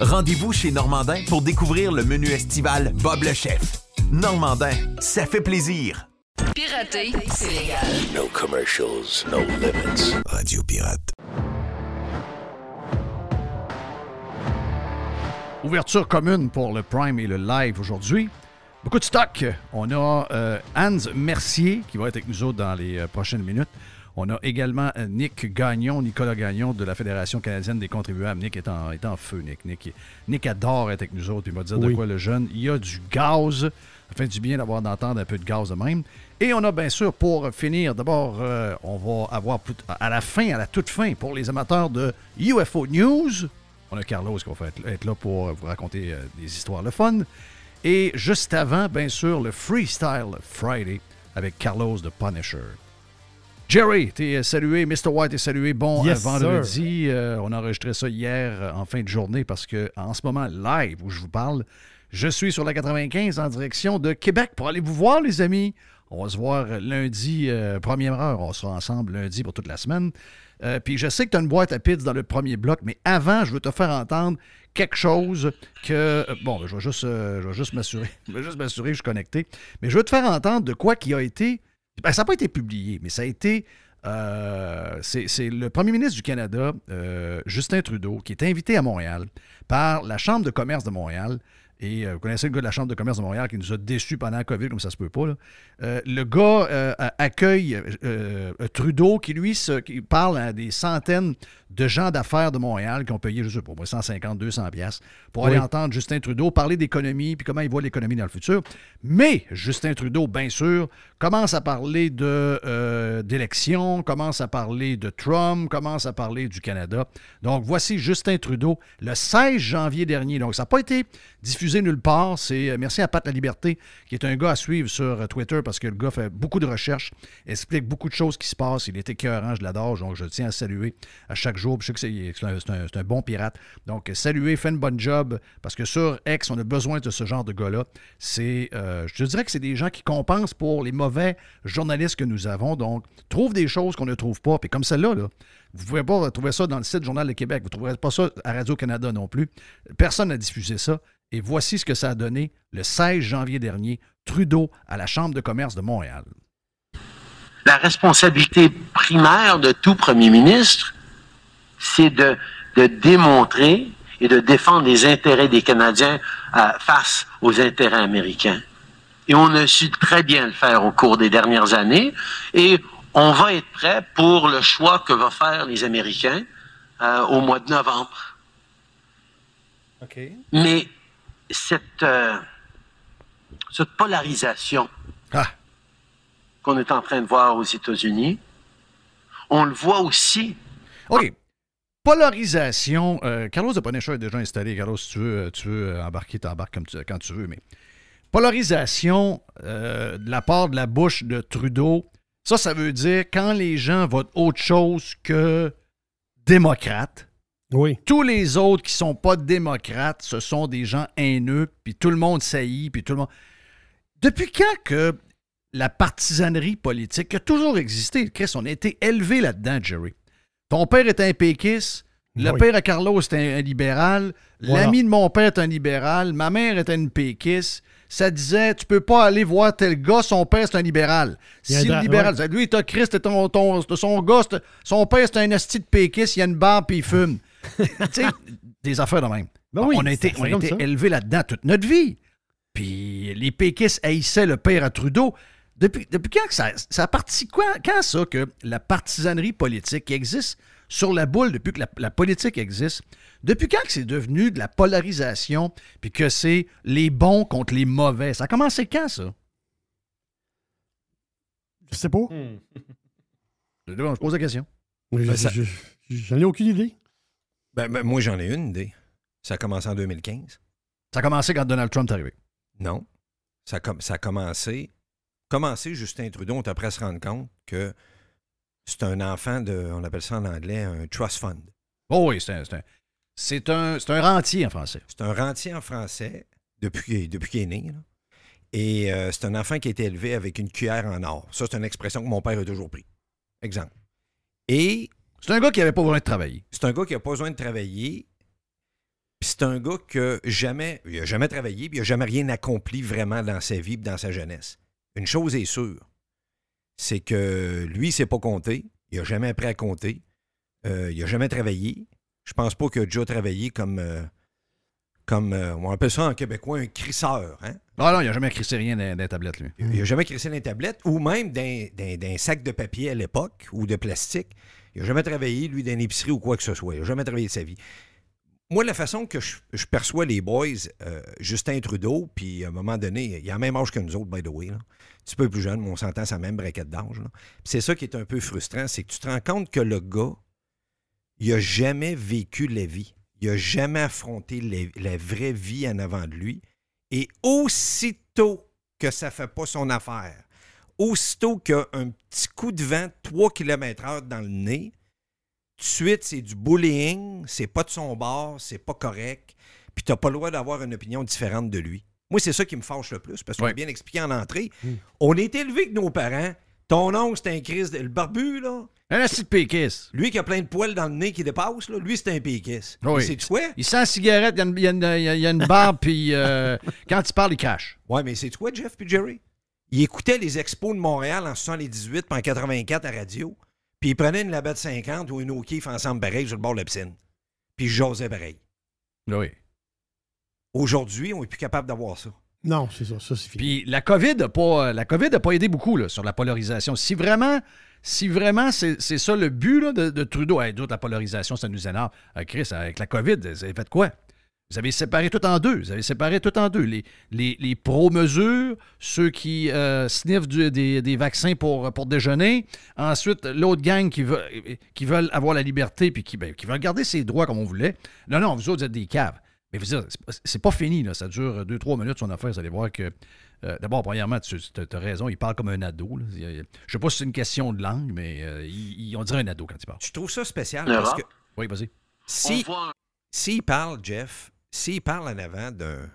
Rendez-vous chez Normandin pour découvrir le menu estival Bob le chef. Normandin, ça fait plaisir. Pirater, c'est légal. No commercials, no limits. Radio Pirate. Ouverture commune pour le Prime et le Live aujourd'hui. Beaucoup de stock. On a euh, Hans Mercier qui va être avec nous autres dans les euh, prochaines minutes. On a également euh, Nick Gagnon, Nicolas Gagnon de la Fédération canadienne des contribuables. Nick est en, est en feu, Nick. Nick. Nick adore être avec nous autres. Il va dire de quoi le jeune. Il y a du gaz. Ça fait du bien d'avoir d'entendre un peu de gaz de même. Et on a bien sûr, pour finir, d'abord, euh, on va avoir à la fin, à la toute fin, pour les amateurs de UFO News, on a Carlos qui va être là pour vous raconter euh, des histoires de fun. Et juste avant, bien sûr, le Freestyle Friday avec Carlos de Punisher. Jerry, t'es salué. Mr. White est salué. Bon Yes, vendredi. Euh, on a enregistré ça hier en fin de journée parce que en ce moment, live, où je vous parle, Je suis sur la 95 en direction de Québec pour aller vous voir, les amis. On va se voir lundi, euh, première heure. On sera ensemble lundi pour toute la semaine. Euh, puis je sais que tu as une boîte à pizza dans le premier bloc, mais avant, je veux te faire entendre quelque chose que. euh, bon, je vais juste, euh, je vais juste m'assurer. Je vais juste m'assurer que je suis connecté. Mais je veux te faire entendre de quoi qui a été. Ben, ça n'a pas été publié, mais ça a été. euh, c'est le premier ministre du Canada, euh, Justin Trudeau, qui est invité à Montréal par la Chambre de commerce de Montréal. Et euh, vous connaissez le gars de la Chambre de commerce de Montréal qui nous a déçus pendant la COVID, comme ça se peut pas. là. Le gars accueille Trudeau, qui lui se- qui parle à des centaines de gens d'affaires de Montréal qui ont payé, je sais pas, moi, 150, 200 pièces pour aller entendre Justin Trudeau parler d'économie puis comment il voit l'économie dans le futur. Mais Justin Trudeau, bien sûr, commence à parler euh, d'élections, commence à parler de Trump, commence à parler du Canada. Donc voici Justin Trudeau le 16 janvier dernier. Donc ça n'a pas été diffusé nulle part. C'est euh, merci à Pat La Liberté, qui est un gars à suivre sur euh, Twitter parce que le gars fait beaucoup de recherches, explique beaucoup de choses qui se passent. Il est écœurant, je l'adore, donc je tiens à saluer à chaque jour. Je sais que c'est un, bon pirate. Donc saluer, fait une bonne job parce que sur X, on a besoin de ce genre de gars-là. C'est, je te dirais que c'est des gens qui compensent pour les mauvais journalistes que nous avons. Donc, trouve des choses qu'on ne trouve pas. Puis comme celle-là, là, vous ne pouvez pas trouver ça dans le site Journal de Québec. Vous ne trouverez pas ça à Radio-Canada non plus. Personne n'a diffusé ça. Et voici ce que ça a donné le 16 janvier dernier, Trudeau à la Chambre de commerce de Montréal. la responsabilité primaire de tout premier ministre, c'est de, de démontrer et de défendre les intérêts des Canadiens euh, face aux intérêts américains. Et on a su très bien le faire au cours des dernières années. Et on va être prêt pour le choix que vont faire les Américains euh, au mois de novembre. Mais cette, euh, cette polarisation Ah, qu'on est en train de voir aux États-Unis, on le voit aussi OK. Polarisation. euh, Carlos de Ponecha est déjà installé. Carlos, si tu veux, euh, tu veux embarquer, t'embarques comme tu- quand tu veux. Mais polarisation euh, de la part de la bouche de Trudeau, ça, ça veut dire quand les gens votent autre chose que démocrate. Oui. Tous les autres qui sont pas démocrates, ce sont des gens haineux, puis tout le monde saillit, puis tout le monde. Depuis quand que la partisanerie politique a toujours existé, Chris, on a été élevé là-dedans, Jerry. Ton père est un péquiste, le Oui. père à Carlos est un, un libéral, Voilà. l'ami de mon père est un libéral, ma mère est une péquiste. Ça disait, tu peux pas aller voir tel gars, son père c'est un libéral. Si un le libéral, lui, il est un Christ, ton, ton- son gars, son père c'est un asti de péquiste, il a une barbe puis il fume. tu sais, des affaires de même. Ben oui, on a été, on a été élevés là-dedans toute notre vie. Puis les péquistes haïssaient le père à Trudeau. Depuis, depuis quand que ça, ça a parti quand ça que la partisanerie politique qui existe? Sur la boule depuis que la, la politique existe, depuis quand que c'est devenu de la polarisation puis que c'est les bons contre les mauvais? Ça a commencé quand ça? Je sais pas. Je je pose la question. Ben, ça- je- J'en ai aucune idée. Ben, ben, moi, j'en ai une idée. Ça a commencé en 2015. Ça a commencé quand Donald Trump est arrivé. Non. Ça a, com- ça a commencé. Commencé, Justin Trudeau, on t'a presque rendre compte que c'est un enfant de, on appelle ça en anglais, un trust fund. Oh oui, c'est un, c'est un, c'est un, c'est un rentier en français. C'est un rentier en français depuis, depuis qu'il est né. là. Et euh, c'est un enfant qui a été élevé avec une cuillère en or. Ça, c'est une expression que mon père a toujours pris. Exemple. Et C'est un gars qui n'avait pas besoin de travailler. c'est un gars qui n'a pas besoin de travailler. Puis c'est un gars que jamais, il a jamais travaillé, puis il n'a jamais rien accompli vraiment dans sa vie, dans sa jeunesse. Une chose est sûre, c'est que lui, il ne sait pas compter. Il n'a jamais appris à compter. Euh, il n'a jamais travaillé. Je pense pas qu'il a déjà travaillé comme, euh, comme euh, on appelle ça en québécois, un crisseur. Hein? Non, non, il n'a jamais crissé rien la tablette, lui. Il n'a jamais crissé dans les tablettes ou même dans, dans- dans un sac de papier à l'époque ou de plastique. Il n'a jamais travaillé, lui, dans une épicerie ou quoi que ce soit. Il n'a jamais travaillé de sa vie. Moi, la façon que je, perçois les boys, euh, Justin Trudeau, puis à un moment donné, il a le même âge que nous autres, by the way. Un petit peu plus jeune, mais on s'entend sa même braquette d'âge. C'est ça qui est un peu frustrant, c'est que tu te rends compte que le gars, il n'a jamais vécu la vie. Il n'a jamais affronté la, vraie vie en avant de lui. Et aussitôt que ça ne fait pas son affaire, aussitôt qu'il y a un petit coup de vent 3 km/h dans le nez, de suite, c'est du bullying, c'est pas de son bord, c'est pas correct. puis tu n'as pas le droit d'avoir une opinion différente de lui. Moi, c'est ça qui me fâche le plus, parce qu'on Ouais. a bien expliqué en entrée. On est élevé avec nos parents. Ton oncle, c'est un Chris. de- Le barbu, là, Un assis de péquiste. lui qui a plein de poils dans le nez qui dépasse, là, lui, c'est un péquiste. Oui. C'est quoi? Il sent la cigarette, il y a une, il y a barbe, puis euh, quand il parle, il crache. Ouais, mais c'est quoi, Jeff puis Jerry? Il écoutait les expos de Montréal en 78 puis en 84 à radio, puis il prenait une Labette 50 ou une O'Keeffe ensemble pareil sur le bord de la piscine. Puis il jasait pareil. Oui. Aujourd'hui, on n'est plus capable d'avoir ça. Non, c'est ça. Ça, c'est fini. Puis la COVID n'a pas, la COVID a pas aidé beaucoup là, sur la polarisation. Si vraiment, si vraiment c'est c'est ça le but là, de, de Trudeau, hey, d'autres, la polarisation, ça nous énerve. Euh, Chris, avec la COVID, vous avez fait quoi? Vous avez séparé tout en deux. Vous avez séparé tout en deux. Les, les, les pro-mesures, ceux qui euh, sniffent du- des, des vaccins pour, pour déjeuner. Ensuite, l'autre gang qui, veut, qui veulent avoir la liberté puis qui, ben, qui veulent garder ses droits comme on voulait. Non, non, vous autres, vous êtes des caves. Mais vous dire, c'est pas- c'est pas fini, là. ça dure deux, trois minutes son affaire. Vous allez voir que. euh, D'abord, premièrement, tu as raison, il parle comme un ado. là. Je sais pas si c'est une question de langue, mais euh, il- il- on dirait un ado quand il parle. Je trouve ça spécial parce que Oui, vas-y. Si, s'il parle, Jeff, s'il parle en avant d'un.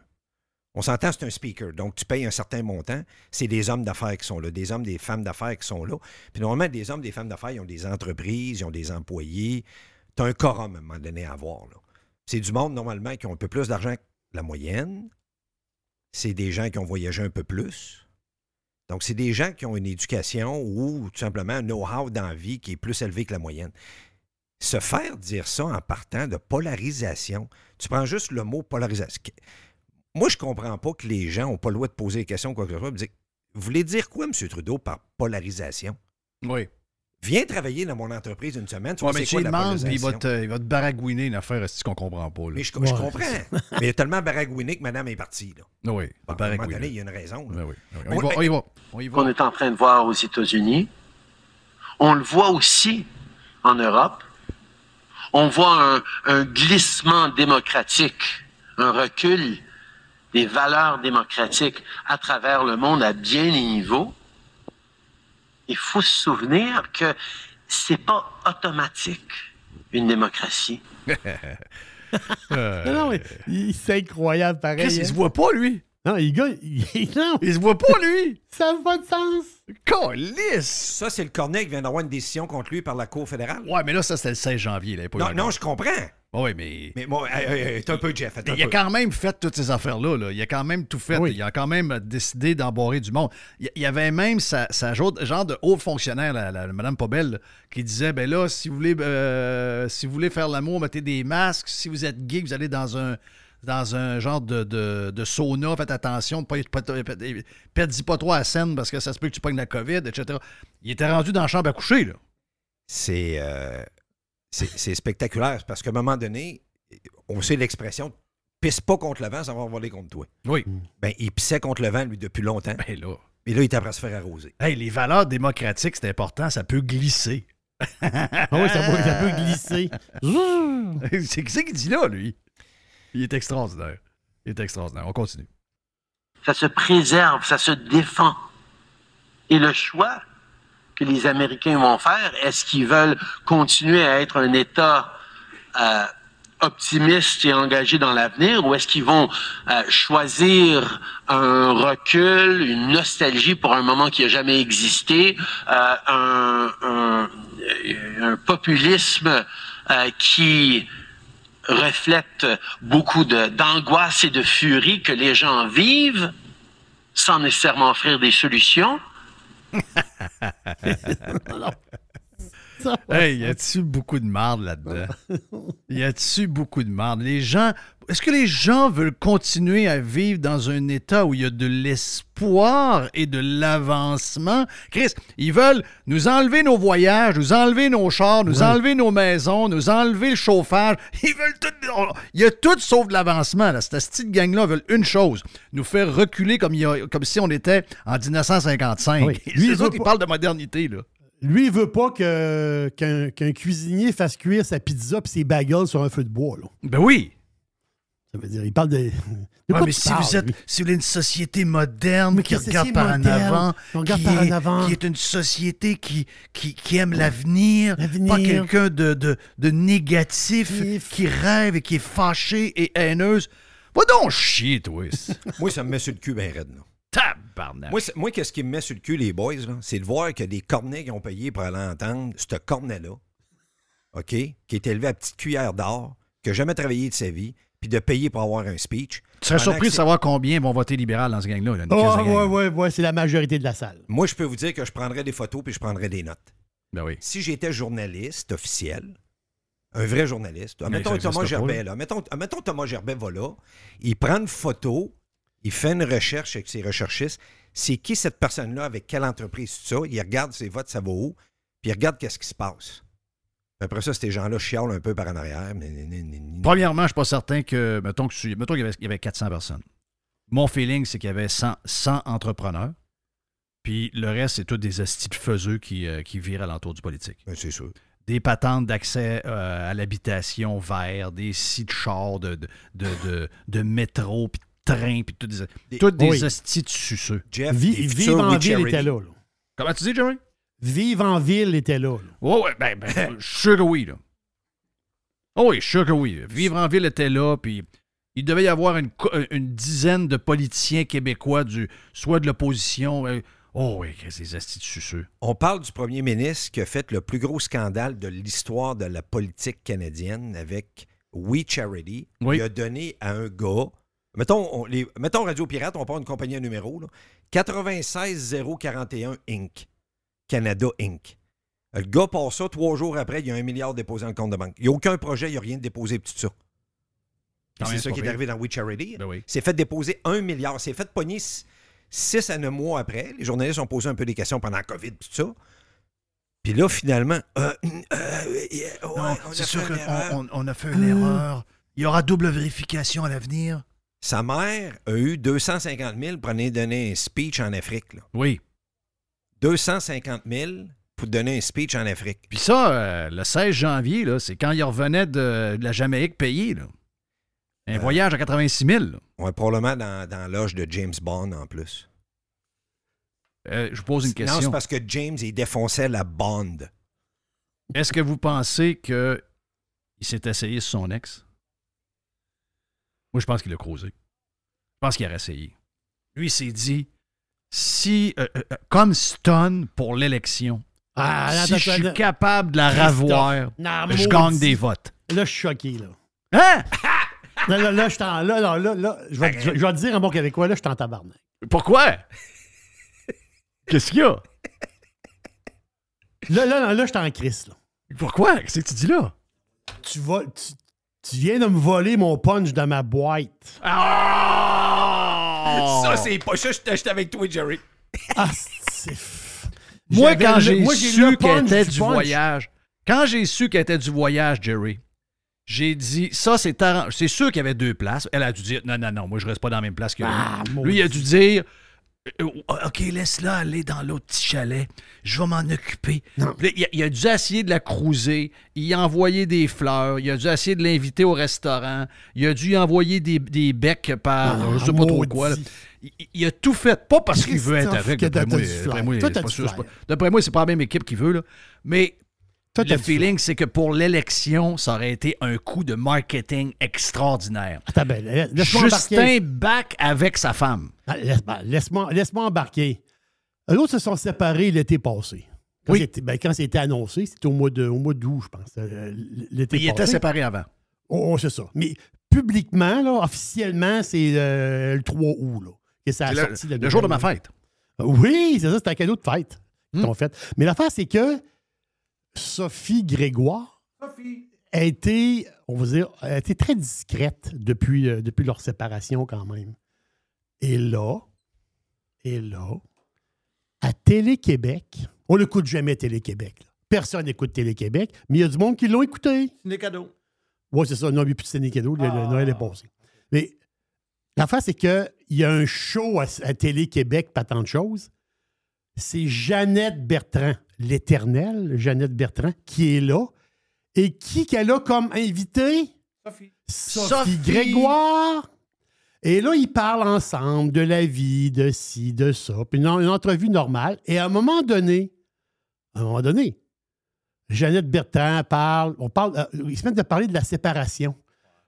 On s'entend, c'est un speaker, donc tu payes un certain montant. C'est des hommes d'affaires qui sont là, des hommes, des femmes d'affaires qui sont là. Puis normalement, des hommes, des femmes d'affaires, ils ont des entreprises, ils ont des employés. Tu as un quorum à un moment donné à avoir. C'est du monde, normalement, qui ont un peu plus d'argent que la moyenne. C'est des gens qui ont voyagé un peu plus. Donc, c'est des gens qui ont une éducation ou tout simplement un know-how dans la vie qui est plus élevé que la moyenne. Se faire dire ça en partant de polarisation, tu prends juste le mot polarisation. Moi, je comprends pas que les gens n'ont pas le droit de poser des questions, quoi que ce soit. dire, Vous voulez dire quoi, M. Trudeau, par polarisation? Oui. Viens travailler dans mon entreprise une semaine, tu Ouais, vois mais c'est tu quoi la puis il va, te, il va te baragouiner une affaire c'est qu'on comprend pas. Là? Mais je, je Ouais, comprends. mais il a tellement baragouiné que madame est partie. Là. Oui, Bon, à un moment baragouiner. donné, il y a une raison. là. Ah oui, oui. On, y va, on y va. On y va. qu'on est en train de voir aux États-Unis. On le voit aussi en Europe. On voit un, un glissement démocratique, un recul des valeurs démocratiques à travers le monde à bien des niveaux. Il faut se souvenir que c'est pas automatique une démocratie. Euh, Non, non, mais il- c'est incroyable, pareil. Chris, il se hein. voit pas, lui? Non, les gars, il- non, Il se voit pas, lui. ça n'a pas de sens. Calice. Ça, c'est le Cornet qui vient d'avoir une décision contre lui par la Cour fédérale. Ouais, mais là, ça, c'était le 16 janvier. Là, Non, non, je comprends. Oui, mais... Mais hey, t'es un peu Jeff. un Il a quand même fait toutes ces affaires-là. là. Il a quand même tout fait. Oui. Il a quand même décidé d'embarrer du monde. Il y avait même sa, sa genre genre de haut fonctionnaire, la, la- Mme Pobel, là, qui disait ben là, si vous voulez, euh, si vous voulez faire l'amour, mettez des masques. Si vous êtes gay, vous allez dans un dans un genre de, de, de sauna, faites attention, perdis pas trop à la scène parce que ça se peut que tu pognes la COVID, etc. Il était rendu dans la chambre à coucher, là. c'est euh, c'est spectaculaire parce qu'à un moment donné, on sait l'expression pisse pas contre le vent, ça va voler contre toi. Oui. Ben, il pissait contre le vent, lui, depuis longtemps. Ben là. Et là, il est après se faire arroser. Hey, les valeurs démocratiques, c'est important, ça peut glisser. Ah oui, ça, peut- ça peut glisser. Zzzz. c'est qui c'est qu'il dit là, lui? Il est extraordinaire. Il est extraordinaire. On continue. Ça se préserve, ça se défend. Et le choix que les Américains vont faire, est-ce qu'ils veulent continuer à être un État euh, optimiste et engagé dans l'avenir, ou est-ce qu'ils vont euh, choisir un recul, une nostalgie pour un moment qui n'a jamais existé, euh, un populisme euh, qui reflète beaucoup de- d'angoisse et de furie que les gens vivent sans nécessairement offrir des solutions. Hey, y a-tu beaucoup de marde là-dedans? Y a-tu beaucoup de marde? Les gens. Est-ce que les gens veulent continuer à vivre dans un état où il y a de l'espoir et de l'avancement? Chris, ils veulent nous enlever nos voyages, nous enlever nos chars, nous Ouais. enlever nos maisons, nous enlever le chauffage. Ils veulent tout. Il y a tout sauf de l'avancement. Là. Cette petite gang-là veulent une chose nous faire reculer comme, il y a- comme si on était en 1955. Oui. C'est Lui, autres pas- parlent de modernité. Là. Lui, il veut pas que- qu'un qu'un cuisinier fasse cuire sa pizza et ses bagels sur un feu de bois. Là. Ben oui. Ça veut dire, il parle de. de Ouais, mais si parles, vous êtes lui? si vous voulez une société moderne Mais qui regarde par en avant, regarde qui, par en est, avant. qui est une société qui, qui, qui aime l'avenir, L'avenir. pas quelqu'un de, de, de négatif, qui rêve et qui est fâché et haineuse. Va donc chier, toi. Moi, ça me met sur le cul bien raide. Là. Tabarnak. Moi, moi, qu'est-ce qui me met sur le cul, les boys, là, c'est de voir que des cornets qui ont payé pour aller entendre ce cornet-là, OK, qui est élevé à petite cuillère d'or, qui n'a jamais travaillé de sa vie, puis de payer pour avoir un speech. Tu serais surpris de savoir combien vont voter libéral dans ce gang-là. là, Oh, gang. ouais, ouais, ouais, c'est la majorité de la salle. Moi, je peux vous dire que je prendrais des photos puis je prendrais des notes. Ben oui. Si j'étais journaliste officiel, un vrai journaliste, mettons Thomas Gerbet, là. mettons Thomas Gerbet va là, il prend une photo, il fait une recherche avec ses recherchistes, c'est qui cette personne-là, avec quelle entreprise, tout ça, il regarde ses votes, ça va où, puis il regarde qu'est-ce qui se passe. Après ça, ces gens-là chialent un peu par en arrière. mais- Premièrement, je suis pas certain que. Mettons que tu- mettons qu'il y avait, il y avait 400 personnes. Mon feeling, c'est qu'il y avait 100, 100 entrepreneurs. Puis le reste, c'est tous des astis de faiseux qui, euh, qui virent alentour du politique. Ben, c'est sûr. Des patentes d'accès euh, à l'habitation vert, des sites chars de, de, de, de- de métro, puis de train, puis toutes des, toutes des Oui. astis de suceux. Jeff, Vi- Vive en ville était là, là. Comment tu dis, Jerry? Vive en ville était là. là. Ouais, ouais, ben, ben, je suis sûr que oui, là. Oh oui, je suis sûr que oui. Vivre en ville était là, puis il devait y avoir une, une dizaine de politiciens québécois, du, soit de l'opposition. euh, oh oui, que ces de suceux. On parle du premier ministre qui a fait le plus gros scandale de l'histoire de la politique canadienne avec We Charity. Oui. Il a donné à un gars, mettons, on- les, mettons Radio Pirate, on part une compagnie à numéro, là, 96041 Inc. Canada Inc. Le gars passe ça, trois jours après, il y a un milliard déposé dans le compte de banque. Il n'y a aucun projet, il n'y a rien de déposé, tout ça. C'est ça c'est qui est arrivé dans We Charity. Ben oui. C'est fait déposer un milliard. C'est fait pogner six à neuf mois après. Les journalistes ont posé un peu des questions pendant la COVID, tout ça. Puis là, finalement, euh, euh, yeah, ouais, on a fait une erreur. on, a fait une erreur. Il y aura double vérification à l'avenir. Sa mère a eu 250 000 pour aller donner un speech en Afrique. là. Oui. 250 000 pour donner un speech en Afrique. Puis ça, euh, le 16 janvier, c'est quand il revenait de, de la Jamaïque payé. Là. Un Euh. voyage à 86 000. là. Ouais, probablement dans, dans l'âge de James Bond en plus. Euh, je vous pose une Non, c'est question. parce que James, il défonçait la Bond. Est-ce que vous pensez qu'il s'est essayé sur son ex? Moi, je pense qu'il a creusé. Je pense qu'il a essayé. Lui, il s'est dit, si, euh, euh, euh, comme stun pour l'élection, Ah, si je suis capable de la ravoir, Non, je gagne des votes. Là, je suis choqué, là. Hein? Là, là, là, je suis en- là, là, là, là, je vais, je, je vais te dire un bon québécois, là, je suis en tabarnak. Pourquoi? Qu'est-ce qu'il y a? Là, là, là, là, je suis en crise, là. Pourquoi? Qu'est-ce que tu dis là? Tu vas... Tu, tu viens de me voler mon punch dans ma boîte. Ah! Ça, c'est pas ça, j'étais avec toi, Jerry. Ah, c'est... Moi, quand j'ai su le qu'elle était du voyage, quand j'ai su qu'elle était du voyage, Jerry, j'ai dit, ça, c'est. C'est sûr qu'il y avait deux places. Elle a dû dire, non, non, non, moi, je reste pas dans la même place que lui. Ah, lui, il a dû dire, OK, laisse-la aller dans l'autre petit chalet. Je vais m'en occuper. Il, a, il a dû essayer de la cruiser. Il a envoyé des fleurs. Il a dû essayer de l'inviter au restaurant. Il a dû y envoyer des, des becs par Ah, je sais pas trop quoi. Il, il a tout fait. Pas parce qu'il veut être avec. D'après moi, du d'après moi, c'est pas pas- d'après moi, c'est pas la même équipe qui veut. Là. Mais Toi, le feeling, c'est que pour l'élection, ça aurait été un coup de marketing extraordinaire. Attends, ben, embarquer. Justin back avec sa femme. Ah, laisse- ben, Laisse-moi laisse-moi embarquer. Eux autres se sont séparés l'été passé. Quand Oui. c'était ben, quand c'était annoncé, c'était au mois de au mois d'août, je pense. euh, L'été Ils étaient séparés avant. Oh, oh, c'est ça. Mais publiquement, là, officiellement, c'est euh, le 3 août, là, que ça a C'est le, sorti le jour de ma fête. Oui, c'est ça, c'était un cadeau de fête qu'ils Hmm. ont fait. Mais l'affaire, c'est que Sophie Grégoire a été, on va dire, a été très discrète depuis, euh, depuis leur séparation quand même. Et là, et là, à Télé-Québec, on n'écoute jamais Télé-Québec. Personne n'écoute Télé-Québec, mais il y a du monde qui l'ont écouté. Des cadeaux. Oui, c'est ça. Non, a plus de Ciné cadeau. Le, le Ah. Noël est passé. Mais l'affaire, c'est qu'il y a un show à, à Télé-Québec, pas tant de choses. C'est Jeannette Bertrand, l'éternelle Jeannette Bertrand, qui est là. Et qui qu'elle a comme invité? Sophie. Sophie Sophie. Grégoire. Et là, ils parlent ensemble de la vie, de ci, de ça. Puis une, une entrevue normale. Et à un moment donné, à un moment donné, Jeannette Bertrand parle, on parle, euh, ils se mettent de parler de la séparation.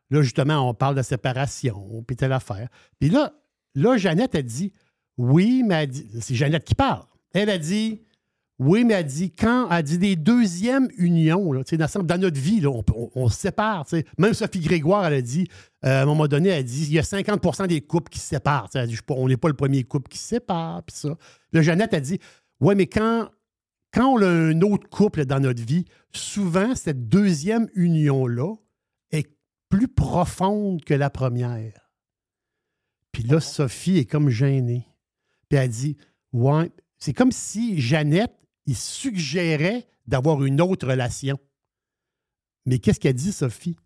Là, justement, on parle de séparation, puis telle affaire. Puis là, là, Jeannette a dit Oui, mais elle dit. C'est Jeannette qui parle. Elle a dit Oui, mais elle dit quand elle dit des deuxièmes unions, là, tu sais, dans, dans notre vie, là, on, on- on se sépare. tu sais. Même Sophie Grégoire, elle a dit, euh, à un moment donné, elle a dit il y a 50% des couples qui se séparent. Elle dit, on n'est pas le premier couple qui se sépare, puis ça. Là, Jeannette a dit Oui, mais quand, quand on a un autre couple dans notre vie, souvent, cette deuxième union-là est plus profonde que la première. Puis là, Sophie est comme gênée. Puis elle dit Ouais, c'est comme si Jeannette, il suggérait d'avoir une autre relation. Mais qu'est-ce qu'elle dit, Sophie?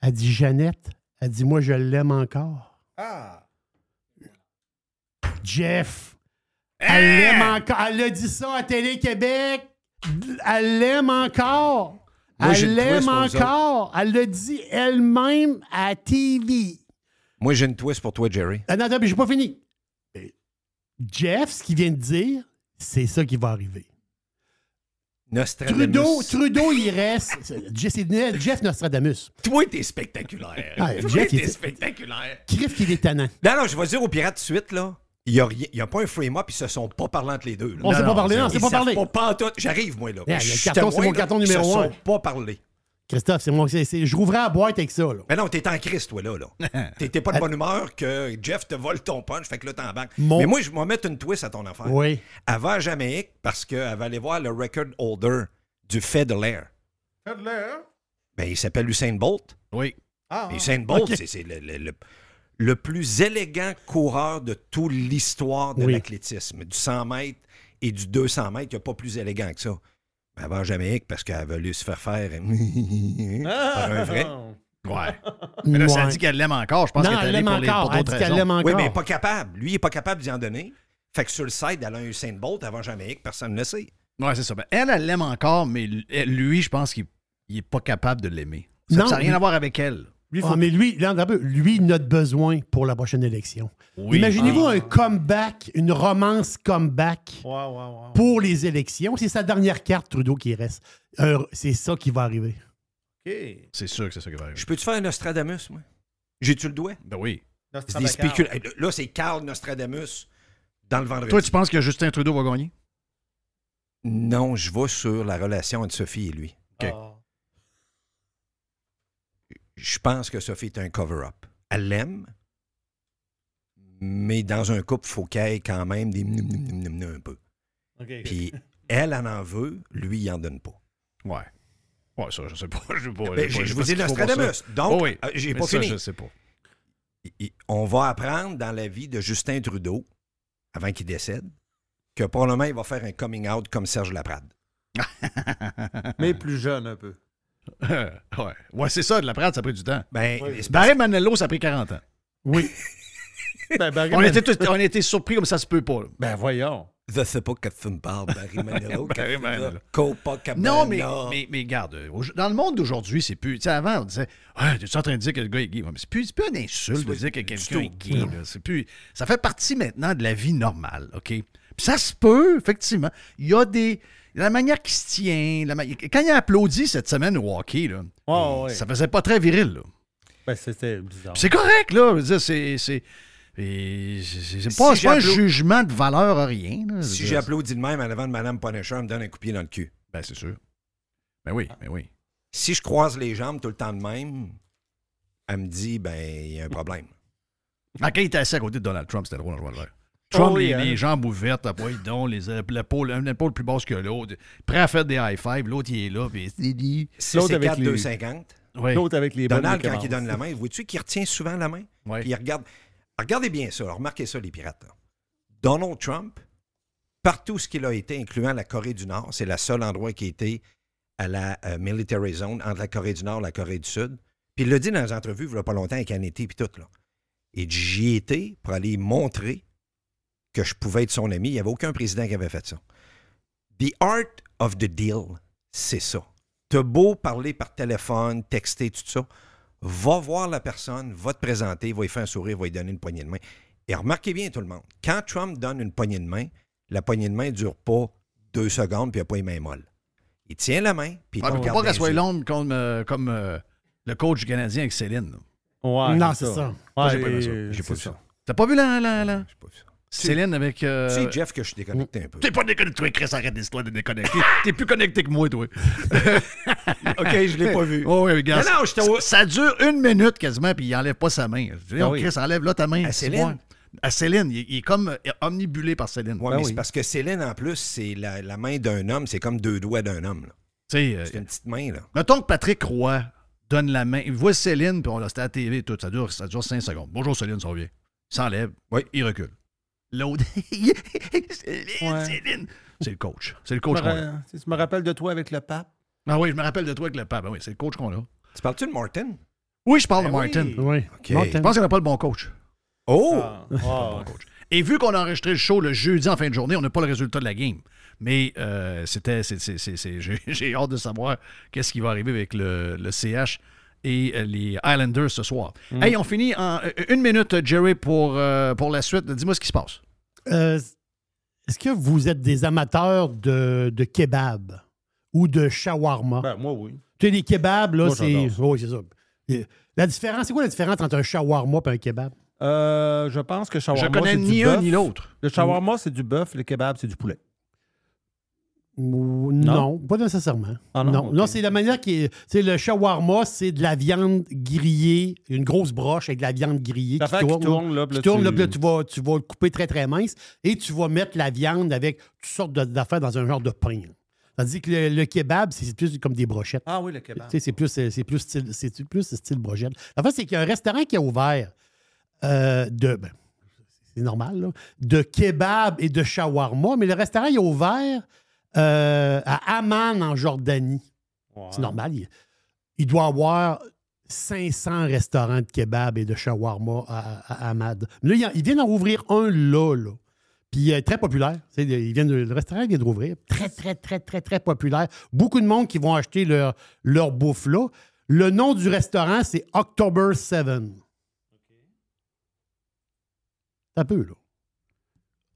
Elle dit Jeannette, elle dit Moi, je l'aime encore. Ah! Jeff, elle l'aime encore. Elle a dit ça à Télé-Québec. Elle l'aime encore. Moi, elle le l'aime encore. Elle l'a dit elle-même à TV. Moi, j'ai une twist pour toi, Jerry. Ah non, attends, mais j'ai pas fini. Jeff, ce qu'il vient de dire, c'est ça qui va arriver. Nostradamus. Trudeau, Trudeau, il reste. C'est c'est Jeff Nostradamus. Toi, t'es spectaculaire. Ah, Toi, Jeff, il t'es spectaculaire. Criff qu'il est tannant. Non, non, je vais dire aux pirates tout de suite, là. Il n'y a, rien- il y a pas un frame-up, ils se sont pas parlé entre les deux. là. On s'est pas parlé, non, on s'est Ils pas parlé. Pas, pas. J'arrive, moi, là. Yeah, le Je suis carton, c'est mon carton numéro Ils se un. sont pas parlé. Christophe, c'est moi. c'est- c'est- Je rouvrais la boîte avec ça. Là. Mais non, t'es en crise, toi, là. là. T'es pas de bonne humeur que Jeff te vole ton punch, fait que là, t'en banques. Mon- Mais moi, je vais mettre une twist à ton affaire. Oui. Elle va à Jamaïque parce qu'elle va aller voir le record holder du de l'air. Ben, il s'appelle Usain Bolt. Oui. Et Usain Bolt, c'est- c'est le, le- le- le plus élégant coureur de toute l'histoire de Oui. l'athlétisme. Du 100 mètres et du 200 mètres, il n'y a pas plus élégant que ça. Elle va en Jamaïque parce qu'elle a voulu se faire faire par un vrai. Ouais. Mais là, ça dit qu'elle l'aime encore. Je pense Non, qu'elle l'aime encore. pour Elle dit qu'elle l'aime encore. Oui, mais pas capable. Lui, il n'est pas capable d'y en donner. Fait que sur le site, elle a un Usain Bolt avant Jamaïque, personne ne le sait. Ouais, c'est ça. Ben, elle, elle l'aime encore, mais lui, je pense qu'il n'est pas capable de l'aimer. Ça n'a rien à voir avec elle. Ah, mais lui, là, lui, il a besoin pour la prochaine élection. Oui. Imaginez-vous Ah. un comeback, une romance comeback pour les élections. C'est sa dernière carte, Trudeau, qui reste. Euh, c'est ça qui va arriver. OK. C'est sûr que c'est ça qui va arriver. Je peux-tu faire un Nostradamus, moi? J'ai-tu le doigt? Ben oui. C'est des spécul- Là, c'est Carl Nostradamus dans le vendredi. Toi, tu penses que Justin Trudeau va gagner? Non, je vais sur la relation entre Sophie et lui. OK. Ah. Je pense que Sophie est un cover-up. Elle l'aime, mais dans un couple, il faut qu'il y ait quand même des mnum, mnum, mnum, mnum, mnum un peu. Puis elle en en veut, lui, il en donne pas. Ouais. Ouais, ça, je sais pas. Je, sais pas, Ben, je vous dis Nostradamus. Donc, Oh oui. euh, j'ai pas ça, fini. Je sais pas. On va apprendre dans la vie de Justin Trudeau, avant qu'il décède, que probablement il va faire un coming out comme Serge Laprade. Mais plus jeune un peu. ouais. Ouais, c'est ça. De la prade, ça a pris du temps. Ben, Oui. c'est parce- Barry Manilow, ça a pris 40 ans. Oui. Ben, ben, On était, tous- on était surpris comme ça se peut pas. là. ben, voyons. Je sais pas que tu me parles, Barry Manilow. Barry Manilow. Copacabana. Non, mais, mais, mais garde, euh, dans le monde d'aujourd'hui, c'est plus. Tu sais, avant, on disait Ouais, tu es en train de dire que le gars est gay. Mais c'est plus, c'est plus une insulte de dire que quelqu'un est gay. là. C'est plus, ça fait partie maintenant de la vie normale, OK? Puis ça se peut, effectivement. Il y a des. La manière qu'il se tient. la ma- Quand il a applaudi cette semaine au hockey, là, ouais. ça faisait pas très viril. Là. Ben, c'était bizarre. C'est correct, là. Je veux dire, c'est. c'est et c'est- c'est- c'est pas, Si c'est pas un jugement de valeur à rien. là. Je Si dire, j'ai applaudi de même en avant de Mme Punisher, elle me donne un coup de pied dans le cul. Ben, c'est sûr. Ben oui, ben oui. Si je croise les jambes tout le temps de même, elle me dit, ben, il y a un problème. Ah, quand il était assis à côté de Donald Trump, c'était drôle en jouant le. Trump, Oh oui, les, hein. les jambes ouvertes, à poil donc, les ép- l'épaule, une épaule plus basse que l'autre, prêt à faire des high five, l'autre il est là, puis il dit. L'autre 6 et avec 4, les- 250. Ouais. L'autre avec les Donald, quand il donne la main, vois-tu qu'il retient souvent la main? Ouais. Puis il regarde. Regardez bien ça, remarquez ça, les pirates. là. Donald Trump, partout ce qu'il a été, incluant la Corée du Nord, c'est le seul endroit qui a été à la euh, military zone entre la Corée du Nord et la Corée du Sud. Puis il l'a dit dans les entrevues, il n'y a pas longtemps, avec Annette puis tout. Là. Et j'y étais pour aller montrer que je pouvais être son ami. Il n'y avait aucun président qui avait fait ça. The art of the deal, c'est ça. T'as beau parler par téléphone, texter, tout ça, va voir la personne, va te présenter, va lui faire un sourire, va lui donner une poignée de main. Et remarquez bien tout le monde, quand Trump donne une poignée de main, la poignée de main ne dure pas deux secondes puis il n'a pas les mains molles. Il tient la main, puis il faut regarde pas qu'elle soit longue comme, euh, comme, euh, Le coach Canadien avec Céline. là. Ouais, non, c'est ça. J'ai Ouais, pas vu ça. J'ai pas vu ça. T'as pas vu la. la, la... J'ai pas vu ça. Céline avec. euh, Tu sais, Jeff, que je suis déconnecté un peu. T'es pas déconnecté, toi, Chris, arrête l'histoire de déconnecter. T'es plus connecté que moi, toi. OK, je l'ai pas vu. Oh, oui, regarde. Non, ça, ça dure une minute quasiment, puis il enlève pas sa main. Je dis, Ah oh, oui. Chris, enlève là ta main. À C'est Céline? À Céline. Il, il est comme euh, omnibulé par Céline. Ouais, Ben mais oui. c'est parce que Céline, en plus, c'est la, la main d'un homme, c'est comme deux doigts d'un homme. euh, C'est une petite main, là. mettons que Patrick Roy donne la main. Il voit Céline, puis on l'a c'était à la TV et tout. Ça dure, ça dure 5 secondes. Bonjour Céline, ça revient. Il s'enlève. Oui. Il recule. L'autre. Céline, Ouais. Céline. C'est le coach. C'est le Je me coach qu'on a. tu me rappelles de toi avec le pape. Ah oui, je me rappelle de toi avec le pape. Ah oui, c'est le coach qu'on a. Tu parles-tu de Martin? Oui, je parle Ben de Martin. oui. Oui. OK. Martin. Je pense qu'on n'a pas le bon coach. Oh! Ah, ah, coach. Et vu qu'on a enregistré le show le jeudi en fin de journée, on n'a pas le résultat de la game. Mais euh, c'était. c'est- c'est- c'est- c'est- J'ai j'ai hâte de savoir qu'est-ce qui va arriver avec le, le CH et euh, les Islanders ce soir. Hey, on finit en euh, une minute, Jerry, pour, euh, pour la suite. Dis-moi ce qui se passe. Euh, Est-ce que vous êtes des amateurs de, de kebab ou de shawarma? Ben, moi, oui. tu sais, les kebabs, là, c'est. Oui, c'est ça. La différence, c'est quoi la différence entre un shawarma et un kebab? Euh, je pense que shawarma, Je connais ni un ni l'autre. Le shawarma, c'est du bœuf. Le kebab, c'est du poulet. Non, pas nécessairement. Ah non? non, c'est la manière qui est. Tu sais, le shawarma, c'est de la viande grillée, une grosse broche avec de la viande grillée qui tourne. qui tourne, là, puis qui là, tourne, tu- là, là, tu vas, tu vas le couper très, très mince et tu vas mettre la viande avec toutes sortes d'affaires dans un genre de pain. là. Tandis que le, le kebab, c'est c'est plus comme des brochettes. Ah oui, le kebab. Tu sais, c'est plus, c'est c'est plus style, c'est plus style brochette. La fait, c'est qu'il y a un restaurant qui a ouvert euh, de. ben, c'est normal, là, de kebab et de shawarma, mais le restaurant il a ouvert euh, à Amman, en Jordanie. C'est normal. Il, il doit avoir 500 restaurants de kebab et de shawarma à, à Ahmad. Là, il, il vient d'en ouvrir un là, là. Puis euh, très populaire. De- le restaurant vient d'ouvrir. Très, très, très, très, très populaire. Beaucoup de monde qui vont acheter leur, leur bouffe là. Le nom du restaurant, c'est October 7. Un peu, là.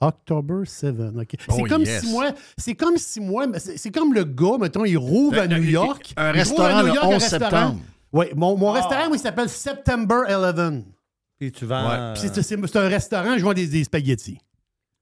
October 7. OK. C'est Oh, comme yes. si moi, c'est comme si moi, c'est comme le gars, mettons, il rouvre à New York. un restaurant à New le York, un 11 restaurant. septembre. Oui, mon, mon restaurant, moi, il s'appelle September 11. Puis tu vends. Ouais. euh, Puis c'est- c'est c'est un restaurant, je vends des, des spaghettis.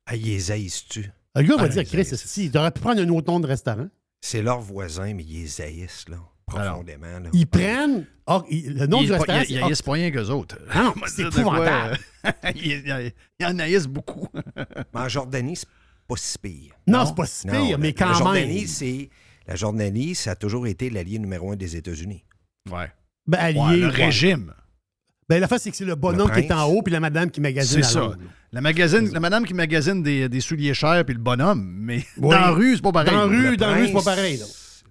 Ah, ils haïssent-tu? Le gars va Ah, dire, Chris, tu aurais pu prendre un autre nom de restaurant. C'est leurs voisins, mais ils haïssent, là, profondément. là. Ils prennent. ah, il- le nom Il du restaurant, il- c'est il haïssent pas rien qu'eux autres. Ah non, c'est épouvantable. euh, il, en haïssent beaucoup. Mais en Jordanie, c'est pas si pire. Non, Non? c'est pas si pire, la- mais la quand Jordanie, même. c'est la Jordanie, ça a toujours été l'allié numéro un des États-Unis. Ouais. Ben, allié, Ouais, le ouais. régime. Ben, la face, c'est que c'est le bonhomme Le qui est en haut, puis la madame qui magasine C'est ça. La, magazine, la madame qui magasine des, des souliers chers puis le bonhomme, mais Oui. dans la rue, c'est pas pareil. Dans la rue, dans la rue, c'est pas pareil. Là.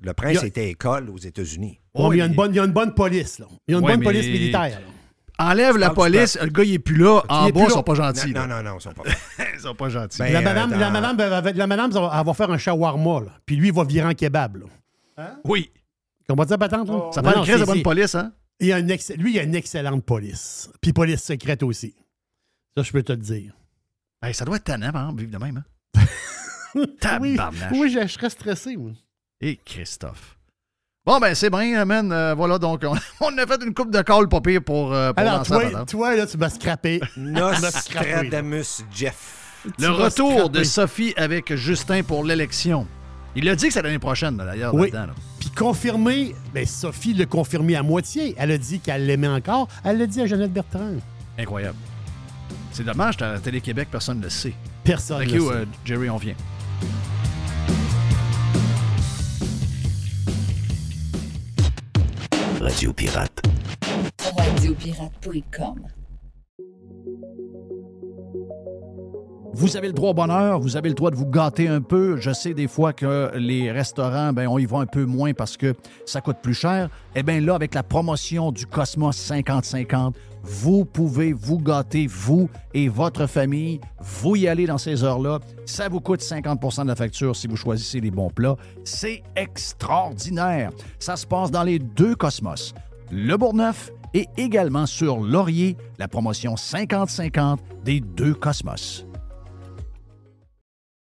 Le prince a- était école aux États-Unis. Bon, mais il, y a une bonne, il y a une bonne police. Là. Il y a une Ouais, bonne mais- police militaire. là. Enlève la police, le gars, il est plus là. En bas, ils sont pas gentils. Non, non, non, ils sont pas. Ils sont pas gentils. Ben, la, madame, la, va- la madame, elle va- elle va faire un shawarma. Là. Puis lui, il va virer en kebab. Là. oui. Comprends ça, patente? là? Ça prend une crise de bonne police, hein? il y a une Lui, il a une excellente police. Puis police secrète aussi. Ça, je peux te le dire. Hey, ça doit être tannant, par exemple, vivre de même. Hein? Oui, oui je, je serais stressé. moi. Et Christophe. Bon, ben, c'est bien, man. Euh, voilà, donc, on, on a fait une coupe de call, pas pire, pour, euh, pour Alors, la toi, patente. toi, là, tu m'as scrappé. Nostradamus Jeff. Le retour de Sophie avec Justin pour l'élection. Il a dit que c'est l'année prochaine, d'ailleurs, Oui. là-dedans. là. Puis confirmé, ben Sophie l'a confirmé à moitié. Elle a dit qu'elle l'aimait encore. Elle l'a dit à Jeannette Bertrand. Incroyable. C'est dommage, à Télé-Québec, personne ne le sait. Personne Thank ne you, sait. euh, Jerry, on vient. Radio Pirate. Radiopirate.com. Vous avez le droit au bonheur, vous avez le droit de vous gâter un peu. Je sais des fois que les restaurants, ben, on y va un peu moins parce que ça coûte plus cher. Eh bien là, avec la promotion du Cosmos 50-50, vous pouvez vous gâter, vous et votre famille. Vous y allez dans ces heures-là. Ça vous coûte 50 de la facture si vous choisissez les bons plats. C'est extraordinaire. Ça se passe dans les deux Cosmos, le Bourgneuf et également sur Laurier, la promotion 50-50 des deux Cosmos.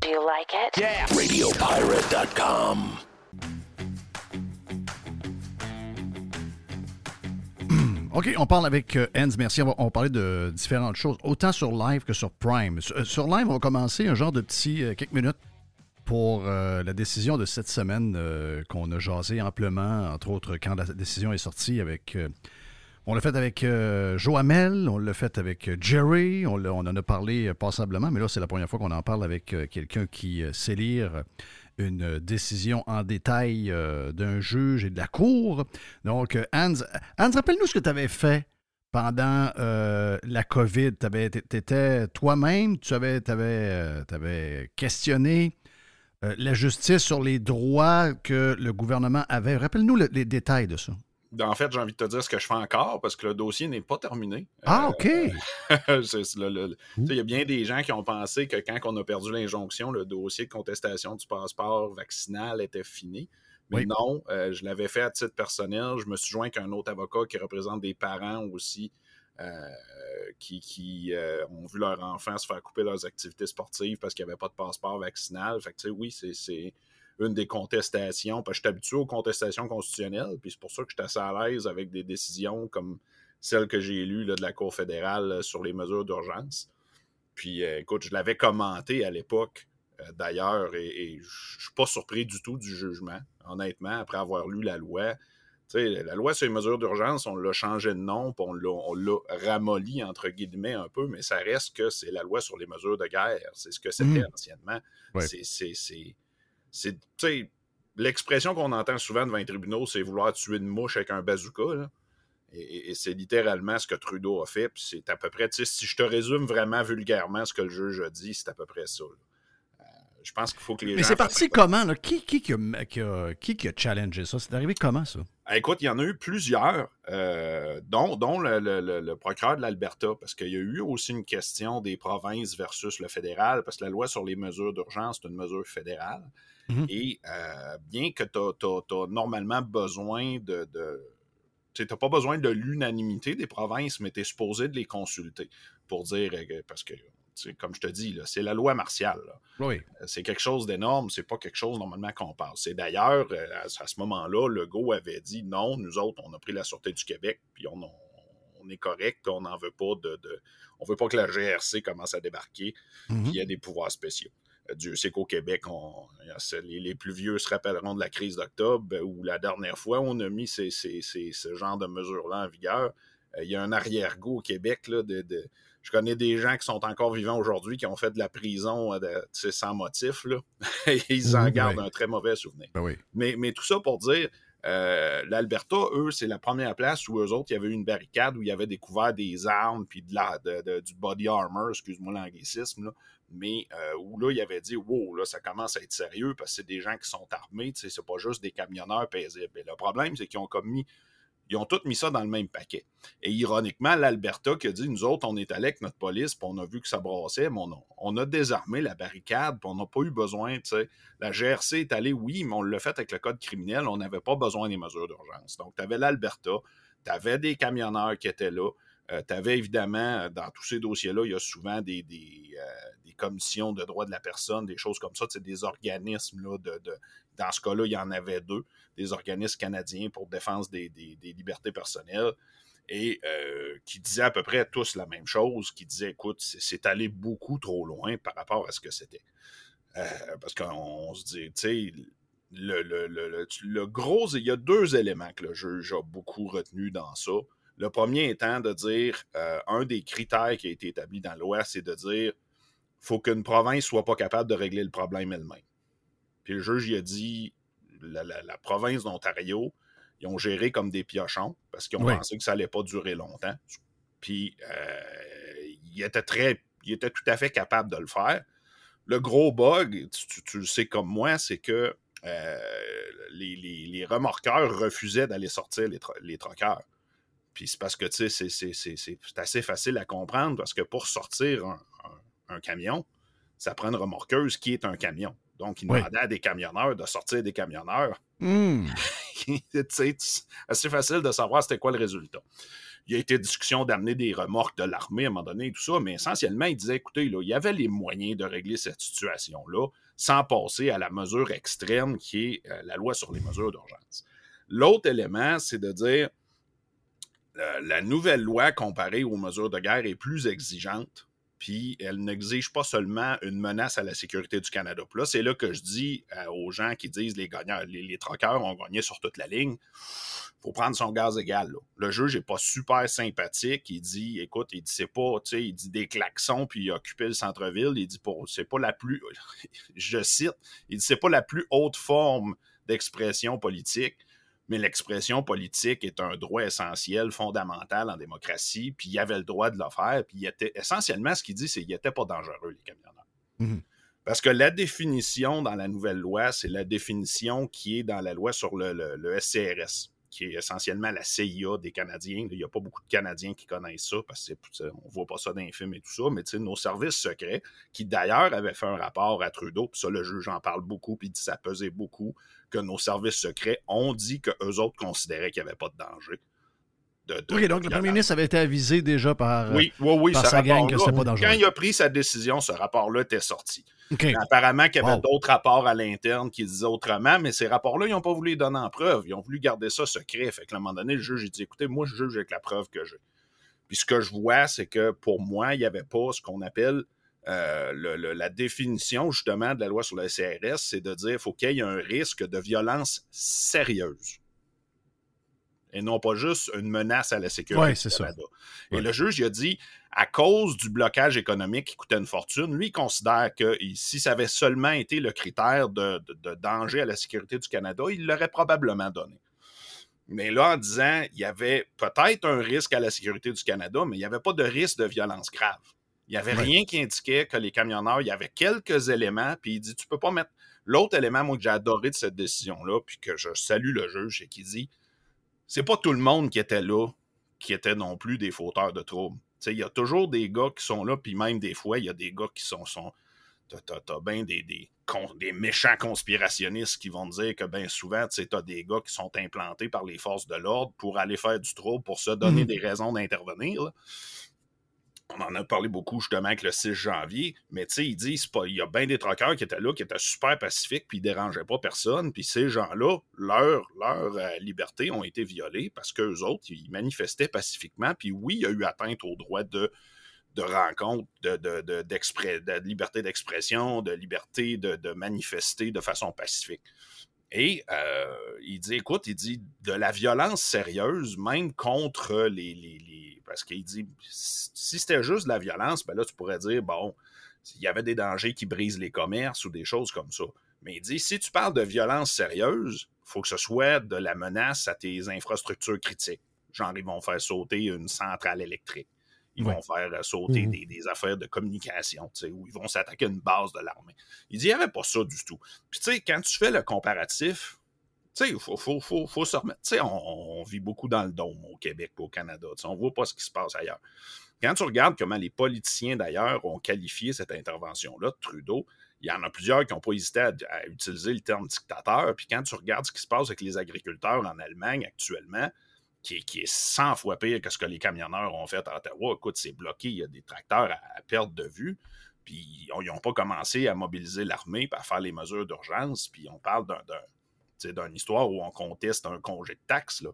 Do you like it? Yeah! RadioPirate.com. OK, on parle avec euh, Hans, merci. On va, on va parler de différentes choses, autant sur live que sur Prime. Sur, euh, sur live, on va commencer un genre de petit euh, quelques minutes pour euh, la décision de cette semaine euh, qu'on a jasé amplement, entre autres quand la décision est sortie avec... on l'a fait avec euh, Joe Hamel, on l'a fait avec euh, Jerry, on, en a parlé euh, passablement, mais là, c'est la première fois qu'on en parle avec euh, quelqu'un qui sait lire une décision en détail d'un juge et de la cour. Donc, Hans, Hans rappelle-nous ce que tu avais fait pendant la COVID. Tu étais toi-même, tu avais, questionné la justice sur les droits que le gouvernement avait. Rappelle-nous le- les détails de ça. En fait, j'ai envie de te dire ce que je fais encore parce que le dossier n'est pas terminé. Ah, Euh, OK. tu sais, Il y a bien des gens qui ont pensé que quand on a perdu l'injonction, le dossier de contestation du passeport vaccinal était fini. Mais Oui. non, euh, je l'avais fait à titre personnel. Je me suis joint avec un autre avocat qui représente des parents aussi euh, qui, qui, ont vu leur enfant se faire couper leurs activités sportives parce qu'il n'y avait pas de passeport vaccinal. Fait que, tu sais, oui, c'est une des contestations. Parce que je suis habitué aux contestations constitutionnelles, puis c'est pour ça que je suis assez à l'aise avec des décisions comme celle que j'ai lues là, de la Cour fédérale euh, sur les mesures d'urgence. Puis, euh, écoute, je l'avais commenté à l'époque, euh, d'ailleurs, et, et je suis pas surpris du tout du jugement, honnêtement, après avoir lu la loi. Tu sais, la loi sur les mesures d'urgence, on l'a changé de nom, puis on l'a, on l'a ramolli, entre guillemets, un peu, mais ça reste que c'est la loi sur les mesures de guerre. C'est ce que c'était Mhm. anciennement. Ouais. C'est, c'est, l'expression qu'on entend souvent devant les tribunaux, c'est vouloir tuer une mouche avec un bazooka. là. Et, c'est littéralement ce que Trudeau a fait. Puis c'est à peu près, si je te résume vraiment vulgairement ce que le juge a dit, c'est à peu près ça. Euh, je pense qu'il faut que les Mais gens c'est parti comment? Là? Qui, qui, qui, a, qui, a, qui qui a challengé ça? C'est arrivé comment, ça? Ah, Écoute, il y en a eu plusieurs, euh, dont, dont le, le- le- le procureur de l'Alberta, parce qu'il y a eu aussi une question des provinces versus le fédéral, parce que la loi sur les mesures d'urgence, c'est une mesure fédérale. Mhm. Et euh, bien que tu as, normalement besoin de... de tu n'as pas besoin de l'unanimité des provinces, mais tu es supposé de les consulter pour dire, parce que, comme je te dis, c'est la loi martiale. Oui. Euh, C'est quelque chose d'énorme, c'est pas quelque chose normalement qu'on passe. C'est d'ailleurs, euh, à, à ce moment-là, Legault avait dit non, nous autres, on a pris la Sûreté du Québec, puis on, on- on est correct, on n'en veut pas de, de- On veut pas que la GRC commence à débarquer, Mhm. puis il y a des pouvoirs spéciaux. Euh, Dieu sait qu'au Québec, on, les, les plus vieux se rappelleront de la crise d'octobre, où la dernière fois on a mis ces- ces- ces- ce genre de mesures-là en vigueur. Euh, Il y a un arrière-goût au Québec. Là, de, de- Je connais des gens qui sont encore vivants aujourd'hui qui ont fait de la prison euh, de- sans motif. Là. Ils en Mhm, gardent un très mauvais souvenir. Ben oui. Mais, mais tout ça pour dire, euh, l'Alberta, eux, c'est la première place où eux autres, il y avait eu une barricade où il y avait découvert des armes puis de la, du body armor, excuse-moi l'anglicisme, mais euh, où là, il avait dit, wow, là, ça commence à être sérieux parce que c'est des gens qui sont armés, c'est pas juste des camionneurs paisibles. Et le problème, c'est qu'ils ont commis ils ont tous mis ça dans le même paquet. Et ironiquement, l'Alberta qui a dit Nous autres, on est allé avec notre police, puis on a vu que ça brassait, mais on a, désarmé la barricade, puis on n'a pas eu besoin. La GRC est allée, oui, mais on l'a fait avec le code criminel, on n'avait pas besoin des mesures d'urgence. Donc, tu avais l'Alberta, tu avais des camionneurs qui étaient là. Tu avais évidemment, euh, dans tous ces dossiers-là, il y a souvent euh, des commissions de droits de la personne, des choses comme ça, des organismes. Là, de, dans ce cas-là, il y en avait deux, des organismes canadiens pour défense des, libertés personnelles, et euh, qui disaient à peu près tous la même chose, qui disaient, écoute, c'est allé beaucoup trop loin par rapport à ce que c'était. Euh, parce qu'on se dit, tu sais, le, le- le- le- le gros, il y a deux éléments que le juge a beaucoup retenu dans ça. Le premier étant de dire, euh, un des critères qui a été établi dans loi, c'est de dire, faut qu'une province soit pas capable de régler le problème elle-même. Puis le juge, il a dit, la, la- la province d'Ontario, ils ont géré comme des piochons parce qu'ils ont Oui. pensé que ça allait pas durer longtemps. Puis euh, il était très, il était tout à fait capable de le faire. Le gros bug, tu, tu- tu le sais comme moi, c'est que euh, les, les- les remorqueurs refusaient d'aller sortir les troqueurs. Puis c'est parce que, tu sais, c'est- assez facile à comprendre parce que pour sortir un, un- un camion, ça prend une remorqueuse qui est un camion. Donc, il Oui. demandait à des camionneurs de sortir des camionneurs. C'est assez facile de savoir c'était quoi le résultat. Il y a été discussion d'amener des remorques de l'armée à un moment donné et tout ça, mais essentiellement, il disait, écoutez, là, il y avait les moyens de régler cette situation-là sans passer à la mesure extrême qui est euh, la loi sur les mesures d'urgence. L'autre élément, c'est de dire, la nouvelle loi comparée aux mesures de guerre est plus exigeante, puis elle n'exige pas seulement une menace à la sécurité du Canada. Puis là, c'est là que je dis euh, aux gens qui disent les gagnants, les, les troqueurs ont gagné sur toute la ligne. faut prendre son gaz égal. Le juge n'est pas super sympathique. Il dit, écoute, il dit, c'est pas, tu sais, il dit des klaxons, puis il a occupé le centre-ville. Il dit, c'est pas la plus, je cite, il dit, c'est pas la plus haute forme d'expression politique, mais l'expression politique est un droit essentiel, fondamental en démocratie, puis il avait le droit de le faire, puis il était, essentiellement, ce qu'il dit, c'est qu'il n'était pas dangereux, les camionneurs. Mhm. Parce que la définition dans la nouvelle loi, c'est la définition qui est dans la loi sur le, le- le SCRS, qui est essentiellement la CIA des Canadiens. Il n'y a pas beaucoup de Canadiens qui connaissent ça, parce que c'est- on ne voit pas ça dans les films et tout ça, mais nos services secrets, qui d'ailleurs avaient fait un rapport à Trudeau, puis ça, le juge en parle beaucoup, puis dit ça pesait beaucoup, que nos services secrets ont dit qu'eux autres considéraient qu'il n'y avait pas de danger. De- de- OK, donc le premier ministre avait été avisé déjà par, euh, Oui, oui, oui, par sa gang que c'était pas dangereux. Quand il a pris sa décision, ce rapport-là était sorti. Apparemment qu'il y avait Wow. d'autres rapports à l'interne qui disaient autrement, mais ces rapports-là, ils n'ont pas voulu les donner en preuve. Ils ont voulu garder ça secret. Fait qu'à un moment donné, le juge, il dit écoutez, moi, je juge avec la preuve que j'ai. Puis ce que je vois, c'est que pour moi, il n'y avait pas ce qu'on appelle euh, le- le- la définition justement de la loi sur le CRS, c'est de dire qu'il faut qu'il y ait un risque de violence sérieuse. Et non pas juste une menace à la sécurité Ouais, du c'est ça. Canada. Et le juge, il a dit, à cause du blocage économique qui coûtait une fortune, lui, il considère que si ça avait seulement été le critère de, de- de danger à la sécurité du Canada, il l'aurait probablement donné. Mais là, en disant, il y avait peut-être un risque à la sécurité du Canada, mais il n'y avait pas de risque de violence grave. Il n'y avait Ouais. rien qui indiquait que les camionneurs, il y avait quelques éléments, puis il dit, tu peux pas mettre... L'autre élément, moi, que j'ai adoré de cette décision-là, puis que je salue le juge, c'est qu'il dit, c'est pas tout le monde qui était là qui était non plus des fauteurs de troubles. Il y a toujours des gars qui sont là, puis même des fois, il y a des gars qui sont. sont T'as, bien des, des, con- des méchants conspirationnistes qui vont dire que bien souvent, tu as des gars qui sont implantés par les forces de l'ordre pour aller faire du trouble, pour se donner Mhm. des raisons d'intervenir. On en a parlé beaucoup justement avec le 6 janvier, mais tu sais, il dit, c'est pas, il y a bien des truckers qui étaient là, qui étaient super pacifiques, puis ils dérangeaient pas personne, puis ces gens-là, leur, leur euh, liberté ont été violées parce qu'eux autres, ils manifestaient pacifiquement, puis oui, il y a eu atteinte au droit de, de rencontre, de, liberté d'expression, de liberté de manifester de façon pacifique. Et euh, il dit, écoute, il dit de la violence sérieuse, même contre les. les- les- parce qu'il dit, si c'était juste de la violence, ben là, tu pourrais dire, bon, il y avait des dangers qui brisent les commerces ou des choses comme ça. Mais il dit, si tu parles de violence sérieuse, il faut que ce soit de la menace à tes infrastructures critiques. Genre, ils vont faire sauter une centrale électrique. Ils Ouais. vont faire euh, sauter Mhm. des, des affaires de communication, ou ils vont s'attaquer à une base de l'armée. Il dit, il n'y avait pas ça du tout. Puis, tu sais, quand tu fais le comparatif, tu sais, il faut, faut, faut, faut se remettre. Tu sais, on, on vit beaucoup dans le dôme au Québec au Canada. On ne voit pas ce qui se passe ailleurs. Quand tu regardes comment les politiciens, d'ailleurs, ont qualifié cette intervention-là de Trudeau, il y en a plusieurs qui n'ont pas hésité à, à utiliser le terme dictateur. Puis quand tu regardes ce qui se passe avec les agriculteurs en Allemagne actuellement, qui est, qui est 100 fois pire que ce que les camionneurs ont fait à Ottawa, écoute, c'est bloqué, il y a des tracteurs à, perte de vue. Puis ils n'ont pas commencé à mobiliser l'armée à faire les mesures d'urgence. Puis on parle d'un- d'une histoire où on conteste un congé de taxes.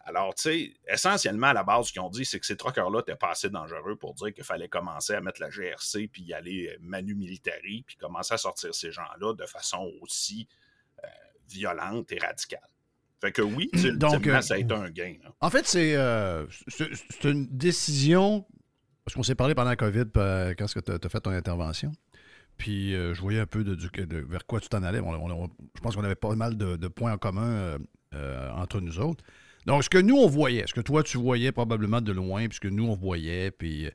Alors, tu sais, essentiellement, à la base, ce qu'ils ont dit, c'est que ces truckers-là n'étaient pas assez dangereux pour dire qu'il fallait commencer à mettre la GRC, puis y aller euh, manu militari, puis commencer à sortir ces gens-là de façon aussi euh, violente et radicale. Fait que oui, sais, Donc, euh, ça a été un gain. là. En fait, c'est euh, c'est- une décision. Parce qu'on s'est parlé pendant la COVID quand tu as fait ton intervention. Puis euh, je voyais un peu de, de- vers quoi tu t'en allais. On- on- on- je pense qu'on avait pas mal de, de points en commun entre nous autres. Donc, ce que nous, on voyait, ce que toi, tu voyais probablement de loin, puis ce que nous, on voyait, puis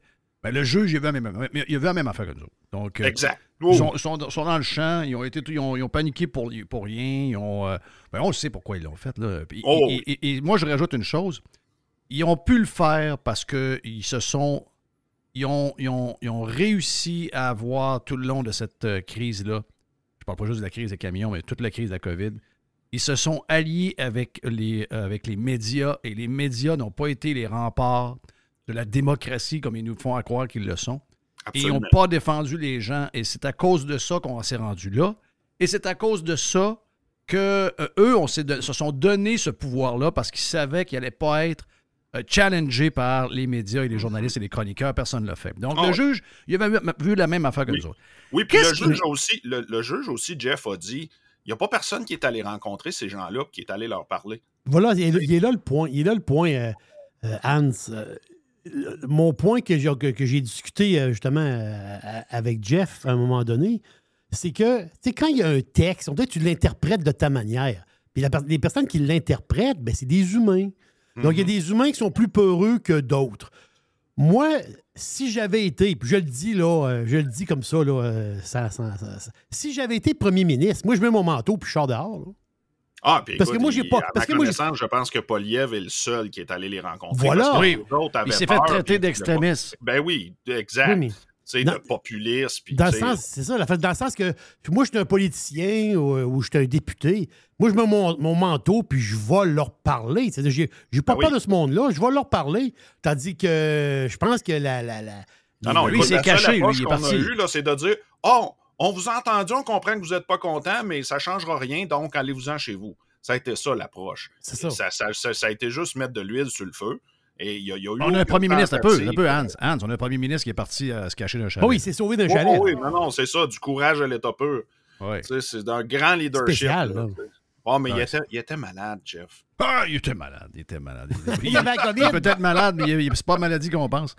ben, le juge, il a vu la même, il la même affaire que nous autres. Donc, euh, Exact. Ils Oh. sont, sont dans- sont dans le champ, ils ont, été, ils ont, ils ont paniqué pour, pour rien. Ils ont, euh, ben, on sait pourquoi ils l'ont fait. Là. Oh, et, et- et moi, je rajoute une chose. Ils ont pu le faire parce qu'ils se sont. Ils ont, ils, ont, ils ont réussi à avoir tout le long de cette euh, crise-là. Je parle pas juste de la crise des camions, mais toute la crise de la COVID. Ils se sont alliés avec les, avec les médias et les médias n'ont pas été les remparts de la démocratie comme ils nous font à croire qu'ils le sont. Et ils n'ont Absolument. pas défendu les gens. Et c'est à cause de ça qu'on s'est rendu là. Et c'est à cause de ça que euh, eux on se sont donné ce pouvoir-là parce qu'ils savaient qu'ils n'allaient pas être euh, challengés par les médias et les journalistes et les chroniqueurs. Personne ne l'a fait. Donc, Ah le ouais. juge, il avait vu- vu la même affaire que Oui. nous autres. Oui, puis le juge, aussi, le, le juge aussi, Jeff, a dit il n'y a pas personne qui est allé rencontrer ces gens-là et qui est allé leur parler. Voilà, il est, il est là le point. Il est là le point, euh, euh, Hans. Mon point que j'ai, que, que j'ai discuté euh, justement euh, avec Jeff à un moment donné, c'est que, tu sais, quand il y a un texte, on dirait que tu l'interprètes de ta manière. Puis la les personnes qui l'interprètent, ben, c'est des humains. Donc, il y a des humains qui sont plus peureux que d'autres. Moi, si j'avais été, puis je le dis là, euh, je le dis comme ça, là, si j'avais été premier ministre, moi je mets mon manteau puis je sors dehors. là. Ah, puis Parce écoute, que moi, j'ai pas- À parce ma que moi, je pense que Poliev est le seul qui est allé les rencontrer. Voilà. parce que Oui. les autres avaient Il s'est fait traiter d'extrémiste. Ben oui, exact. Oui, mais- Tu sais, Dans- de populiste. puis Dans le sens, c'est ça, la fait, dans le sens que moi, je suis un politicien ou, ou je suis un député. Moi, je mets mon, mon manteau puis je vais leur parler. C'est-à-dire, j'ai, j'ai pas Ah peur oui. de ce monde-là, je vais leur parler. Tandis que je pense que la. la, la Non, non, Lui, seule caché, lui, il est qu'on a parti. c'est de dire Oh, on vous a entendu, on comprend que vous n'êtes pas content, mais ça ne changera rien, donc allez-vous-en chez vous. Ça a été ça l'approche. C'est ça. Ça, ça- ça a été juste mettre de l'huile sur le feu. Et il y a, il y a eu On a un premier ministre, un peu, un peu, Hans. Hans, on a un premier ministre qui est parti euh, se cacher d'un chalet. Ah oui, il s'est sauvé d'un Oh, chalet. oui, non, non, c'est ça, du courage à l'état pur. Ouais. Tu sais, C'est d'un grand leadership. Spécial, là, là. Oh, mais il, était, il était malade, Jeff. Ah, il était malade, il était malade. Il avait COVID. Il est peut-être malade, mais c'est pas la maladie qu'on pense.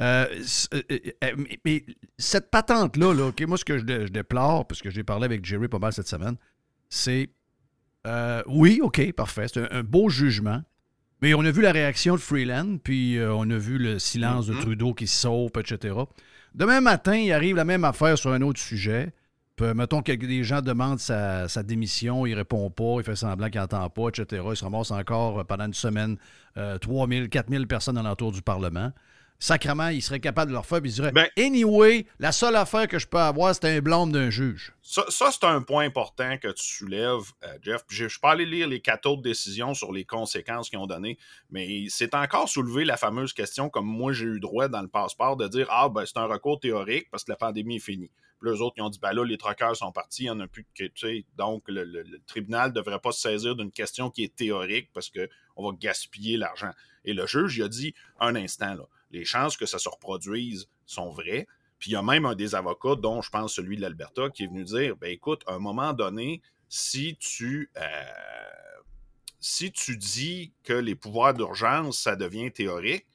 Euh, euh, euh, mais, mais cette patente-là, là, ok, moi, ce que je, dé- je déplore, parce que j'ai parlé avec Jerry pas mal cette semaine, c'est euh, oui, OK, parfait, c'est un, un beau jugement, mais on a vu la réaction de Freeland, puis euh, on a vu le silence de Mhm. Trudeau qui sauve, etc. Demain matin, il arrive la même affaire sur un autre sujet. Puis, mettons que des gens demandent sa, sa démission, il répond pas, il fait semblant qu'il n'entend pas, etc. Il se ramasse encore euh, pendant une semaine euh, 3 000, 4 000 personnes alentour du Parlement. sacrement, il serait capable de leur faire, puis il dirait Ben- Anyway, la seule affaire que je peux avoir, c'est un blâme d'un juge. Ça, ça, c'est un point important que tu soulèves, euh, Jeff. Puis Je ne suis pas allé lire les quatre autres décisions sur les conséquences qu'ils ont données, mais c'est encore soulevé la fameuse question, comme moi j'ai eu droit dans le passeport, de dire Ah, ben c'est un recours théorique parce que la pandémie est finie. Puis les autres, ils ont dit Ben là, les truckers sont partis, il n'y en a plus que, tu sais, donc le tribunal ne devrait pas se saisir d'une question qui est théorique parce qu'on va gaspiller l'argent. Et le juge, il a dit Un instant, là, les chances que ça se reproduise sont vraies. Puis il y a même un des avocats, dont je pense celui de l'Alberta, qui est venu dire ben écoute, à un moment donné, si tu euh, si tu dis que les pouvoirs d'urgence, ça devient théorique,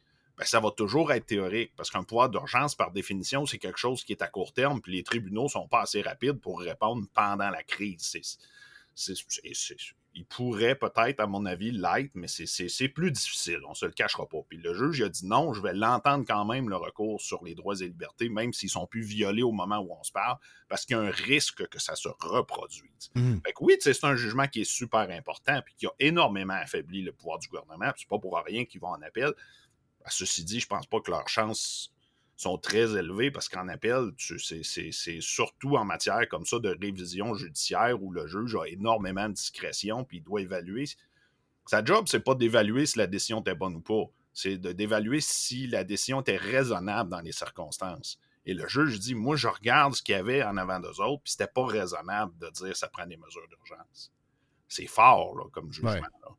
ben ça va toujours être théorique. Parce qu'un pouvoir d'urgence, par définition, c'est quelque chose qui est à court terme, puis les tribunaux sont pas assez rapides pour répondre pendant la crise. C'est- il pourrait peut-être, à mon avis, l'être, mais c'est- c'est c'est plus difficile, on se le cachera pas. Puis le juge il a dit non, je vais l'entendre quand même, le recours sur les droits et libertés, même s'ils sont plus violés au moment où on se parle, parce qu'il y a un risque que ça se reproduise. Fait que oui, c'est un jugement qui est super important, puis qui a énormément affaibli le pouvoir du gouvernement, puis c'est pas pour rien qu'ils vont en appel. À ceci dit, je pense pas que leurs chances sont très élevées parce qu'en appel, c'est- surtout en matière comme ça de révision judiciaire où le juge a énormément de discrétion puis il doit évaluer. Sa job, c'est pas d'évaluer si la décision était bonne ou pas, c'est d'évaluer si la décision était raisonnable dans les circonstances. Et le juge dit Moi, je regarde ce qu'il y avait en avant d'eux autres, puis c'était pas raisonnable de dire ça prend des mesures d'urgence. C'est fort là, comme jugement. Ouais. là.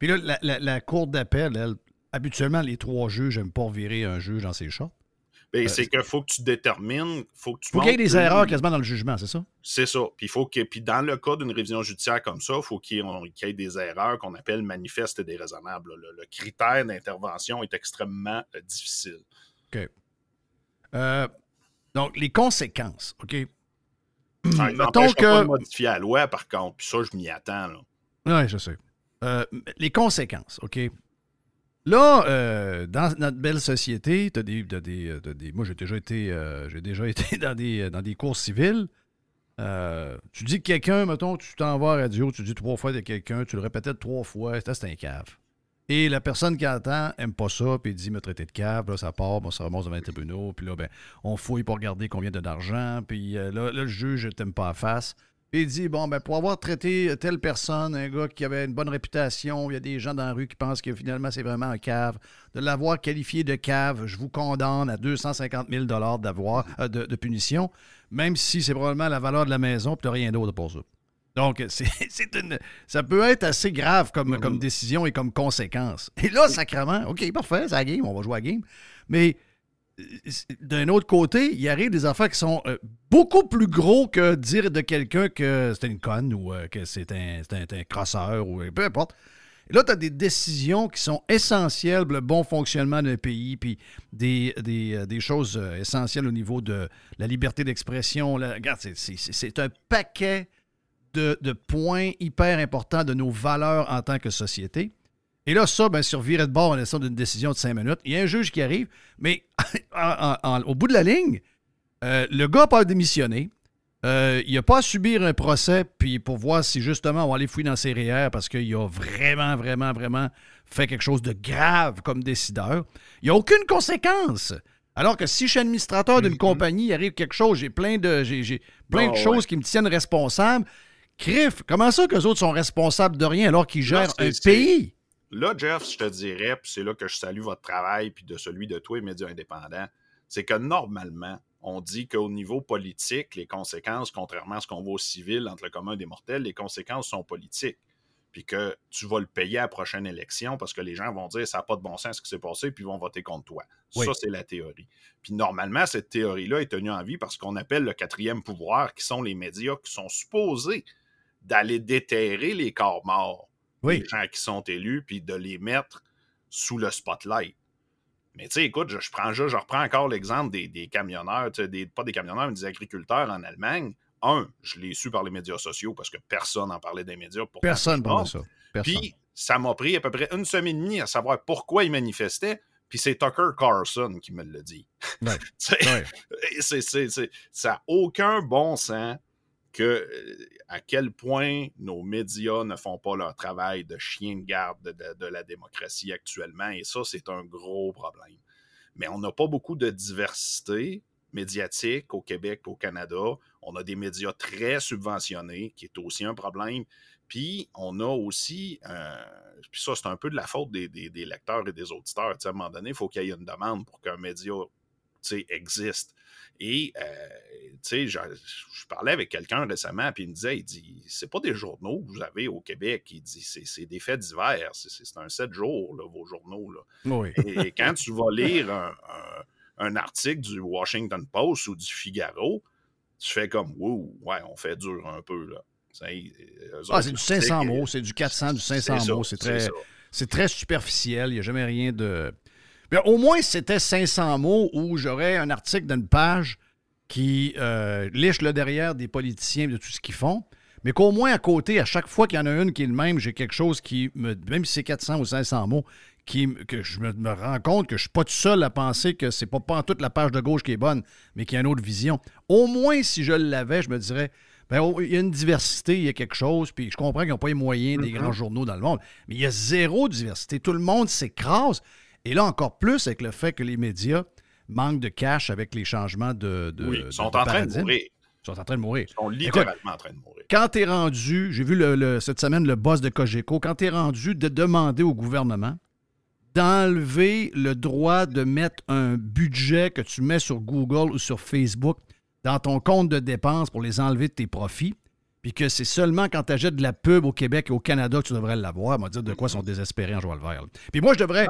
Puis là, la, la- la cour d'appel, elle, habituellement, les trois juges n'aiment pas virer un juge dans ses chats. Ben, Euh, c'est qu'il faut que tu détermines, faut que tu faut qu'il y ait des que- erreurs quasiment dans le jugement, c'est ça? C'est ça. Puis, il faut que, puis dans le cas d'une révision judiciaire comme ça, il faut qu'il y, ait- des erreurs qu'on appelle manifestes et déraisonnables. Le, le critère d'intervention est extrêmement euh, difficile. OK. Euh, donc, les conséquences, OK? Ça Mettons pas que- de modifier la loi, par contre. Puis ça, je m'y attends. Oui, je sais. Euh, les conséquences, OK? Là, euh, dans notre belle société, t'as des, euh, des- moi, j'ai déjà été, euh, dans des, cours civiles. Euh, tu dis que quelqu'un, mettons, tu t'en vas à la radio, tu dis trois fois de quelqu'un, tu le répètes trois fois, c'est un cave. Et la personne qui entend aime pas ça, puis dit me traiter de cave, là, ça part, bon, ça remonte devant les tribunaux, puis là, ben, on fouille pour regarder combien de d'argent, puis là, là, le juge t'aime pas en face. Puis il dit bon, ben, pour avoir traité telle personne, un gars qui avait une bonne réputation, il y a des gens dans la rue qui pensent que finalement c'est vraiment un cave, de l'avoir qualifié de cave, je vous condamne à 250 000 d'avoir, euh, de, de punition, même si c'est probablement la valeur de la maison, puis tu rien d'autre pour ça. Donc, c'est une, ça peut être assez grave comme, comme décision et comme conséquence. Et là, sacrement, OK, parfait, c'est la game, on va jouer à la game. Mais d'un autre côté, il arrive des affaires qui sont euh, beaucoup plus gros que dire de quelqu'un que c'est une conne ou euh, que c'est un, un, crosseur ou peu importe. Là, tu as des décisions qui sont essentielles pour le bon fonctionnement d'un pays, puis des, euh, choses essentielles au niveau de la liberté d'expression. Regarde, c'est- un paquet de points hyper importants de nos valeurs en tant que société. Et là, ça, ben, sur virer de bord, on est d'une décision de cinq minutes. Il y a un juge qui arrive, mais en- en- en- au bout de la ligne, euh, le gars n'a pas démissionné. Euh, il n'a pas à subir un procès puis pour voir si justement on va aller fouiller dans ses REER parce qu'il a vraiment, vraiment, vraiment fait quelque chose de grave comme décideur. Il n'y a aucune conséquence. Alors que si je suis administrateur d'une compagnie, il arrive quelque chose, j'ai plein de, plein de choses ouais. qui me tiennent responsable. Criff, comment ça que les autres sont responsables de rien alors qu'ils gèrent un pays? Là, Jeff, je te dirais, puis c'est là que je salue votre travail, puis de celui de toi et médias indépendants, c'est que normalement, on dit qu'au niveau politique, les conséquences, contrairement à ce qu'on voit au civil entre le commun des mortels, les conséquences sont politiques. Puis que tu vas le payer à la prochaine élection parce que les gens vont dire ça n'a pas de bon sens ce qui s'est passé, puis ils vont voter contre toi. Oui. Ça, c'est la théorie. Puis normalement, cette théorie-là est tenue en vie par ce qu'on appelle le quatrième pouvoir, qui sont les médias qui sont supposés d'aller déterrer les corps morts Oui. les gens qui sont élus, puis de les mettre sous le spotlight. Mais tu sais, écoute, je, je prends, je, je reprends encore l'exemple des, des camionneurs, des, pas des camionneurs, mais des agriculteurs en Allemagne. Un, je l'ai su par les médias sociaux parce que personne n'en parlait des médias. pourtant, Personne bon. de ça. Personne. Puis, ça m'a pris à peu près une semaine et demie à savoir pourquoi ils manifestaient. Puis c'est Tucker Carlson qui me l'a dit. Ouais. Ça n'a aucun bon sens que euh, à quel point nos médias ne font pas leur travail de chien de garde de, la démocratie actuellement. Et ça, c'est un gros problème. mais on n'a pas beaucoup de diversité médiatique au Québec, au Canada. On a des médias très subventionnés, qui est aussi un problème. Puis, on a aussi, euh, puis ça, c'est un peu de la faute des, lecteurs et des auditeurs. À un moment donné, il faut qu'il y ait une demande pour qu'un média existe. Et, euh, tu sais, je, je parlais avec quelqu'un récemment, puis il me disait, il dit, c'est pas des journaux que vous avez au Québec. Il dit, c'est des faits divers. C'est- un sept jours, là, vos journaux. Là. Oui. Et, et quand tu vas lire un, un- un article du Washington Post ou du Figaro, tu fais comme, wow, ouais, on fait dur un peu, là. Eux Ah, c'est du l'article, 500 mots, c'est du 400, du 500 C'est ça, mots. C'est très, très superficiel. Il n'y a jamais rien de. Mais au moins, c'était 500 mots où j'aurais un article d'une page qui euh, liche le derrière des politiciens et de tout ce qu'ils font. Mais qu'au moins à côté, à chaque fois qu'il y en a une qui est le même, j'ai quelque chose qui me. Même si c'est 400 ou 500 mots, qui, que je me, me rends compte que je ne suis pas tout seul à penser que c'est pas, pas toute la page de gauche qui est bonne, mais qu'il y a une autre vision. Au moins, si je l'avais, je me dirais. Ben, oh, il y a une diversité, il y a quelque chose, puis je comprends qu'ils n'ont pas les moyens des Mm-hmm. grands journaux dans le monde, mais il y a zéro diversité. Tout le monde s'écrase. Et là, encore plus avec le fait que les médias manquent de cash avec les changements de. de Oui, ils sont de en train de mourir. Ils sont en train de mourir. Ils sont Écoute, littéralement en train de mourir. quand tu es rendu, j'ai vu le- le- cette semaine le boss de Cogeco, quand tu es rendu de demander au gouvernement d'enlever le droit de mettre un budget que tu mets sur Google ou sur Facebook dans ton compte de dépenses pour les enlever de tes profits, puis que c'est seulement quand tu achètes de la pub au Québec et au Canada que tu devrais l'avoir, va dire de quoi ils sont désespérés en jouant le vert. Puis moi, je devrais...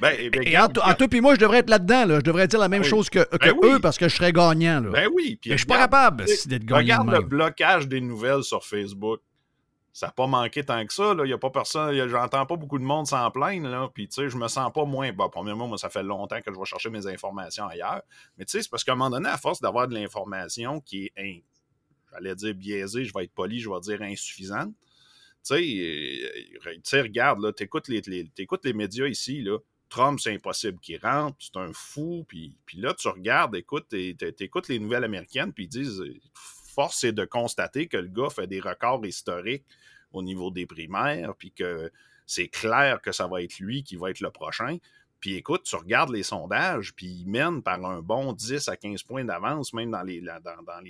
Ben, eh ben, Et en, regarde, en toi puis moi, je devrais être là-dedans. là. Je devrais dire la même Oui. chose que, que Ben oui. eux parce que je serais gagnant. Là. Ben oui. puis Mais je suis pas capable d'être gagnant Regarde de le blocage des nouvelles sur Facebook. Ça n'a pas manqué tant que ça. Il y a pas personne. J'entends pas beaucoup de monde s'en plaindre. Là. Puis, tu sais, je me sens pas moins. Bon, premièrement, moi, ça fait longtemps que je vais chercher mes informations ailleurs. Mais, tu sais, c'est parce qu'à un moment donné, à force d'avoir de l'information qui est, j'allais dire biaisée, je vais être poli, je vais dire insuffisante. Tu sais, euh, regarde, là, t'écoutes les, les, les médias ici, là. Trump, c'est impossible qu'il rentre, c'est un fou. Puis, puis là, tu regardes, écoute, t'é- t'é- t'écoutes les nouvelles américaines, puis ils disent, euh, force est de constater que le gars fait des records historiques au niveau des primaires, puis que c'est clair que ça va être lui qui va être le prochain. Puis écoute, tu regardes les sondages, puis il mène par un bon 10 à 15 points d'avance, même dans les,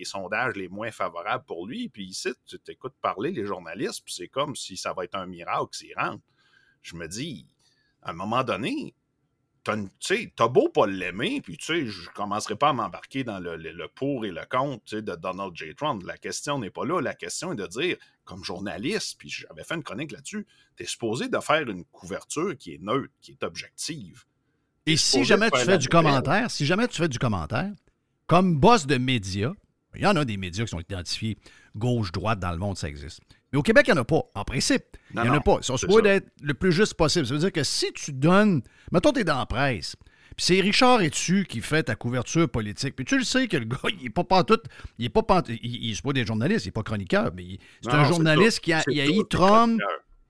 sondages les moins favorables pour lui. Puis ici, tu t'écoutes parler les journalistes, puis c'est comme si ça va être un miracle s'il rentre. Je me dis, à un moment donné, tu t'as beau pas l'aimer, puis tu sais, je commencerai pas à m'embarquer dans le, pour et le contre de Donald J. Trump. La question n'est pas là. La question est de dire, comme journaliste, puis j'avais fait une chronique là-dessus, t'es supposé de faire une couverture qui est neutre, qui est objective. Et si jamais tu fais du commentaire, si jamais tu fais du commentaire, comme boss de médias, il y en a des médias qui sont identifiés gauche-droite dans le monde, ça existe. Mais au Québec, il n'y en a pas, en principe. Il n'y en a pas. Ils sont supposés d'être le plus juste possible. Ça veut dire que si tu donnes. Mettons, tu es dans la presse. Puis c'est Richard Etu qui fait ta couverture politique. Puis tu le sais que le gars, il n'est pas pantoute. Il n'est pas pantoute- Il, il- c'est pas des journalistes, il n'est pas chroniqueur, mais il- c'est Non, un journaliste qui a, il a Trump.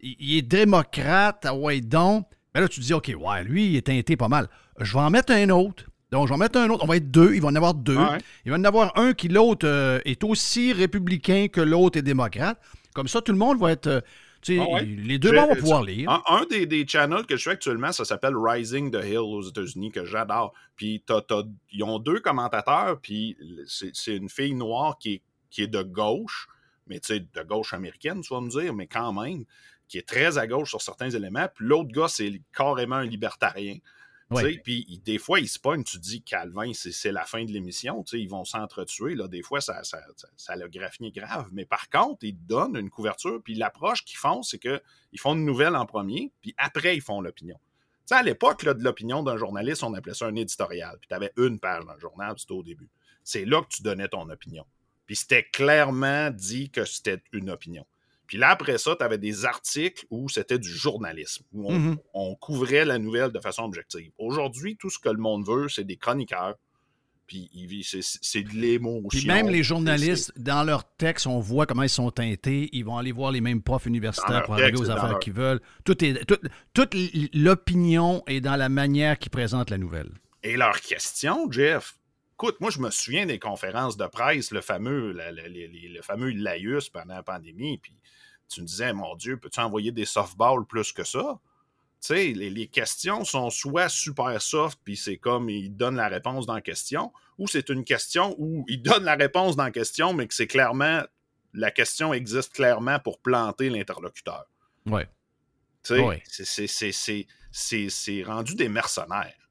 Il, il est démocrate, ah ouais, donc. Ben là, tu te dis, OK, ouais, lui, il est teinté pas mal. Je vais en mettre un autre. Donc, je vais en mettre un autre. On va être deux. Il va en avoir deux. Ouais. Il va en avoir un qui, l'autre, euh, est aussi républicain que l'autre est démocrate. Comme ça, tout le monde va être. euh, Ah ouais? Les deux vont pouvoir lire. Un, un des, des channels que je fais actuellement, ça s'appelle Rising the Hill aux États-Unis, que j'adore. Puis t'as- t'as- ils ont deux commentateurs, puis c'est c'est une fille noire qui est, qui est de gauche, mais tu sais, de gauche américaine, tu vas me dire, mais quand même, qui est très à gauche sur certains éléments. Puis l'autre gars, c'est carrément un libertarien. Puis des fois, ils se pognent, tu dis, Calvin, c'est la fin de l'émission, ils vont s'entretuer. Là. Des fois, ça, ça, ça, ça le graphier grave. Mais par contre, ils donnent une couverture, puis l'approche qu'ils font, c'est qu'ils font une nouvelle en premier, puis après, ils font l'opinion. Tu à l'époque, de l'opinion d'un journaliste, on appelait ça un éditorial. Puis tu avais une page dans le journal, c'était au début. C'est là que tu donnais ton opinion. Puis c'était clairement dit que c'était une opinion. Puis là, après ça, tu avais des articles où c'était du journalisme, où on, Mhm. on couvrait la nouvelle de façon objective. Aujourd'hui, tout ce que le monde veut, c'est des chroniqueurs. Puis c'est- de l'émotion. Puis même les journalistes, dans leurs textes, on voit comment ils sont teintés. Ils vont aller voir les mêmes profs universitaires leurs pour arriver aux affaires leur- qu'ils veulent. Tout est, tout- toute l'opinion est dans la manière qu'ils présentent la nouvelle. Et leur question, Jeff, écoute, moi, je me souviens des conférences de presse, le fameux, la- la- les- les- le fameux laïus pendant la pandémie, puis tu me disais, mon Dieu, peux-tu envoyer des softballs plus que ça? sais, les, les questions sont soit super soft, puis c'est comme il donne la réponse dans la question, ou c'est une question où il donne la réponse dans la question, mais que c'est clairement, la question existe clairement pour planter l'interlocuteur. Ouais. Tu sais, Ouais. c'est rendu des mercenaires.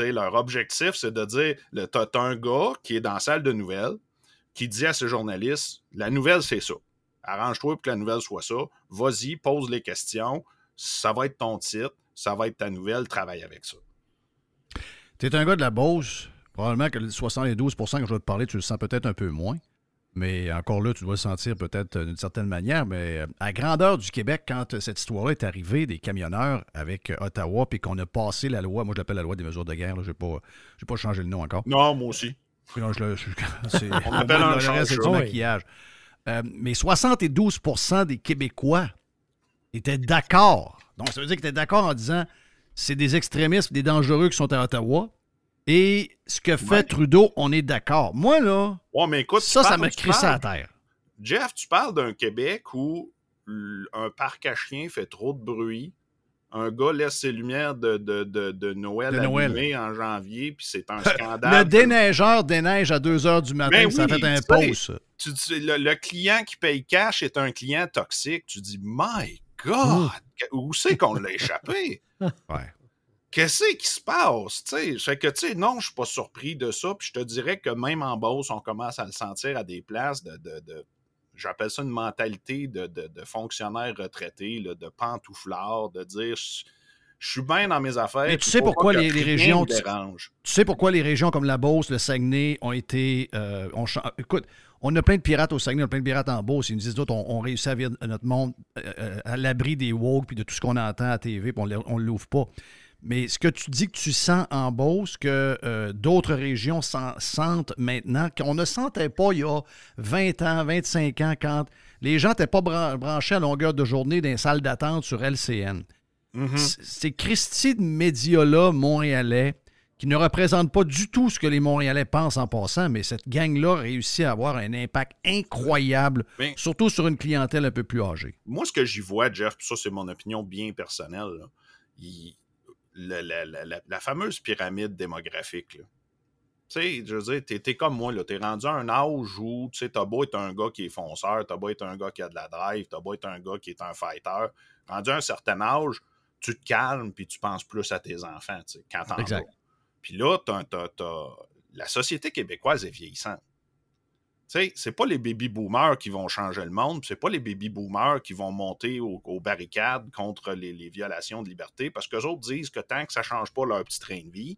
Leur objectif, c'est de dire, le- t'as un gars qui est dans la salle de nouvelles, qui dit à ses journalistes, la nouvelle, c'est ça. Arrange-toi pour que la nouvelle soit ça. Vas-y, pose les questions. Ça va être ton titre. Ça va être ta nouvelle. Travaille avec ça. Tu es un gars de la Beauce. Probablement que le 72% que je vais te parler, tu le sens peut-être un peu moins. Mais encore là, tu dois le sentir peut-être euh, d'une certaine manière. Mais euh, à grandeur du Québec, quand euh, cette histoire-là est arrivée, des camionneurs avec Ottawa, puis qu'on a passé la loi, moi je l'appelle la loi des mesures de guerre, je n'ai pas, pas changé le nom encore. Non, moi aussi. Non, je le- c'est- On appelle un du Oui. maquillage. Euh, mais 72% des Québécois étaient d'accord. Donc, ça veut dire qu'ils étaient d'accord en disant c'est des extrémistes, des dangereux qui sont à Ottawa. Et ce que fait Trudeau, on est d'accord. Moi, là, Ouais, mais écoute, ça, tu ça tu crissé à terre. Jeff, tu parles d'un Québec où un parc à chiens fait trop de bruit. Un gars laisse ses lumières de, de, de, de Noël Noël. allumées en janvier, puis c'est un Le scandale. déneigeur déneige à 2 h du matin, Ben ça fait un tu pause. tu dis, le, le client qui paye cash est un client toxique. Tu dis, My God, où c'est qu'on l'a échappé? Ouais. Qu'est-ce qui se passe? Tu sais, fait que, tu sais, non, je suis pas surpris de ça. Puis je te dirais que même en Beauce, on commence à le sentir à des places de. de- de- J'appelle ça une mentalité de, de, de fonctionnaire retraité, là, de pantouflard, de dire je, suis bien dans mes affaires. Mais tu sais pourquoi les, régions. Tu, tu sais pourquoi les régions comme la Beauce, le Saguenay ont été. euh, Écoute, on a plein de pirates au Saguenay, on a plein de pirates en Beauce. Ils nous disent, d'autres, on, on réussit à vivre notre monde euh, euh, à l'abri des woke puis de tout ce qu'on entend à TV, puis on ne l'ouvre pas. Mais ce que tu dis que tu sens en Beauce, que euh, d'autres régions sen- sentent maintenant, qu'on ne sentait pas il y a 20 ans, 25 ans, quand les gens n'étaient pas bran- branchés à longueur de journée dans les salles d'attente sur LCN. Mm-hmm. C- Ces Christy de médias-là montréalais qui ne représentent pas du tout ce que les Montréalais pensent en passant, mais cette gang-là réussit à avoir un impact incroyable, Mais- surtout sur une clientèle un peu plus âgée. moi, ce que j'y vois, Jeff, ça, c'est mon opinion bien personnelle, là, il- le- la, la- la- la fameuse pyramide démographique, là. Tu sais, je veux dire, t'es, t'es comme moi, là. T'es rendu à un âge où, tu sais, t'as beau être un gars qui est fonceur, t'as beau être un gars qui a de la drive, t'as beau être un gars qui est un fighter. Rendu à un certain âge, tu te calmes puis tu penses plus à tes enfants, tu sais, quand t'en. Puis là, t'as- t'as- t'as- la société québécoise est vieillissante. Sais, c'est pas les baby boomers qui vont changer le monde, c'est pas les baby boomers qui vont monter au- aux, barricades contre les, violations de liberté, parce que autres disent que tant que ça change pas leur petit train de vie,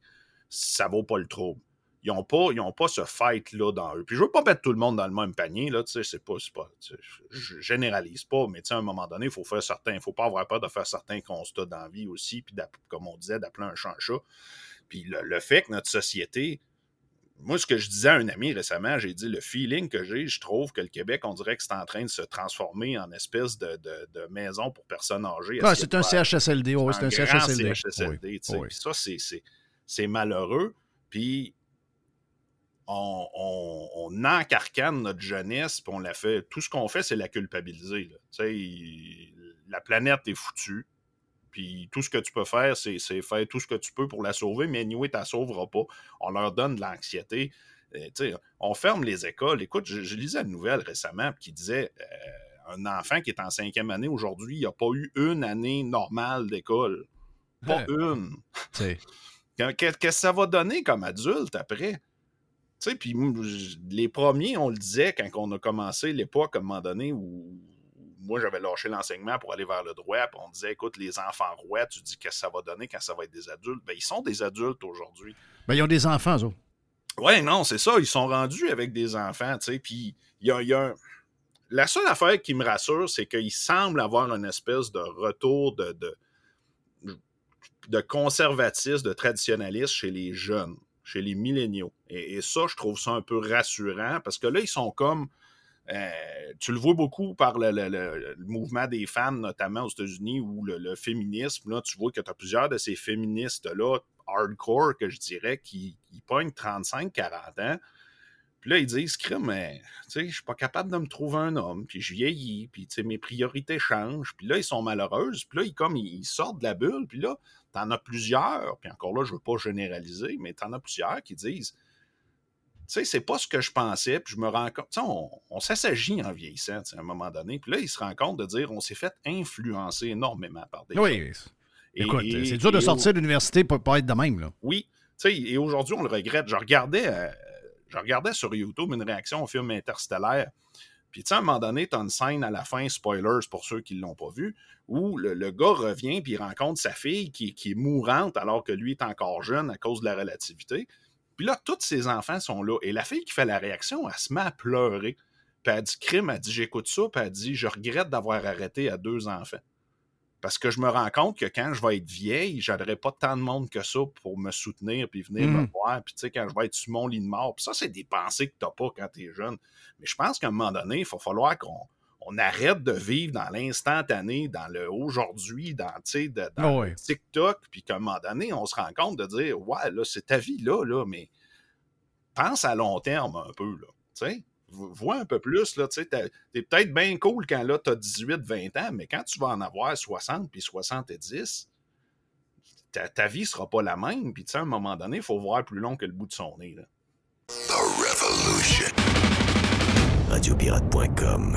ça vaut pas le trouble. Ils n'ont pas, ils ont pas ce fight-là dans eux. Puis je veux pas mettre tout le monde dans le même panier, là, tu sais, c'est pas, pas, généralise pas, mais à un moment donné, il faut faire certains, faut pas avoir peur de faire certains constats dans la vie aussi, puis comme on disait, d'appeler un chat un chat. Puis le fait que notre société, moi, ce que je disais à un ami récemment, j'ai dit le feeling que j'ai, je trouve que le Québec, on dirait que c'est en train de se transformer en espèce de, de- de maison pour personnes âgées. Ah, c'est un CHSLD, oui, c'est un CHSLD. CHSLD, Oui, oui. Ça, c'est- malheureux. Puis on, on, on encarcane notre jeunesse, puis on la fait. Tout ce qu'on fait, c'est la culpabiliser. là. Il- la planète est foutue. Puis tout ce que tu peux faire, c'est faire tout ce que tu peux pour la sauver, mais anyway, tu la sauveras pas. On leur donne de l'anxiété. Euh, on ferme les écoles. Écoute, je, je lisais une nouvelle récemment qui disait euh, un enfant qui est en cinquième année aujourd'hui, il n'a pas eu une année normale d'école. Pas Ouais. une. Qu'est-ce que ça va donner comme adulte après? Tu sais, puis m- j- les premiers, on le disait quand on a commencé l'époque, à un moment donné, où moi, j'avais lâché l'enseignement pour aller vers le droit, puis on disait, écoute, les enfants rois, tu dis qu'est-ce que ça va donner quand ça va être des adultes? Ben, ils sont des adultes aujourd'hui. Ben, ils ont des enfants, eux. Ouais, non, c'est ça. Ils sont rendus avec des enfants, tu sais. Puis, il y a, y a un- La seule affaire qui me rassure, c'est qu'il semble avoir une espèce de retour de, de, de conservatisme, de traditionnalisme chez les jeunes, chez les milléniaux. Et, et ça, je trouve ça un peu rassurant parce que là, ils sont comme. Euh, tu le vois beaucoup par le, mouvement des femmes, notamment aux États-Unis, ou le, féminisme. Là, tu vois que tu as plusieurs de ces féministes-là, hardcore, que je dirais, qui, qui pognent 35-40 ans, Puis là, ils disent, crime, tu sais, je suis pas capable de me trouver un homme, puis je vieillis, puis tu sais, mes priorités changent. Puis là, ils sont malheureuses. Puis là, ils, comme, ils sortent de la bulle. Puis là, t'en as plusieurs, puis encore là, je veux pas généraliser, mais t'en as plusieurs qui disent, sais, c'est pas ce que je pensais, puis je me rends compte. Tu on, on s'assagit en vieillissant, tu à un moment donné. Puis là, ils se rendent compte de dire, on s'est fait influencer énormément par des Oui. gens. Écoute, c'est dur de et sortir de l'université pour pas être de même. Là. oui. Tu sais, et aujourd'hui, on le regrette. Je regardais, euh, je regardais sur YouTube une réaction au film Interstellaire. Puis, tu sais, à un moment donné, tu as une scène à la fin, spoilers pour ceux qui ne l'ont pas vu, où le, le gars revient puis il rencontre sa fille qui, qui est mourante alors que lui est encore jeune à cause de la relativité. Puis là, tous ses enfants sont là. Et la fille qui fait la réaction, elle se met à pleurer. Puis elle dit crime, elle dit j'écoute ça, puis elle dit je regrette d'avoir arrêté à deux enfants. Parce que je me rends compte que quand je vais être vieille, j'aurai pas tant de monde que ça pour me soutenir puis venir me Mhm. voir. Puis tu sais, quand je vais être sur mon lit de mort. Puis ça, c'est des pensées que t'as pas quand t'es jeune. Mais je pense qu'à un moment donné, il va falloir qu'on on arrête de vivre dans l'instantané, dans le aujourd'hui, dans, tu de- dans le ouais. TikTok, puis qu'à un moment donné, on se rend compte de dire Ouais, là, c'est ta vie là, là, mais pense à long terme un peu, là. Tu vois un peu plus, là, tu t'es peut-être bien cool quand là, t'as 18, 20 ans, mais quand tu vas en avoir 60 puis 70, ta, ta vie sera pas la même, puis tu sais, à un moment donné, il faut voir plus long que le bout de son nez, là. Revolution. Radiopirate.com.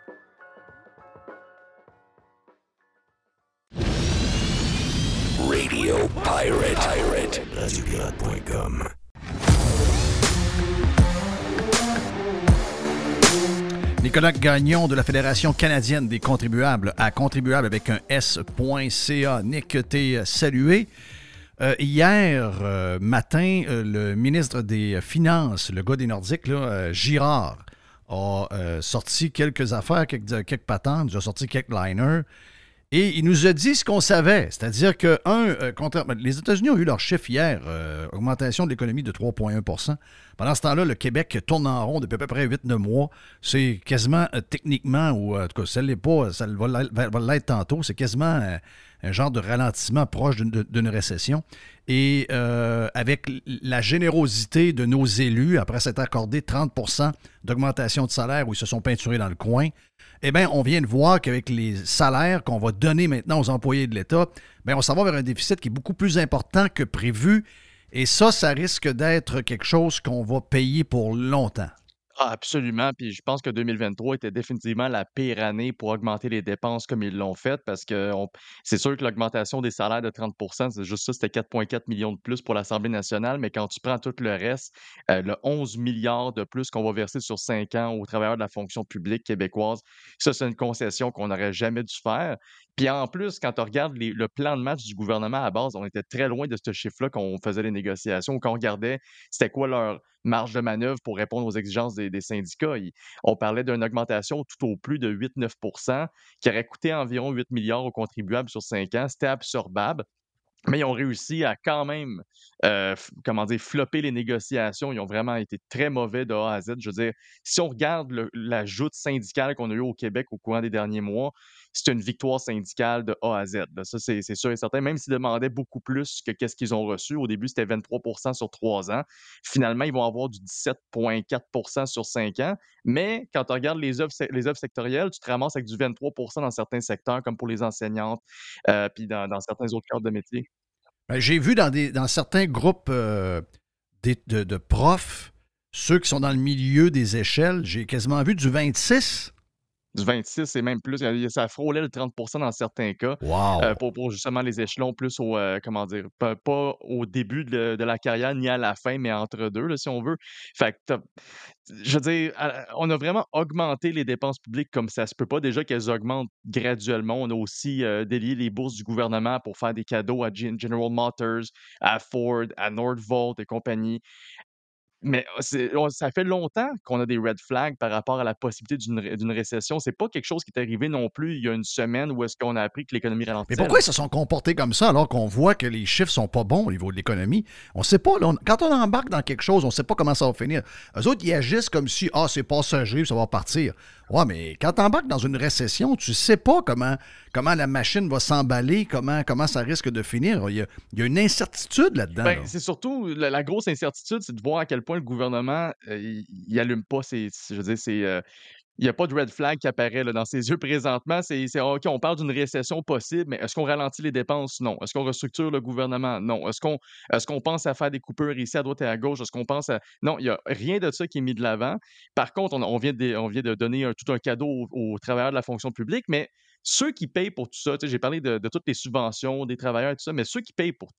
Radio Pirate. Pirate. RadioPirate.com. Nicolas Gagnon de la Fédération canadienne des contribuables à contribuable avec un S.ca. Nick, t'es salué. Euh, hier euh, matin, euh, le ministre des Finances, le gars des Nordiques, là, euh, Girard, a euh, sorti quelques affaires, quelques, quelques patentes, il a sorti quelques liners. Et il nous a dit ce qu'on savait, c'est-à-dire que, un, euh, contrairement- les États-Unis ont eu leur chiffre hier, euh, augmentation de l'économie de 3,1% Pendant ce temps-là, le Québec tourne en rond depuis à peu près 8-9 mois. C'est quasiment euh, techniquement, ou en tout cas, ça ne l'est pas, ça va l'être- tantôt, c'est quasiment un genre de ralentissement proche d'une- récession. Et avec la générosité de nos élus, après s'être accordé 30% d'augmentation de salaire où ils se sont peinturés dans le coin, eh bien, on vient de voir qu'avec les salaires qu'on va donner maintenant aux employés de l'État, bien, on s'en va vers un déficit qui est beaucoup plus important que prévu. Et ça, ça risque d'être quelque chose qu'on va payer pour longtemps. Ah, absolument. Puis je pense que 2023 était définitivement la pire année pour augmenter les dépenses comme ils l'ont fait parce que c'est sûr que l'augmentation des salaires de 30% c'est juste ça, c'était 4,4 millions de plus pour l'Assemblée nationale. Mais quand tu prends tout le reste, euh, le 11 milliards de plus qu'on va verser sur cinq ans aux travailleurs de la fonction publique québécoise, ça, c'est une concession qu'on n'aurait jamais dû faire. Puis en plus, quand on regarde le plan de match du gouvernement à base, on était très loin de ce chiffre-là quand on faisait les négociations, quand on regardait c'était quoi leur marge de manœuvre pour répondre aux exigences des, syndicats. On parlait d'une augmentation tout au plus de 8-9% qui aurait coûté environ 8 milliards aux contribuables sur 5 ans. C'était absorbable. Mais ils ont réussi à quand même, euh, comment dire, flopper les négociations. Ils ont vraiment été très mauvais de A à Z. Je veux dire, si on regarde la joute syndicale qu'on a eue au Québec au courant des derniers mois, c'est une victoire syndicale de A à Z. Ça, c'est sûr et certain. Même s'ils demandaient beaucoup plus que qu'est-ce qu'ils ont reçu. Au début, c'était 23% sur trois ans. Finalement, ils vont avoir du 17,4% sur cinq ans. Mais quand on regarde les œuvres, se- les œuvres sectorielles, tu te ramasses avec du 23% dans certains secteurs, comme pour les enseignantes, euh, puis dans, certains autres cadres de métier. Ben, J'ai vu dans, certains groupes euh, de profs, ceux qui sont dans le milieu des échelles, j'ai quasiment vu du 26. Du 26 et même plus. Ça frôlait le 30% dans certains cas. Wow! euh, pour, pour justement les échelons plus au, euh, comment dire, pas, pas au début de, de la carrière ni à la fin, mais entre deux, là, si on veut. Fait que je veux dire, on a vraiment augmenté les dépenses publiques comme ça se peut pas. Déjà qu'elles augmentent graduellement. On a aussi euh, délié les bourses du gouvernement pour faire des cadeaux à Gen- General Motors, à Ford, à Nordvolt et compagnie. Mais on- ça fait longtemps qu'on a des red flags par rapport à la possibilité d'une ré- d'une récession. C'est pas quelque chose qui est arrivé non plus il y a une semaine où est-ce qu'on a appris que l'économie Mais ralentissait. pourquoi ils se sont comportés comme ça alors qu'on voit que les chiffres sont pas bons au niveau de l'économie? On ne sait pas. là, on- quand on embarque dans quelque chose, on ne sait pas comment ça va finir. Eux autres, ils agissent comme si, ah, c'est passager, ça va partir. Ouais, mais quand tu embarques dans une récession, tu sais pas comment, comment la machine va s'emballer, comment, comment ça risque de finir. Il y a, il y a une incertitude là-dedans. Ben, là. c'est surtout la, la grosse incertitude, c'est de voir à quel point le gouvernement euh, il, allume pas ses, je veux dire, c'est euh, il n'y a pas de red flag qui apparaît dans ses yeux présentement. C'est OK, on parle d'une récession possible, mais est-ce qu'on ralentit les dépenses? Non. Est-ce qu'on restructure le gouvernement? Non. Est-ce qu'on est qu'on pense à faire des coupures ici à droite et à gauche? Est-ce qu'on pense à. Non, il n'y a rien de ça qui est mis de l'avant. Par contre, on, vient, de, donner tout un cadeau aux, travailleurs de la fonction publique, mais ceux qui payent pour tout ça, j'ai parlé de, de toutes les subventions des travailleurs et tout ça, mais ceux qui payent pour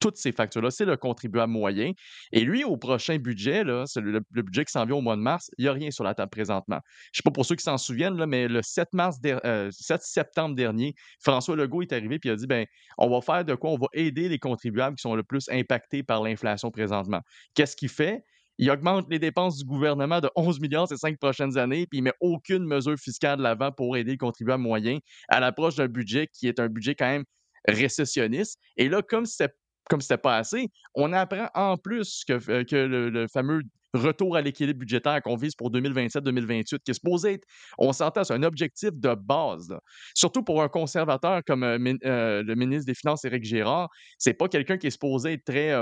toutes ces factures-là, c'est le contribuable moyen. Et lui, au prochain budget, là, c'est le, le budget qui s'en vient au mois de mars, il n'y a rien sur la table présentement. Je ne sais pas pour ceux qui s'en souviennent, là, mais le 7, mars der- euh, 7 septembre dernier, François Legault est arrivé et a dit ben, on va faire de quoi? On va aider les contribuables qui sont le plus impactés par l'inflation présentement. Qu'est-ce qu'il fait? Il augmente les dépenses du gouvernement de 11 milliards ces cinq prochaines années, puis il met aucune mesure fiscale de l'avant pour aider les contribuables moyens à l'approche d'un budget qui est un budget quand même récessionniste. Et là, comme c'était comme c'était pas assez, on apprend en plus que, euh, que le, fameux retour à l'équilibre budgétaire qu'on vise pour 2027-2028, qui est supposé être, on s'entend, c'est un objectif de base. Surtout pour un conservateur comme euh, euh, le ministre des Finances, Éric Girard, c'est pas quelqu'un qui est supposé être très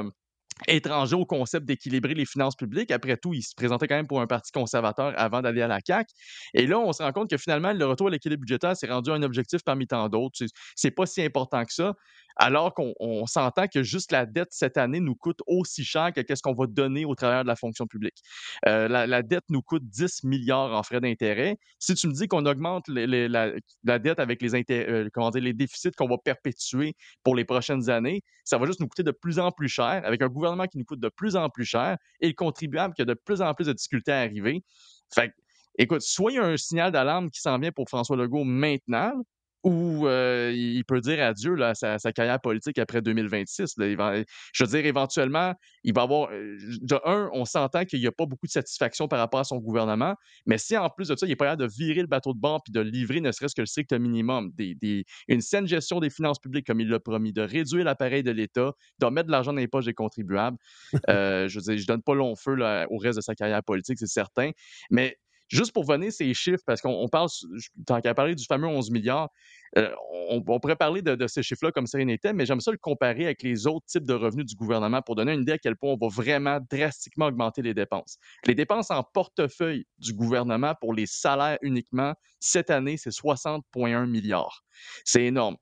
étranger au concept d'équilibrer les finances publiques. Après tout, il se présentait quand même pour un parti conservateur avant d'aller à la CAQ. Et là, on se rend compte que finalement, le retour à l'équilibre budgétaire s'est rendu un objectif parmi tant d'autres. C'est pas si important que ça. Alors qu'on on s'entend que juste la dette cette année nous coûte aussi cher que qu'est-ce qu'on va donner au travers de la fonction publique. Euh, la, dette nous coûte 10 milliards en frais d'intérêt. Si tu me dis qu'on augmente la, la dette avec les, euh, comment dire, les déficits qu'on va perpétuer pour les prochaines années, ça va juste nous coûter de plus en plus cher, avec un gouvernement qui nous coûte de plus en plus cher et le contribuable qui a de plus en plus de difficultés à arriver. Fait écoute, soit il y a un signal d'alarme qui s'en vient pour François Legault maintenant, euh, il peut dire adieu là, à sa, sa carrière politique après 2026. là. Il va- je veux dire, éventuellement, il va avoir. De un, on s'entend qu'il n'y a pas beaucoup de satisfaction par rapport à son gouvernement, mais si en plus de ça, il est pas capable de virer le bateau de bord puis de livrer ne serait-ce que le strict minimum, des, des- une saine gestion des finances publiques comme il l'a promis, de réduire l'appareil de l'État, de mettre de l'argent dans les poches des contribuables, euh, je veux dire, je donne pas long feu là, au reste de sa carrière politique, c'est certain, mais Juste pour venir ces chiffres, parce qu'on on parle, tant qu'à parler du fameux 11 milliards, euh, on, pourrait parler de, ces chiffres-là comme ça n'était, mais j'aime ça le comparer avec les autres types de revenus du gouvernement pour donner une idée à quel point on va vraiment drastiquement augmenter les dépenses. Les dépenses en portefeuille du gouvernement pour les salaires uniquement, cette année, c'est 60,1 milliards. C'est énorme.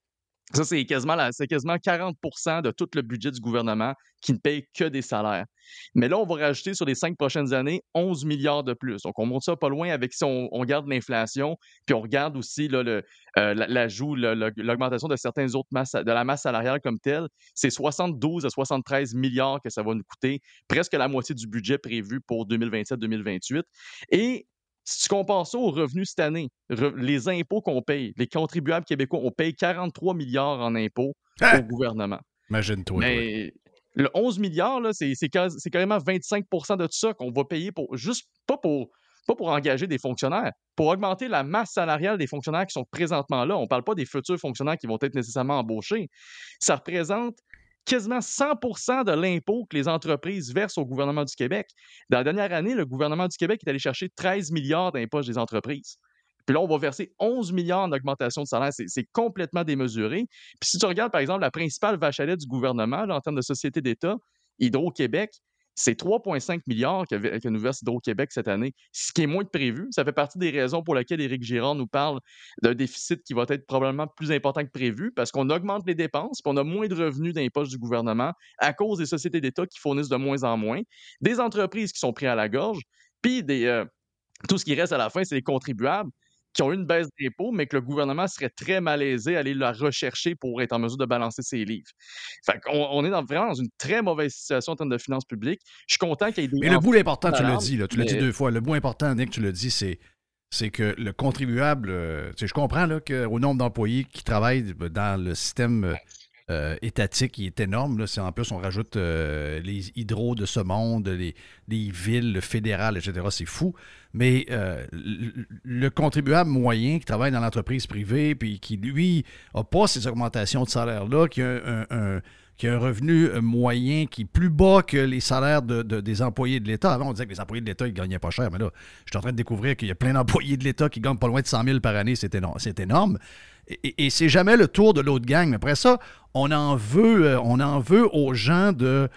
Ça, c'est quasiment, la- quasiment 40% de tout le budget du gouvernement qui ne paye que des salaires. Mais là, on va rajouter sur les cinq prochaines années 11 milliards de plus. Donc, on monte ça pas loin avec si on, garde l'inflation, puis on regarde aussi euh, la- l'ajout, l'augmentation de certaines autres masses, de la masse salariale comme telle. C'est 72 à 73 milliards que ça va nous coûter, presque la moitié du budget prévu pour 2027-2028. Et si tu compares ça aux revenus cette année, re- les impôts qu'on paye, les contribuables québécois, on paye 43 milliards en impôts Hein? au gouvernement. Imagine-toi. toi. Mais le 11 milliards, c'est carrément 25% de tout ça qu'on va payer pour juste pas pour pas pour engager des fonctionnaires, pour augmenter la masse salariale des fonctionnaires qui sont présentement là. On ne parle pas des futurs fonctionnaires qui vont être nécessairement embauchés. Ça représente quasiment 100% de l'impôt que les entreprises versent au gouvernement du Québec. Dans la dernière année, le gouvernement du Québec est allé chercher 13 milliards d'impôts des entreprises. Puis là, on va verser 11 milliards en augmentation de salaire. C'est, complètement démesuré. Puis si tu regardes, par exemple, la principale vache à lait du gouvernement en termes de société d'État, Hydro-Québec, c'est 3,5 milliards que, nous verse Hydro-Québec cette année, ce qui est moins que prévu. Ça fait partie des raisons pour lesquelles Éric Girard nous parle d'un déficit qui va être probablement plus important que prévu parce qu'on augmente les dépenses, puis on a moins de revenus dans les poches du gouvernement à cause des sociétés d'État qui fournissent de moins en moins, des entreprises qui sont prises à la gorge, puis des, euh, tout ce qui reste à la fin, c'est les contribuables qui ont eu une baisse d'impôts, mais que le gouvernement serait très malaisé à aller la rechercher pour être en mesure de balancer ses livres. Fait on est dans, vraiment dans une très mauvaise situation en termes de finances publiques. Je suis content qu'il y ait des... Mais le bout important, tu l'as dit, là, tu l'as dit deux fois. Le bout important, Nick, tu l'as dit, c'est, c'est que le contribuable, euh, je comprends là, qu'au nombre d'employés qui travaillent dans le système euh, étatique, il est énorme. Là. En plus, on rajoute euh, les hydros de ce monde, les, les villes, le fédéral, etc. C'est fou. Mais euh, le, le contribuable moyen qui travaille dans l'entreprise privée, puis qui, lui, n'a pas ces augmentations de salaire-là, qui a un- qui revenu moyen qui est plus bas que les salaires de- de- des employés de l'État. Avant, on disait que les employés de l'État, ils gagnaient pas cher, mais là, je suis en train de découvrir qu'il y a plein d'employés de l'État qui gagnent pas loin de 100 000 par année. C'est énorme. Et- et c'est jamais le tour de l'autre gang. Mais après ça, on en veut, euh, on en veut aux gens de,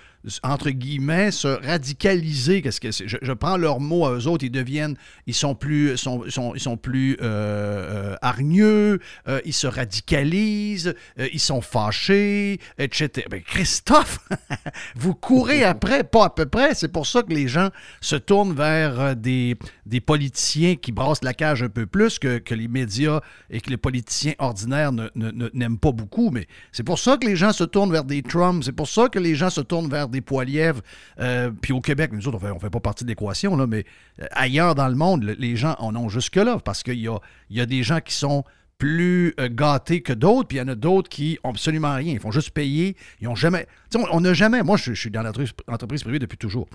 entre guillemets, se radicaliser. Qu'est-ce que c'est? Je, prends leurs mots à eux autres, ils deviennent, ils sont plus, sont, ils sont plus euh, euh, hargneux, ils se radicalisent, ils sont fâchés, etc. Ben, Christophe, vous courez après, pas à peu près. C'est pour ça que les gens se tournent vers des, des politiciens qui brassent la cage un peu plus que, les médias et que les politiciens ordinaires ne- ne- n'aiment pas beaucoup. Mais c'est pour ça que les gens se tournent vers des Trump. C'est pour ça que les gens se tournent vers des Poilièvres. Euh, puis au Québec, nous autres, on fait, on fait pas partie de l'équation, là, mais euh, ailleurs dans le monde, le- les gens en ont jusque-là parce qu'il y a, il y a des gens qui sont plus euh, gâtés que d'autres, puis il y en a d'autres qui ont absolument rien. Ils font juste payer. Ils ont jamais. Tu sais, on- n'a jamais. Moi, je, je suis dans l'entreprise entreprise privée depuis toujours.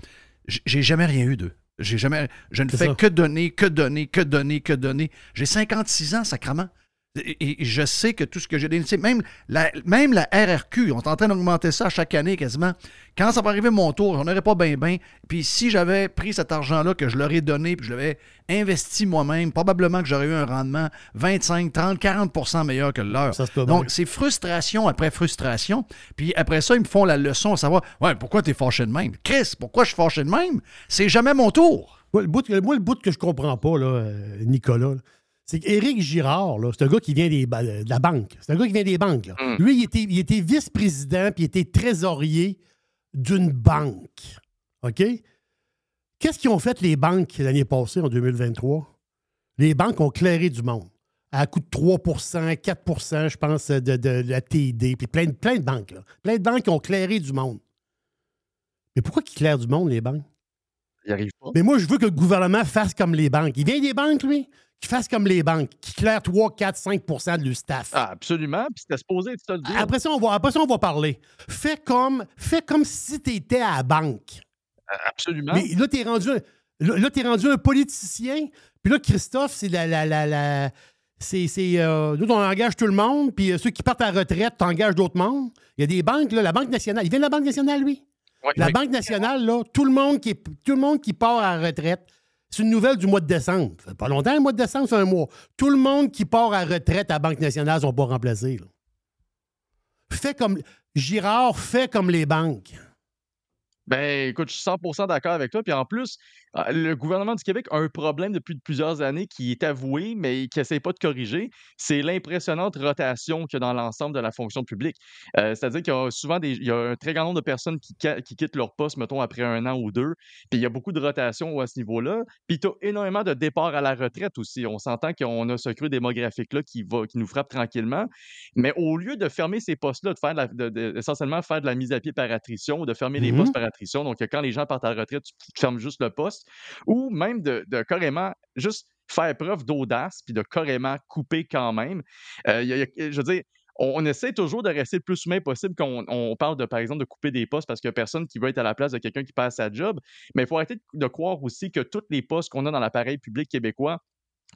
J'ai jamais rien eu d'eux. J'ai jamais. Je ne C'est fais ça. que donner, que donner, que donner, que donner. J'ai 56 ans, sacrement. Et, et je sais que tout ce que j'ai dénoncé, même la, même la RRQ, on est en train d'augmenter ça chaque année quasiment. Quand ça va arriver mon tour, j'en aurais pas bien, bien. Puis si j'avais pris cet argent-là, que je leur ai donné, puis je l'avais investi moi-même, probablement que j'aurais eu un rendement 25, 30, 40% meilleur que le leur. Donc, c'est frustration après frustration. Puis après ça, ils me font la leçon à savoir Ouais, pourquoi t'es fâché de même? Chris, pourquoi je suis fâché de même? C'est jamais mon tour. Moi, le bout, moi, le bout que je comprends pas, là, euh, Nicolas, c'est qu'Éric Girard, c'est un gars qui vient des, ba- de la banque. C'est un gars qui vient des banques. là. Mm. Lui, il était, il était vice-président puis il était trésorier d'une banque. OK? Qu'est-ce qu'ils ont fait les banques l'année passée, en 2023? Les banques ont clairé du monde. À coût de 3% 4% je pense, de, de- de la TID, puis plein, de- plein de banques. Là. Plein de banques qui ont clairé du monde. Mais pourquoi qu'ils clairent du monde, les banques? Il arrive pas. Mais moi, je veux que le gouvernement fasse comme les banques. Il vient des banques, lui, qu'il fasse comme les banques, qui claire 3, 4, 5% de leur staff. Ah, absolument. Puis c'était supposé être ça le dire. Après ça, on va, après ça, on va parler. Fais comme, fais comme si tu étais à la banque. Absolument. Mais là, tu es rendu, un- là, là, t'es rendu un politicien. Puis là, Christophe, c'est la. la, la, la- c'est, c'est, euh, nous, on engage tout le monde, puis euh, ceux qui partent à la retraite, t'engages d'autres mondes. Il y a des banques, là, la Banque nationale. Il vient de la Banque nationale, lui? Oui, La oui. Banque nationale, là, tout le monde qui, est- tout le monde qui part à la retraite, c'est une nouvelle du mois de décembre. Ça fait pas longtemps, le mois de décembre, c'est un mois. Tout le monde qui part à retraite à Banque nationale ne sont pas remplacés. là. Fais comme. Girard, fait comme les banques. Ben, écoute, je suis 100% d'accord avec toi. Puis en plus, euh, le gouvernement du Québec a un problème depuis plusieurs années qui est avoué, mais qui n'essaie pas de corriger. C'est l'impressionnante rotation qu'il y a dans l'ensemble de la fonction publique. Euh, C'est-à-dire qu'il y a souvent des, il y a un très grand nombre de personnes qui, qui quittent leur poste, mettons, après un an ou deux. Puis il y a beaucoup de rotation à ce niveau-là. Puis tu as énormément de départs à la retraite aussi. On s'entend qu'on a ce creux démographique-là qui, va, qui nous frappe tranquillement. Mais au lieu de fermer ces postes-là, de faire de essentiellement faire de la mise à pied par attrition ou de fermer les Mhm. postes par donc quand les gens partent à la retraite, tu fermes juste le poste, ou même de, carrément juste faire preuve d'audace puis de carrément couper quand même. Euh, je veux dire, on, essaie toujours de rester le plus humain possible quand on, on parle de, par exemple, de couper des postes parce qu'il n'y a personne qui veut être à la place de quelqu'un qui passe sa job. Mais il faut arrêter de, de croire aussi que tous les postes qu'on a dans l'appareil public québécois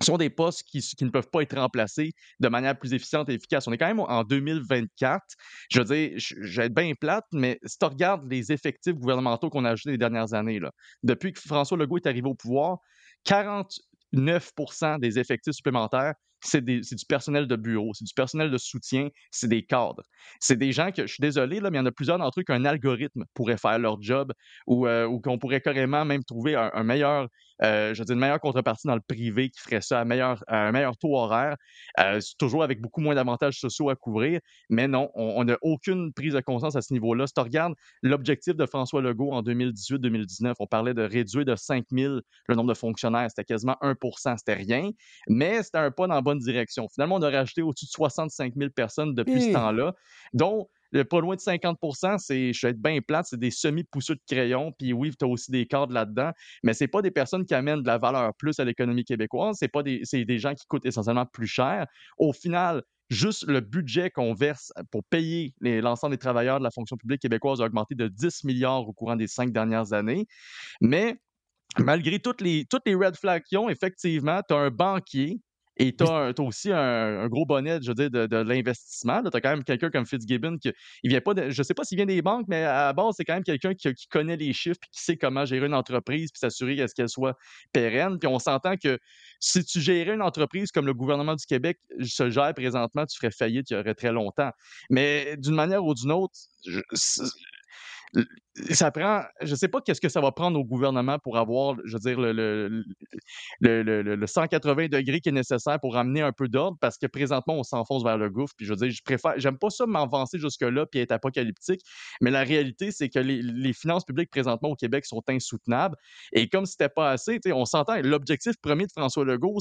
sont des postes qui, ne peuvent pas être remplacés de manière plus efficiente et efficace. On est quand même en 2024. Je veux dire, je, vais être bien plate, mais si tu regardes les effectifs gouvernementaux qu'on a ajoutés les dernières années, depuis que François Legault est arrivé au pouvoir, 49% des effectifs supplémentaires, c'est du personnel de bureau, c'est du personnel de soutien, c'est des cadres. C'est des gens que, je suis désolé, mais il y en a plusieurs d'entre eux qu'un algorithme pourrait faire leur job ou, euh, qu'on pourrait carrément même trouver un meilleur, euh, je veux dire, une meilleure contrepartie dans le privé qui ferait ça à, meilleur, à un meilleur taux horaire, euh, toujours avec beaucoup moins d'avantages sociaux à couvrir. Mais non, on n'a aucune prise de conscience à ce niveau-là. Si tu regardes l'objectif de François Legault en 2018-2019, on parlait de réduire de 5 000 le nombre de fonctionnaires. C'était quasiment 1% c'était rien, mais c'était un pas dans la bonne direction. Finalement, on a rajouté au-dessus de 65 000 personnes depuis ce temps-là, dont le pas loin de 50 c'est, je vais être bien plate, c'est des semi-pousseux de crayon. Puis oui, tu as aussi des cadres là-dedans, mais c'est pas des personnes qui amènent de la valeur plus à l'économie québécoise. C'est pas des, c'est des gens qui coûtent essentiellement plus cher. Au final, juste le budget qu'on verse pour payer l'ensemble des travailleurs de la fonction publique québécoise a augmenté de 10 milliards au courant des cinq dernières années. Mais malgré toutes les, toutes les red flags qu'ils ont, effectivement, tu as un banquier et tu as, aussi un, un gros bonnet, je veux dire, de, de l'investissement. Tu as quand même quelqu'un comme Fitzgibbon qui il vient pas de, je sais pas s'il vient des banques, mais à la base, c'est quand même quelqu'un qui, qui connaît les chiffres et qui sait comment gérer une entreprise puis s'assurer à ce qu'elle soit pérenne. Puis on s'entend que si tu gérais une entreprise comme le gouvernement du Québec se gère présentement, tu ferais faillite il y aurait très longtemps. Mais d'une manière ou d'une autre, je- ça prend, je sais pas qu'est-ce que ça va prendre au gouvernement pour avoir, je veux dire, le, le, le, le- le- le 180 degrés qui est nécessaire pour amener un peu d'ordre parce que présentement, on s'enfonce vers le gouffre. Puis je veux dire, je préfère, j'aime pas ça m'avancer jusque-là puis être apocalyptique, mais la réalité, c'est que les, les finances publiques présentement au Québec sont insoutenables. Et comme c'était pas assez, on s'entend, l'objectif premier de François Legault,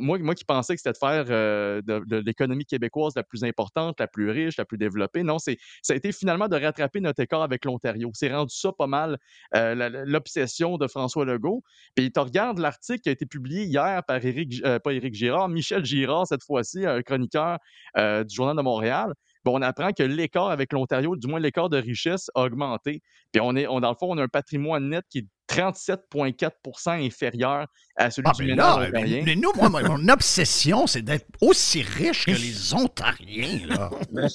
moi, moi qui pensais que c'était de faire euh, de, l'économie québécoise la plus importante, la plus riche, la plus développée, non, ça a été finalement de rattraper notre écart avec l'Ontario. C'est rendu ça pas mal euh, l'obsession de François Legault. Puis tu regardes l'article qui a été publié hier par Éric, euh, pas Éric Girard, Michel Girard, cette fois-ci, un chroniqueur euh, du Journal de Montréal. Bon, on apprend que l'écart avec l'Ontario, du moins l'écart de richesse, a augmenté. Puis on est, dans le fond, on a un patrimoine net qui est 37,4% inférieur à celui Ah, du mais ménage là, ontarien. mais nous, moi, mon- obsession, c'est d'être aussi riche que les Ontariens, là.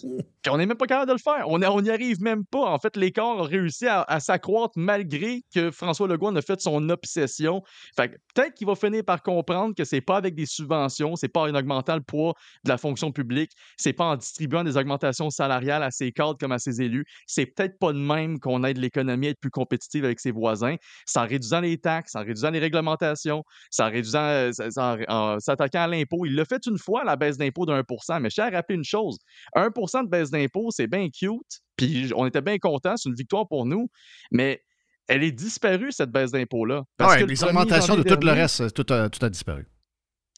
On n'est même pas capable de le faire. On n'y arrive même pas. En fait, l'écart a réussi à, à s'accroître malgré que François Legault en a fait son obsession. Fait peut-être qu'il va finir par comprendre que c'est pas avec des subventions, c'est pas en augmentant le poids de la fonction publique, c'est pas en distribuant des augmentations salariales à ses cadres comme à ses élus. C'est peut-être pas de même qu'on aide l'économie à être plus compétitive avec ses voisins. C'est en réduisant les taxes, en réduisant les réglementations, c'est en réduisant, euh, en, en s'attaquant à l'impôt. Il l'a fait une fois, la baisse d'impôt de 1% mais je tiens à rappeler une chose. 1% de baisse d'impôt, c'est bien cute, puis on était bien contents, c'est une victoire pour nous, mais elle est disparue, cette baisse d'impôt-là. Ah le les 1er augmentations de tout le reste, tout a, tout a disparu.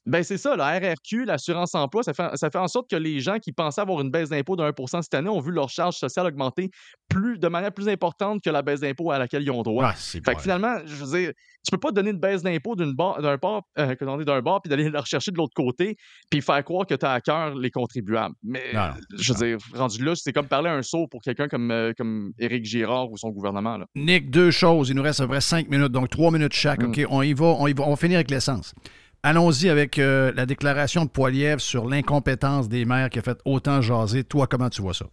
Ben c'est ça, la RRQ, l'assurance emploi, ça fait, ça fait en sorte que les gens qui pensaient avoir une baisse d'impôt de 1 cette année ont vu leur charge sociale augmenter plus, de manière plus importante que la baisse d'impôt à laquelle ils ont droit. Ah, fait bon. que finalement, je veux dire, tu peux pas donner une baisse d'impôt d'un bord, euh, d'un bord, puis d'aller la rechercher de l'autre côté, puis faire croire que tu as à cœur les contribuables. Mais Non, non, je veux dire, rendu là, c'est comme parler un saut pour quelqu'un comme, euh, comme Éric Girard ou son gouvernement. Là. Nick, deux choses. Il nous reste à peu près cinq minutes, donc trois minutes chaque. Mm. OK, on y va, on y va. On va finir avec l'essence. Allons-y avec euh, la déclaration de Poilievre sur l'incompétence des maires qui a fait autant jaser. Toi, comment tu vois ça?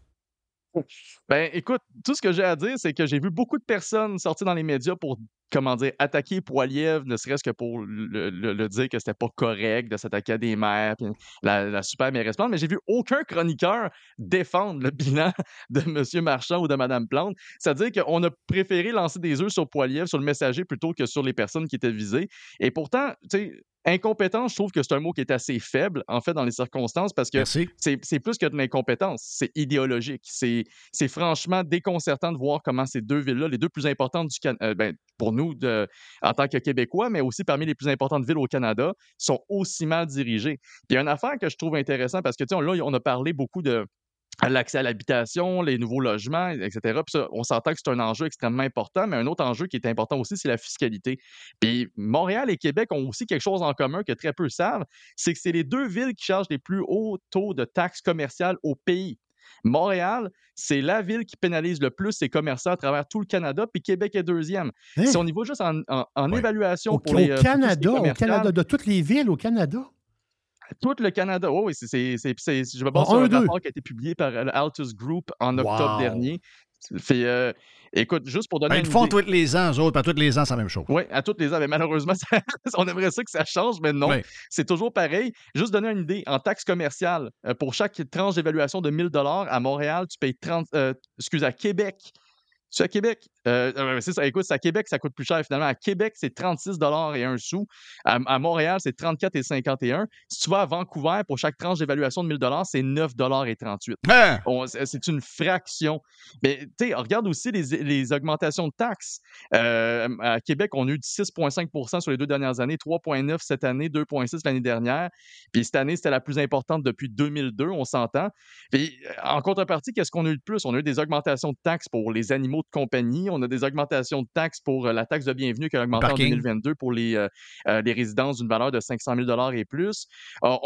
Ben, écoute, tout ce que j'ai à dire, c'est que j'ai vu beaucoup de personnes sortir dans les médias pour, comment dire, attaquer Poilievre, ne serait-ce que pour le, le- le dire que c'était pas correct de s'attaquer à des maires, puis la, la super mairesse Plante, mais j'ai vu aucun chroniqueur défendre le bilan de M. Marchand ou de Mme Plante. C'est-à-dire qu'on a préféré lancer des œufs sur Poilievre, sur le messager, plutôt que sur les personnes qui étaient visées. Et pourtant, tu sais, incompétence, je trouve que c'est un mot qui est assez faible, en fait, dans les circonstances, parce que c'est plus que de l'incompétence, c'est idéologique. C'est franchement déconcertant de voir comment ces deux villes-là, les deux plus importantes du Canada, ben, pour nous en tant que Québécois, mais aussi parmi les plus importantes villes au Canada, sont aussi mal dirigées. Puis il y a une affaire que je trouve intéressante parce que tu sais, là, on a parlé beaucoup de l'accès à l'habitation, les nouveaux logements, etc. Puis ça, on s'entend que c'est un enjeu extrêmement important, mais un autre enjeu qui est important aussi, c'est la fiscalité. Puis Montréal et Québec ont aussi quelque chose en commun que très peu savent, c'est que c'est les deux villes qui chargent les plus hauts taux de taxes commerciales au pays. Montréal, c'est la ville qui pénalise le plus ses commerçants à travers tout le Canada, puis Québec est deuxième. Hein? Si on y va juste en, en- en évaluation Au, pour au les, euh, pour Canada, au commercial, Canada, de toutes les villes au Canada? tout le Canada. Oui, oui, c'est, c'est, c'est- c'est- je me base Bon, sur un, un rapport qui a été publié par euh, le Altus Group en octobre Wow. dernier. Fait, euh, écoute, juste pour donner Ben, ils le font idée- tous les ans, eux autres, pas tous les ans, c'est la même chose. Oui, à toutes les ans. Mais malheureusement, ça- on aimerait ça que ça change, mais non. Oui. C'est toujours pareil. Juste donner une idée, en taxe commerciale, euh, pour chaque tranche d'évaluation de 1000 à Montréal, tu payes 30, euh, excuse, à Québec. C'est à Québec. Euh, euh, c'est ça. Écoute, à Québec, ça coûte plus cher finalement. À Québec, c'est 36 et un sou. À, à Montréal, c'est 34 et 51. Si tu vas à Vancouver, pour chaque tranche d'évaluation de 1000 c'est 9 et 38. Hein? C'est une fraction. Mais tu sais, regarde aussi les, les augmentations de taxes. Euh, à Québec, on a eu 6,5% sur les deux dernières années, 3,9 cette année, 2,6 l'année dernière. Puis cette année, c'était la plus importante depuis 2002, on s'entend. Puis en contrepartie, qu'est-ce qu'on a eu de plus? On a eu des augmentations de taxes pour les animaux compagnie. On a des augmentations de taxes pour euh, la taxe de bienvenue qui a augmenté en Parking. 2022 pour les, euh, euh, les résidences d'une valeur de 500 000 et plus.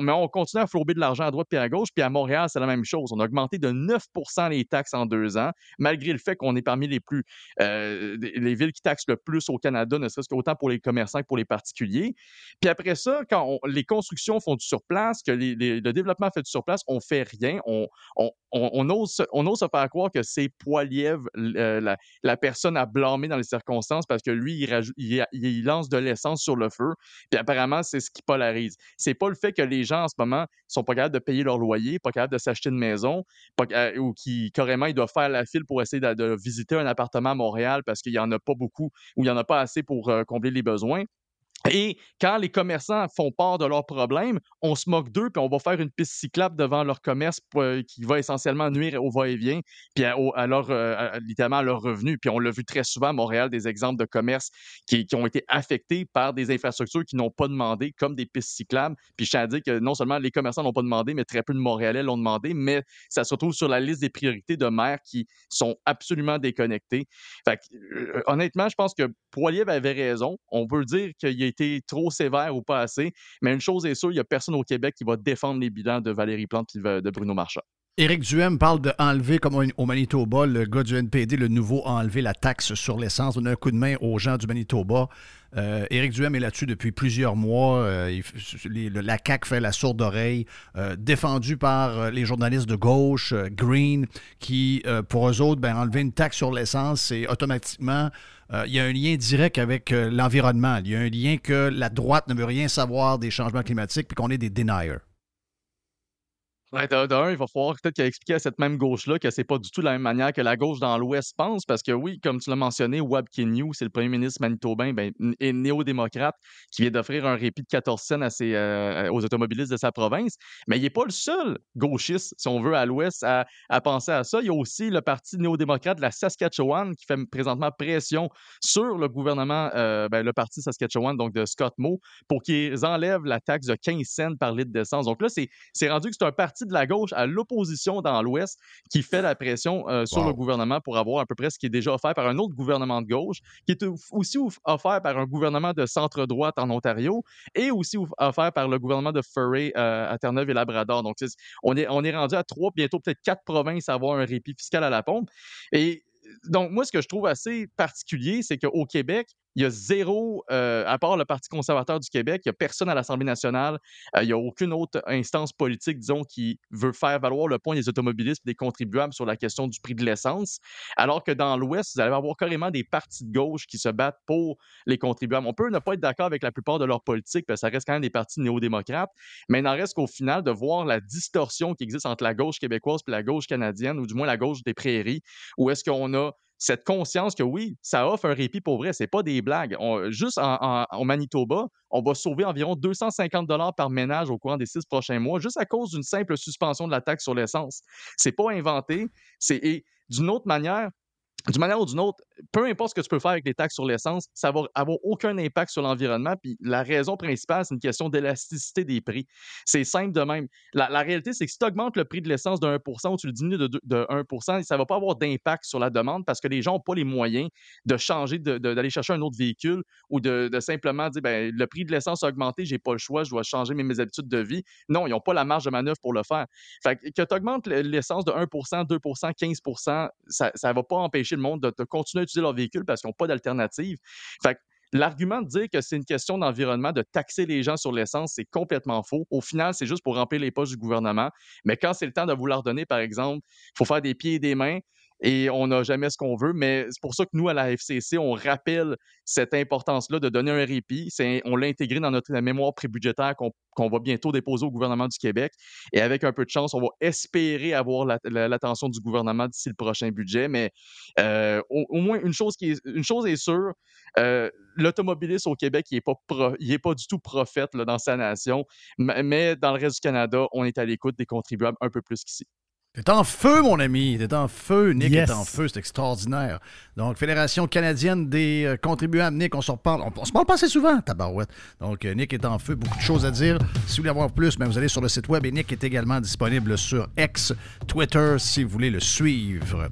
Mais on continue à flouber de l'argent à droite et à gauche. Puis à Montréal, c'est la même chose. On a augmenté de 9% les taxes en deux ans, malgré le fait qu'on est parmi les plus les villes qui taxent le plus au Canada, ne serait-ce qu'autant pour les commerçants que pour les particuliers. Puis après ça, quand on- les constructions font du surplace, que les- les- le développement fait du surplace, on fait rien. On, on, on, ose, se- on ose se faire croire que c'est Poilievre euh, la, personne à blâmer dans les circonstances parce que lui, il, lance de l'essence sur le feu. Puis apparemment, c'est ce qui polarise. C'est pas le fait que les gens en ce moment sont pas capables de payer leur loyer, pas capables de s'acheter une maison, ca- ou qui carrément doivent faire la file pour essayer de, de visiter un appartement à Montréal parce qu'il y en a pas beaucoup ou il y en a pas assez pour euh, combler les besoins. Et quand les commerçants font part de leurs problèmes, on se moque d'eux, puis on va faire une piste cyclable devant leur commerce euh, qui va essentiellement nuire au va-et-vient, puis à, leur, euh, littéralement à leurs. Puis on l'a vu très souvent à Montréal, des exemples de commerces qui, ont été affectés par des infrastructures qui n'ont pas demandé, comme des pistes cyclables. Puis je tiens à dire que non seulement les commerçants n'ont pas demandé, mais très peu de Montréalais l'ont demandé, mais ça se retrouve sur la liste des priorités de maires qui sont absolument déconnectés. Fait que, euh, honnêtement, je pense que Poilievre avait raison. On peut dire qu'il a été trop sévère ou pas assez, mais une chose est sûre, il n'y a personne au Québec qui va défendre les bilans de Valérie Plante et de Bruno Marchand. Éric Duhem parle de enlever, comme au- Manitoba, le gars du NPD, le nouveau, a enlevé la taxe sur l'essence, donner un coup de main aux gens du Manitoba. Euh, Éric Duhem est là-dessus depuis plusieurs mois. Euh, la CAQ fait la sourde oreille, euh, défendu par euh, les journalistes de gauche, Green, qui, pour eux autres, ben, enlever une taxe sur l'essence, c'est automatiquement il y a un lien direct avec l'environnement. Il y a un lien que la droite ne veut rien savoir des changements climatiques puis qu'on est des deniers. Il va falloir peut-être qu'il explique à cette même gauche-là que c'est pas du tout la même manière que la gauche dans l'Ouest pense, parce que oui, comme tu l'as mentionné, Wab Kinyu, c'est le premier ministre manitobain, ben, est néo-démocrate, qui vient d'offrir un répit de 14 cents à ses, euh, aux automobilistes de sa province, mais il n'est pas le seul gauchiste, si on veut, à l'Ouest à, à penser à ça. Il y a aussi le parti néo-démocrate de la Saskatchewan qui fait présentement pression sur le gouvernement, euh, ben, le parti Saskatchewan, donc de Scott Moe, pour qu'ils enlèvent la taxe de 15 cents par litre d'essence. Donc là, c'est rendu que c'est un parti de la gauche à l'opposition dans l'Ouest qui fait la pression euh, sur Wow. le gouvernement pour avoir à peu près ce qui est déjà offert par un autre gouvernement de gauche, qui est aussi offert par un gouvernement de centre-droite en Ontario et aussi offert par le gouvernement de Furray euh, à Terre-Neuve et Labrador. Donc, on est, on est rendu à trois, bientôt peut-être quatre provinces à avoir un répit fiscal à la pompe. Et donc, moi, ce que je trouve assez particulier, c'est qu'au Québec, il y a zéro, euh, à part le Parti conservateur du Québec, il n'y a personne à l'Assemblée nationale, euh, il n'y a aucune autre instance politique, disons, qui veut faire valoir le point des automobilistes et des contribuables sur la question du prix de l'essence. Alors que dans l'Ouest, vous allez avoir carrément des partis de gauche qui se battent pour les contribuables. On peut ne pas être d'accord avec la plupart de leurs politiques, parce que ça reste quand même des partis néo-démocrates, mais il n'en reste qu'au final de voir la distorsion qui existe entre la gauche québécoise et la gauche canadienne, ou du moins la gauche des prairies, où est-ce qu'on a cette conscience que oui, ça offre un répit pour vrai, c'est pas des blagues. On- juste en, Manitoba, on va sauver environ 250 dollars par ménage au courant des six prochains mois, juste à cause d'une simple suspension de la taxe sur l'essence. C'est pas inventé. C'est d'une autre manière, d'une manière ou d'une autre, peu importe ce que tu peux faire avec les taxes sur l'essence, ça va avoir aucun impact sur l'environnement. Puis la raison principale, c'est une question d'élasticité des prix. C'est simple de même. La, réalité, c'est que si tu augmentes le prix de l'essence de 1% ou tu le diminues de, de 1 ça ne va pas avoir d'impact sur la demande parce que les gens n'ont pas les moyens de changer, de- de- d'aller chercher un autre véhicule ou de, simplement dire ben, le prix de l'essence a augmenté, j'ai pas le choix, je dois changer mes, mes habitudes de vie. Non, ils n'ont pas la marge de manœuvre pour le faire. Fait que, tu augmentes l'essence de 1% 2% 15% ça ne va pas empêcher le monde de, de continuer leur véhicule parce qu'ils n'ont pas d'alternative. Fait L'argument de dire que c'est une question d'environnement, de taxer les gens sur l'essence, c'est complètement faux. Au final, c'est juste pour remplir les poches du gouvernement. Mais quand c'est le temps de vous leur donner, par exemple, il faut faire des pieds et des mains et on n'a jamais ce qu'on veut. Mais c'est pour ça que nous, à la FCC, on rappelle cette importance-là de donner un répit. On l'a intégré dans notre mémoire prébudgétaire qu'on va bientôt déposer au gouvernement du Québec. Et avec un peu de chance, on va espérer avoir la- la- l'attention du gouvernement d'ici le prochain budget. Mais euh, au, moins, une chose, qui est, une chose est sûre, euh, l'automobiliste au Québec, il n'est pas, du tout prophète dans sa nation. Mais dans le reste du Canada, on est à l'écoute des contribuables un peu plus qu'ici. T'es en feu, mon ami. T'es en feu. Nick Yes. est en feu. C'est extraordinaire. Donc, Fédération canadienne des euh, contribuables. Nick, on se reparle. On, on se parle pas assez souvent, tabarouette. Donc, euh, Nick est en feu. Beaucoup de choses à dire. Si vous voulez avoir plus, ben, vous allez sur le site web et Nick est également disponible sur X, Twitter, si vous voulez le suivre.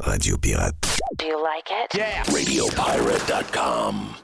Radio Pirate. Do you like it? Yeah. RadioPirate.com.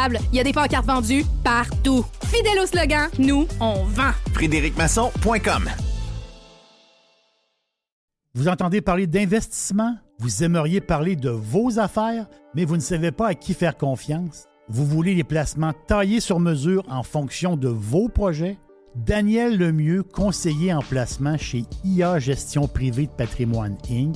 Il y a des pancartes vendues partout. Fidèle au slogan, nous, on vend. FrédéricMasson.com Vous entendez parler d'investissement? Vous aimeriez parler de vos affaires, mais vous ne savez pas à qui faire confiance? Vous voulez les placements taillés sur mesure en fonction de vos projets? Daniel Lemieux, conseiller en placement chez IA Gestion privée de patrimoine Inc.,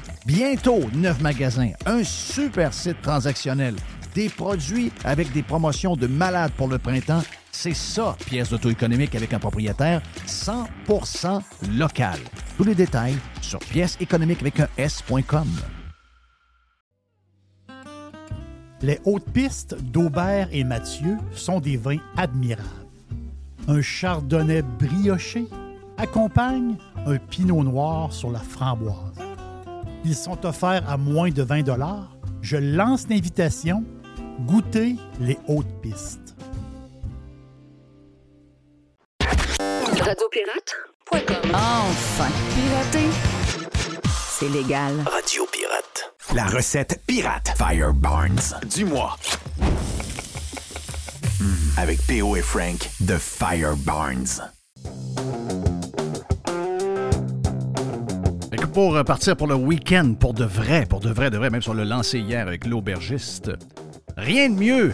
Bientôt, neuf magasins, un super site transactionnel, des produits avec des promotions de malades pour le printemps. C'est ça, pièce d'auto-économique avec un propriétaire 100% local. Tous les détails sur pièce économique avec un S.com. Les hautes pistes d'Aubert et Mathieu sont des vins admirables. Un chardonnay brioché accompagne un pinot noir sur la framboise. Ils sont offerts à moins de 20 Je lance l'invitation. Goûtez les hautes pistes. Radiopirate.com Enfin, pirater, c'est légal. Radio Pirate. La recette pirate Fire Barnes du mois. Hmm, avec PO et Frank de Fire Barnes. Pour euh, partir pour le week-end, pour de vrai, pour de vrai, de vrai, même sur le lancé hier avec l'aubergiste, rien de mieux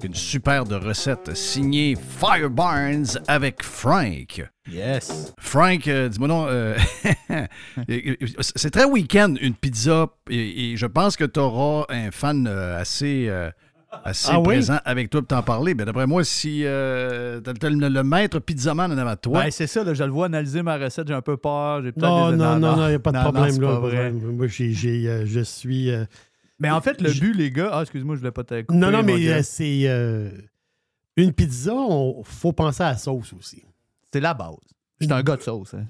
qu'une super de recette signée Fire Barnes avec Frank. Yes. Frank, euh, dis-moi non, euh, c'est très week-end une pizza et, et je pense que tu auras un fan assez, euh, assez Ah oui? présent avec toi pour t'en parler. Mais d'après moi, si euh, t'as le, le maître pizzaman en avant de toi, Ben, c'est ça, là, je le vois analyser ma recette, j'ai un peu peur. J'ai Non, des- non, non, non, il n'y a pas de non, problème c'est là. vrai. Moi, euh, je suis. euh, Mais en fait, le je- but, les gars. Ah, excuse-moi, je voulais pas te couper, Non, non, mais euh, c'est. euh, une pizza, il faut penser à la sauce aussi. C'est la base. Je suis un gars de sauce. hein.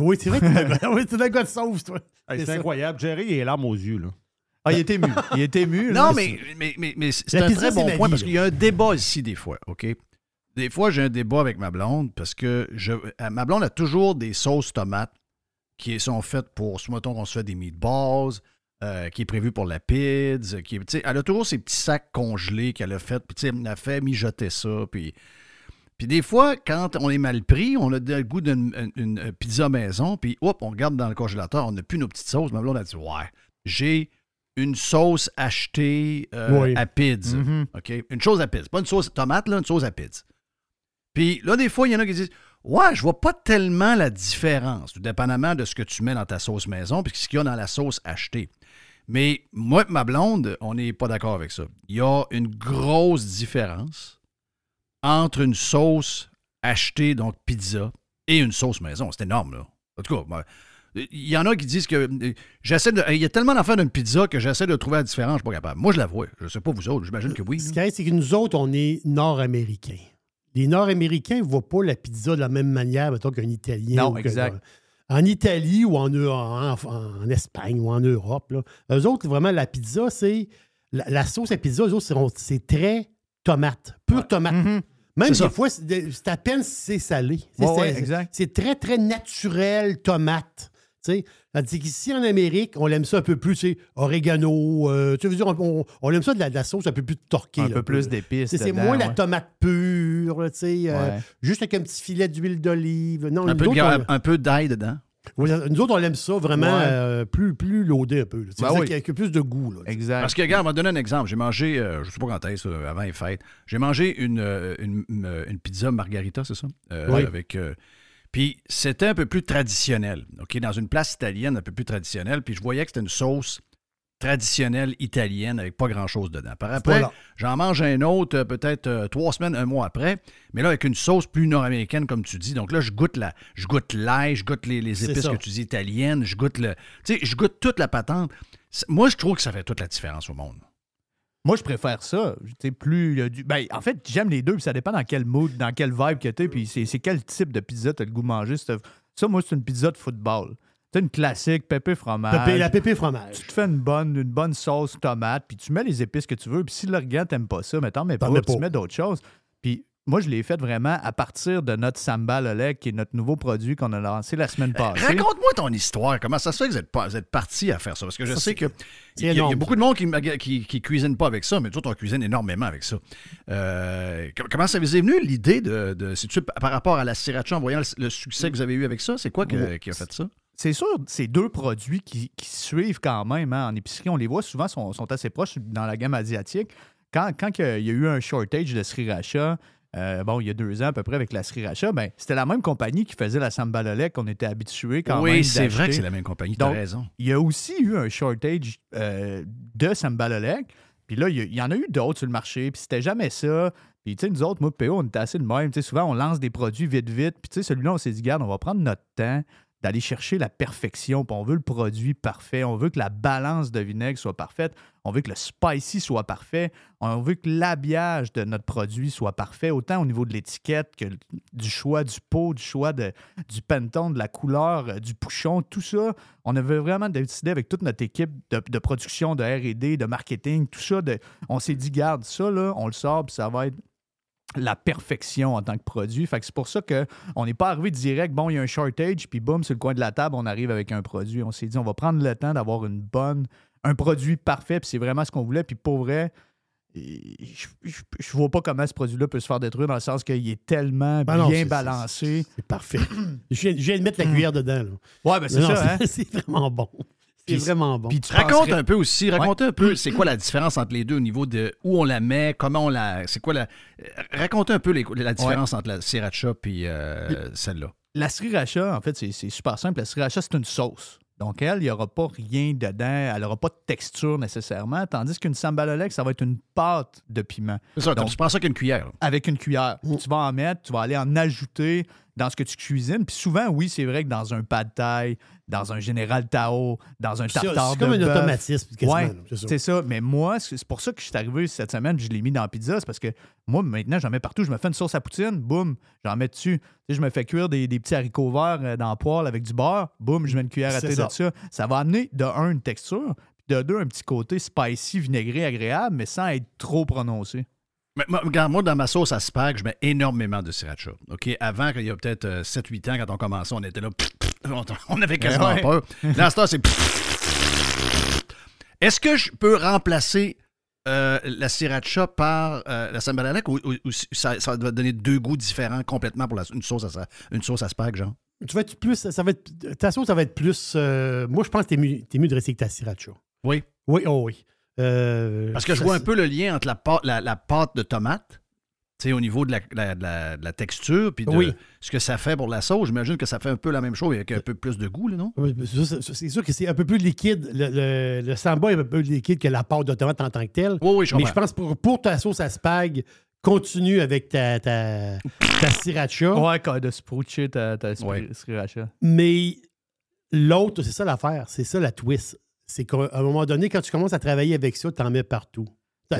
Oui, c'est vrai que t'es un gars- oui, t'es un gars de sauce, toi. Hey, C'est c'est incroyable. Jerry, il est larmes aux yeux. Là. Ah, il est ému. Il est ému. là. Non, mais, mais, mais, mais c'est un très bon point vie, parce qu'il y a un débat ici des fois, OK? Des fois, j'ai un débat avec ma blonde parce que je, euh, ma blonde a toujours des sauces tomates qui sont faites pour, mettons qu'on se fait des meatballs, euh, qui est prévu pour la pizza, qui elle a toujours ces petits sacs congelés qu'elle a fait, puis elle a fait mijoter ça, puis... Puis des fois, quand on est mal pris, on a le goût d'une une- une pizza maison, puis hop, on regarde dans le congélateur, on n'a plus nos petites sauces. Ma blonde a dit Ouais, j'ai une sauce achetée euh, Oui. à pizza. Mhm. OK? Une chose à pizza. Pas une sauce tomate, là, une sauce à pizza. Puis là, des fois, il y en a qui disent Ouais, je vois pas tellement la différence, tout dépendamment de ce que tu mets dans ta sauce maison, puis ce qu'il y a dans la sauce achetée. Mais moi et ma blonde, on n'est pas d'accord avec ça. Il y a une grosse différence entre une sauce achetée, donc pizza, et une sauce maison. C'est énorme, là. En tout cas, moi, il y en a qui disent que euh, j'essaie de. Il y a tellement d'affaires d'une pizza que j'essaie de trouver la différence, je suis pas capable. Moi, je la vois. Je sais pas vous autres, j'imagine que oui. Ce qui arrive, c'est que nous autres, on est nord-américains. Les nord-américains ne voient pas la pizza de la même manière, mettons, qu'un Italien. Non, ou exact. en Italie ou en, en, en Espagne ou en Europe, là, eux autres, vraiment, la pizza, c'est. La, la sauce à pizza, eux autres, c'est- très tomate, pure tomate. Même C'est des ça. fois, c'est c'est à peine si c'est salé. C'est- Ouais, ouais, c'est- exact. C'est très, très naturel, tomate. Tu sais, Tandis qu'ici, en Amérique, on aime ça un peu plus, tu sais, oregano. euh, tu veux dire, on, on- on aime ça de la, de la sauce un peu plus torquée. Un là, peu plus d'épices C'est c'est moins la tomate pure, là, tu sais, euh, Ouais. juste avec un petit filet d'huile d'olive. Non, Un peu, autres, on- un peu d'ail dedans. Nous autres, on aime ça vraiment Ouais. euh, plus, plus loadé un peu. Tu sais, Ben oui. avec, avec plus de goût. Là. Exact. Parce que, regarde, on va te donner un exemple. J'ai mangé, euh, je sais pas quand est-ce, euh, avant les fêtes, j'ai mangé une, euh, une, une- une pizza margarita, c'est ça? Euh, Oui. Avec. Puis c'était un peu plus traditionnel, OK? Dans une place italienne un peu plus traditionnelle. Puis je voyais que c'était une sauce traditionnelle italienne avec pas grand-chose dedans. Par après, j'en mange un autre euh, peut-être euh, trois semaines, un mois après, mais là avec une sauce plus nord-américaine, comme tu dis. Donc là, je goûte la, je goûte l'ail, je goûte les, épices que tu dis italiennes, je goûte le. Tu sais, je goûte toute la patente. Moi, je trouve que ça fait toute la différence au monde. Moi, je préfère ça. Tu sais, plus du- Ben, en fait, j'aime les deux, puis ça dépend dans quel mood, dans quel vibe que t'es, puis c'est c'est quel type de pizza t'as le goût de manger. Ça, moi, c'est une pizza de football. C'est une classique, pépé fromage. Pépé- la pépé fromage. Tu te fais une bonne, une bonne sauce tomate, puis tu mets les épices que tu veux. Puis si le regard t'aime pas ça, mais t'en mets pas, mets tu mets d'autres choses. Puis moi, je l'ai fait vraiment à partir de notre Samba Lolek, qui est notre nouveau produit qu'on a lancé la semaine passée. Raconte-moi ton histoire. Comment ça se fait que vous êtes, pas- vous êtes parti à faire ça? Parce que je Ça, sais que il y, a- y beaucoup de monde qui ne qui, qui cuisine pas avec ça, mais toi, on cuisine énormément avec ça. Euh, com- comment ça vous est venu l'idée de. de c'est-tu par rapport à la sriracha en voyant le, le succès que vous avez eu avec ça? C'est quoi que- qui a fait ça? C'est sûr, ces deux produits qui, qui suivent quand même hein, en épicerie, on les voit souvent, sont, sont assez proches dans la gamme asiatique. Quand, quand il y a eu un shortage de sriracha, euh, bon, il y a deux ans à peu près avec la sriracha, ben, c'était la même compagnie qui faisait la sambalolek qu'on était habitué quand Oui, même c'est vrai que c'est la même compagnie, t'as Donc, raison. Il y a aussi eu un shortage euh, de sambalolek. Puis là, il y, en a eu d'autres sur le marché, puis c'était jamais ça. Puis, tu sais, nous autres, moi, PO, on était assez de même. Tu sais, souvent, on lance des produits vite, vite. Puis, tu sais, celui-là, on s'est dit, garde, on va prendre notre temps d'aller chercher la perfection. On veut le produit parfait. On veut que la balance de vinaigre soit parfaite. On veut que le spicy soit parfait. On veut que l'habillage de notre produit soit parfait, autant au niveau de l'étiquette que du choix du pot, du choix du penton, de la couleur, euh, du bouchon, tout ça. On avait vraiment décidé avec toute notre équipe de, production, de RD, de marketing, tout ça. on s'est dit, garde ça, là, on le sort, puis ça va être la perfection en tant que produit. Fait que c'est pour ça qu'on n'est pas arrivé direct, bon, il y a un shortage, puis boum, sur le coin de la table, on arrive avec un produit. On s'est dit, on va prendre le temps d'avoir une bonne, un produit parfait, puis c'est vraiment ce qu'on voulait. Puis pour vrai, je, je, je vois pas comment ce produit-là peut se faire détruire dans le sens qu'il est tellement Ben non, bien balancé. C'est parfait. je, viens, je viens de mettre la cuillère dedans. Là. Ouais, ben c'est ça, hein? C'est vraiment bon. C'est vraiment bon. Raconte un peu aussi, raconte un peu, c'est quoi la différence entre les deux au niveau de où on la met, comment on la. C'est quoi la. euh, Raconte un peu les- la différence entre la sriracha puis euh, celle-là. La sriracha, en fait, c'est super simple. La sriracha, c'est une sauce. Donc, elle, il n'y aura pas rien dedans. Elle n'aura pas de texture nécessairement. Tandis qu'une sambalolek, ça va être une pâte de piment. C'est ça, comme Donc, tu prends ça qu'une cuillère. avec une cuillère. Tu vas en mettre, tu vas aller en ajouter dans ce que tu cuisines. Puis souvent, oui, c'est vrai que dans un pad thai, dans un général Tao, dans un tartare c'est comme de un automatisme, Ouais, c'est ça. Mais moi, c'est pour ça que je suis arrivé cette semaine je l'ai mis dans la pizza. C'est parce que moi, maintenant, j'en mets partout. Je me fais une sauce à poutine, boum, j'en mets dessus. Je me fais cuire des, des petits haricots verts euh, dans le poêle avec du beurre, boum, je mets une cuillère à thé ça. de ça. Ça va amener de un, une texture, puis de deux, un petit côté spicy, vinaigré, agréable, mais sans être trop prononcé. Mais, moi, regarde, moi, dans ma sauce à spag, je mets énormément de sriracha. OK? Avant, il y a peut-être euh, 7-8 ans, quand on commençait, on était là. on, on avait quasiment Ouais. peur. Dans ce temps, c'est. Est-ce que je peux remplacer euh, la sriracha par euh, la sambalalek ou, ou- ou ça, ça va donner deux goûts différents complètement pour la- une, sauce à, une sauce à spag, genre? Tu vas être plus. Ça va être, ta sauce, ça va être plus. euh, moi, je pense que t'es mieux, t'es mieux de rester avec ta sriracha. Oui. Oui, oh oui. Euh, Parce que je vois un peu le lien entre la pâte, la, la pâte de tomate, tu sais, au niveau de la, la- de la- de la texture, puis de Oui. ce que ça fait pour la sauce. J'imagine que ça fait un peu la même chose avec un peu plus de goût, là, non? Oui, C'est sûr que c'est un peu plus liquide. Le, le, le samba est un peu plus liquide que la pâte de tomate en tant que telle. Oui, oui, je Mais je pense pour, pour ta sauce à spag, continue avec ta, ta, ta sriracha. Ouais, quand de sproucher ta, ta sriracha. Mais l'autre, c'est ça l'affaire. C'est ça la twist. C'est qu'à un moment donné, quand tu commences à travailler avec ça, t'en mets partout. T'en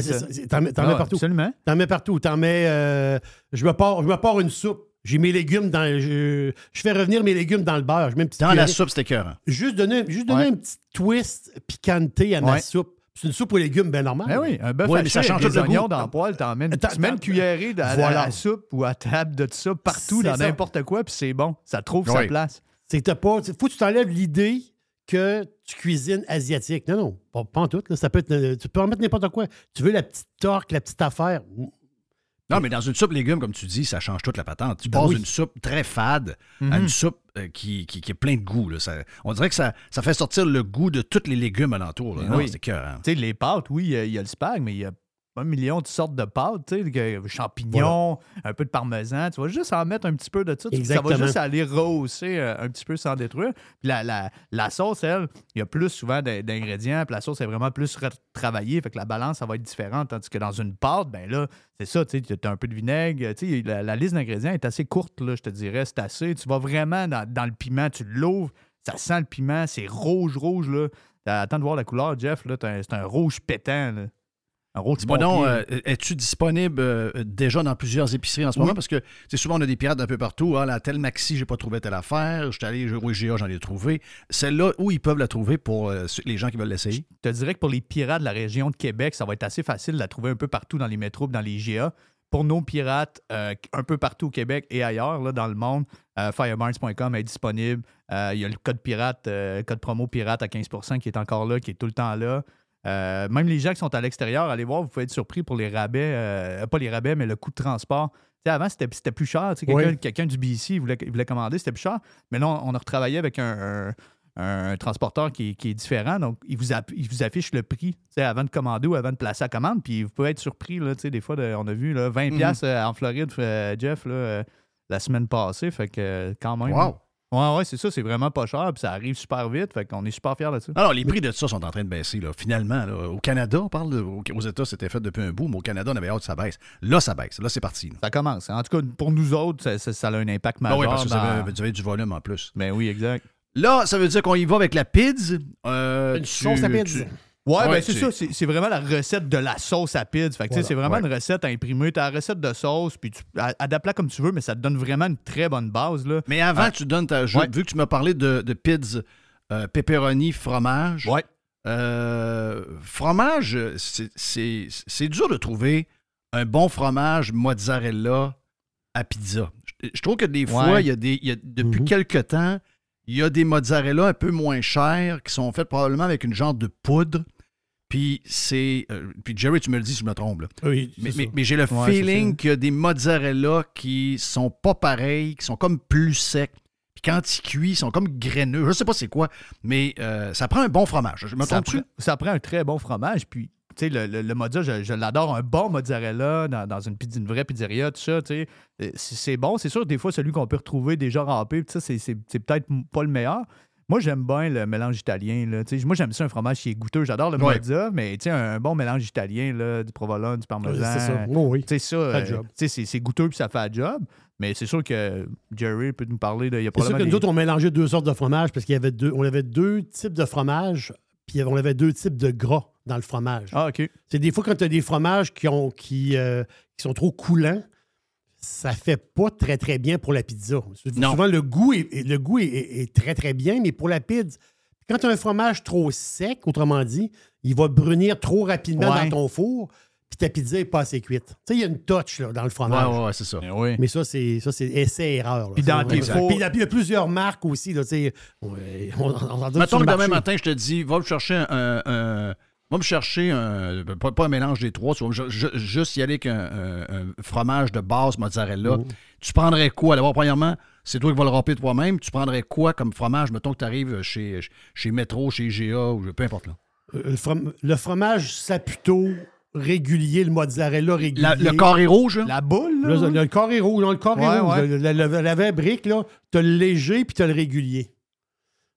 t'en mets, t'en Ah mets partout. absolument. T'en mets partout. T'en mets. euh, je, me pars, je me pars une soupe. J'ai mes légumes dans. Je, je fais revenir mes légumes dans le beurre. Je mets une petite Dans la soupe, c'était écœurant. Juste donner, juste donner Ouais. un petit twist piquanté à ma Ouais. soupe. C'est une soupe aux légumes bien normale. Ben oui, un bœuf Ouais, haché mais ça change des tout le oignons goût. dans le poêle, tu mets une cuillerée dans, Voilà. la soupe ou à table de ça partout, dans n'importe quoi, puis c'est bon. Ça trouve sa place. C'est pas. Faut que tu t'enlèves l'idée que tu cuisines asiatique. Non, non, pas, pas en tout. là. Ça peut être, tu peux en mettre n'importe quoi. Tu veux la petite torque, la petite affaire. Non, mais dans une soupe légumes, comme tu dis, ça change toute la patente. Tu Ben passes oui. d'une soupe très fade à Mhm. une soupe euh, qui, qui, qui est plein de goût. là. Ça- on dirait que ça, ça fait sortir le goût de tous les légumes alentour. là. Ben Non, oui. c'est. Tu sais, les pâtes, oui, il y y, a le spag, mais il y a un million de sortes de pâtes, tu sais, champignons, un peu de parmesan. Tu vas juste en mettre un petit peu de ça. Ça va juste aller rehausser euh, un petit peu sans détruire. Puis la, la, la sauce, elle, il y a plus souvent d'in- d'ingrédients. Puis la sauce est vraiment plus travaillée. Fait que la balance, ça va être différente. Tandis que dans une pâte, ben là, c'est ça, tu as un peu de vinaigre. Tu sais, la, la liste d'ingrédients est assez courte, là, je te dirais. C'est assez. Tu vas vraiment dans, dans le piment, tu l'ouvres, ça sent le piment, c'est rouge, rouge, là. Attends de voir la couleur, Jeff, là. un- C'est un rouge pétant, là. Un rouge Dis-moi pompier. euh, es-tu disponible euh, déjà dans plusieurs épiceries en ce Oui. moment? Parce que c'est souvent, on a des pirates d'un peu partout. Ah, la telle Maxi, j'ai pas trouvé telle affaire. Je suis allé au IGA, j'en ai trouvé. Celle-là, où ils peuvent la trouver pour euh, les gens qui veulent l'essayer? Je te dirais que pour les pirates de la région de Québec, ça va être assez facile de la trouver un peu partout dans les métros dans les GA. Pour nos pirates, euh, un peu partout au Québec et ailleurs là, dans le monde, euh, firebarns.com est disponible. Euh, Il y a le code pirate, euh, le code promo pirate à 15% qui est encore là, qui est tout le temps là. Euh, même les gens qui sont à l'extérieur, allez voir, vous pouvez être surpris pour les rabais, euh, pas les rabais, mais le coût de transport. Avant, c'était plus cher. Quelqu'un Oui. du BC voulait, commander, c'était plus cher. Mais là, on on a retravaillé avec un, un- un transporteur qui, est- qui est différent. Donc, il vous, app- il vous affiche le prix avant de commander ou avant de placer la commande. Puis, vous pouvez être surpris. Là, des fois, de- on a vu là, 20$ Mhm. euh, en Floride, Jeff, là, la semaine passée. Fait que, quand même. Wow! Ouais, ouais, c'est ça. C'est vraiment pas cher. Puis, ça arrive super vite. Fait qu'on est super fiers de ça. Alors, les prix de ça sont en train de baisser, là. Finalement, là. au Canada, on parle de- au- aux États, c'était fait depuis un bout, mais au Canada, on avait hâte que ça baisse. Là, ça baisse. Là, c'est parti. là. Ça commence. En tout cas, pour nous autres, ça, ça- ça a un impact Ah majeur. oui, parce que ça dans- veut, ça veut du volume en plus. Ben oui, exact. Là, ça veut dire qu'on y va avec la PIDS. Euh, Une tu- sauce à tu- Ouais, ben c'est ça. C'est vraiment la recette de la sauce à pizza. Fait que, Voilà. c'est vraiment Ouais. une recette à imprimer. Tu as la recette de sauce, puis tu a- adapte-la comme tu veux, mais ça te donne vraiment une très bonne base. Là. Mais avant, Ah, tu donnes ta. Ouais. Vu que tu m'as parlé de, de PIDS, euh, pepperoni, fromage. Ouais. Euh, fromage, c'est- dur de trouver un bon fromage mozzarella à pizza. Je, je trouve que des fois, Ouais. il y a des, il y a- depuis Mhm. quelques temps, il y a des mozzarella un peu moins chers qui sont faits probablement avec une genre de poudre. Puis c'est. euh, puis Jerry, tu me le dis si je me trompe. là. Oui, Mais, mais- j'ai le Ouais, feeling qu'il y a des mozzarella qui sont pas pareils, qui sont comme plus secs. Puis quand ils cuisent, ils sont comme graineux. Je sais pas c'est quoi, mais euh, ça prend un bon fromage. Je me ça, prend, ça prend un très bon fromage. Puis, tu sais, le, le, le mozza, je, je l'adore. Un bon mozzarella dans, dans une, vraie pizzeria, tout ça, tu sais. euh, C'est bon. C'est sûr, des fois, celui qu'on peut retrouver déjà râpé, c'est- c'est c'est peut-être pas le meilleur. Moi, j'aime bien le mélange italien. Là. Moi, j'aime ça, un fromage qui est goûteux. J'adore le Ouais. mozza, mais un bon mélange italien, là, du provolone, du parmesan. C'est ça. Oh, oui. Ça, euh, c'est goûteux puis ça fait la job. Mais c'est sûr que Jerry peut nous parler de. C'est sûr que nous autres, on mélangeait deux sortes de fromage parce qu'il y avait deux, on avait deux types de fromage, puis on avait deux types de gras dans le fromage. Ah, OK. C'est des fois quand tu as des fromages qui, ont, qui, euh, qui sont trop coulants, ça fait pas très très bien pour la pizza. Non. Souvent le goût est, le goût est, est- est très très bien, mais pour la pizza, quand tu as un fromage trop sec, autrement dit, il va brunir trop rapidement Ouais. dans ton four, puis ta pizza n'est pas assez cuite. Tu sais, il y a une touch là, dans le fromage. Ouais, ouais, ouais, c'est ça. Oui. Mais ça, c'est ça, c'est essai-erreur. Puis dans tes fours- Puis il y a- plusieurs marques aussi. Là, on, on, on entend Mettons que le demain matin, je te dis, va me chercher un. un- va me chercher un. Pas, pas un mélange des trois, tu vas me ju- ju- juste y aller avec un, un- un fromage de base mozzarella. Mhm. Tu prendrais quoi? D'abord, premièrement, c'est toi qui vas le remplir toi-même. Tu prendrais quoi comme fromage? Mettons que tu arrives chez, chez Metro, chez GA ou peu importe là? Euh, Le, from- le fromage saputo régulier, le mozzarella régulier. La- le carré rouge, là? La boule, là? Le, le carré rouge, non, le carré Ouais, rouge. ouais. Le- le- le- la vraie brique, là, t'as le léger puis t'as le régulier.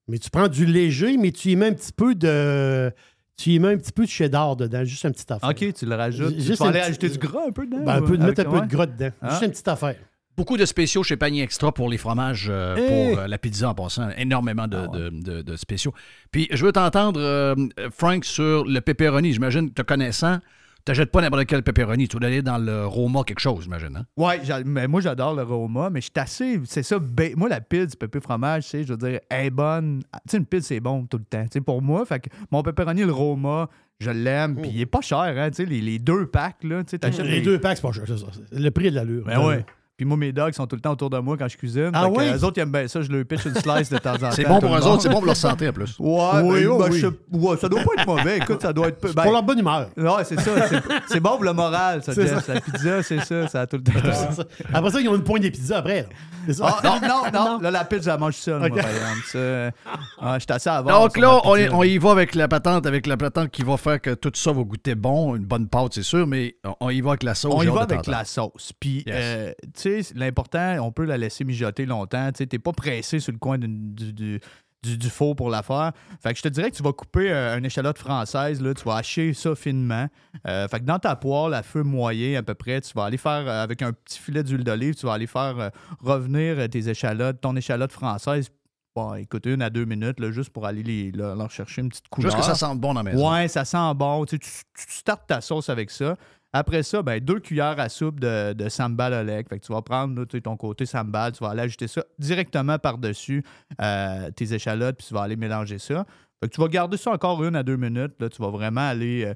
Mais tu prends du léger, mais tu y mets un petit peu de. Tu y mets un petit peu de cheddar dedans, juste un petit affaire. OK, tu le rajoutes. Juste tu peux un aller petit- ajouter du gras un peu dedans? Ben, un peu, mettre un peu ouais? de gras dedans. Ah. Juste une petite affaire. Beaucoup de spéciaux chez Panier Extra pour les fromages, euh, Hey! pour euh, la pizza en passant. Énormément Ah de, de- de- de spéciaux. Puis je veux t'entendre, euh, Frank, sur le pepperoni. J'imagine, te connaissant, tu n'achètes pas n'importe quel pepperoni. Tu dois aller dans le Roma quelque chose, j'imagine. Hein? Ouais, mais moi j'adore le Roma, mais je suis assez. C'est ça, ba- moi la pizza du pépé fromage, tu sais, je veux dire, elle est bonne. Tu sais, une pizza c'est bon tout le temps. Tu sais, pour moi, fait que mon pepperoni, le Roma, je l'aime, puis il est pas cher, hein, tu sais, les, les deux packs, là, tu sais, t'achètes Les deux packs, c'est pas cher, c'est ça. Le prix de l'allure. Ben ouais. Puis moi, mes dogs sont tout le temps autour de moi quand je cuisine. Ah oui? Eux autres, ils aiment bien ça. Je leur pitch une slice de temps en temps. C'est bon pour eux autres, c'est bon pour leur santé en plus. Ouais, Oui, ben, oui, ben, je ouais, ça doit pas être mauvais. Écoute, ça doit être. peu- ben, pour leur bonne humeur. Ouais, c'est ça. c'est- bon pour le moral, ça, C'est Jeff. ça. La pizza, c'est ça. Ça a tout le temps. C'est ça. Après ça, ils ont une poigne de pizza après. ça? Ah, non, non, non, Là, la pizza, elle mange seule, moi, Ok. par exemple. Ça, ouais, J'étais assez avant. Donc là, on, est- on y va avec la patente, avec la patente qui va faire que tout ça va goûter bon, une bonne pâte, c'est sûr, mais on, y va avec la sauce. On y va avec la sauce. Puis, euh, tu sais, l'important, on peut la laisser mijoter longtemps. Tu t'es pas pressé sur le coin du, du, du, du four pour la faire. Fait que je te dirais que tu vas couper euh, une échalote française, là, tu vas hacher ça finement. Euh, fait que dans ta poêle, à feu moyen à peu près, tu vas aller faire, euh, avec un petit filet d'huile d'olive, tu vas aller faire euh, revenir tes échalotes, ton échalote française. Bon, écoute, une à deux minutes, là, juste pour aller les, leur, chercher une petite couleur. Juste que ça sente bon dans la maison. Ouais, ça sent bon. Tu, tu startes ta sauce avec ça. Après ça, ben, deux cuillères à soupe de, sambal oleg. Fait que tu vas prendre là, ton côté sambal, tu vas aller ajouter ça directement par-dessus euh, tes échalotes, puis tu vas aller mélanger ça. Fait que tu vas garder ça encore une à deux minutes. Là, tu vas vraiment aller, euh,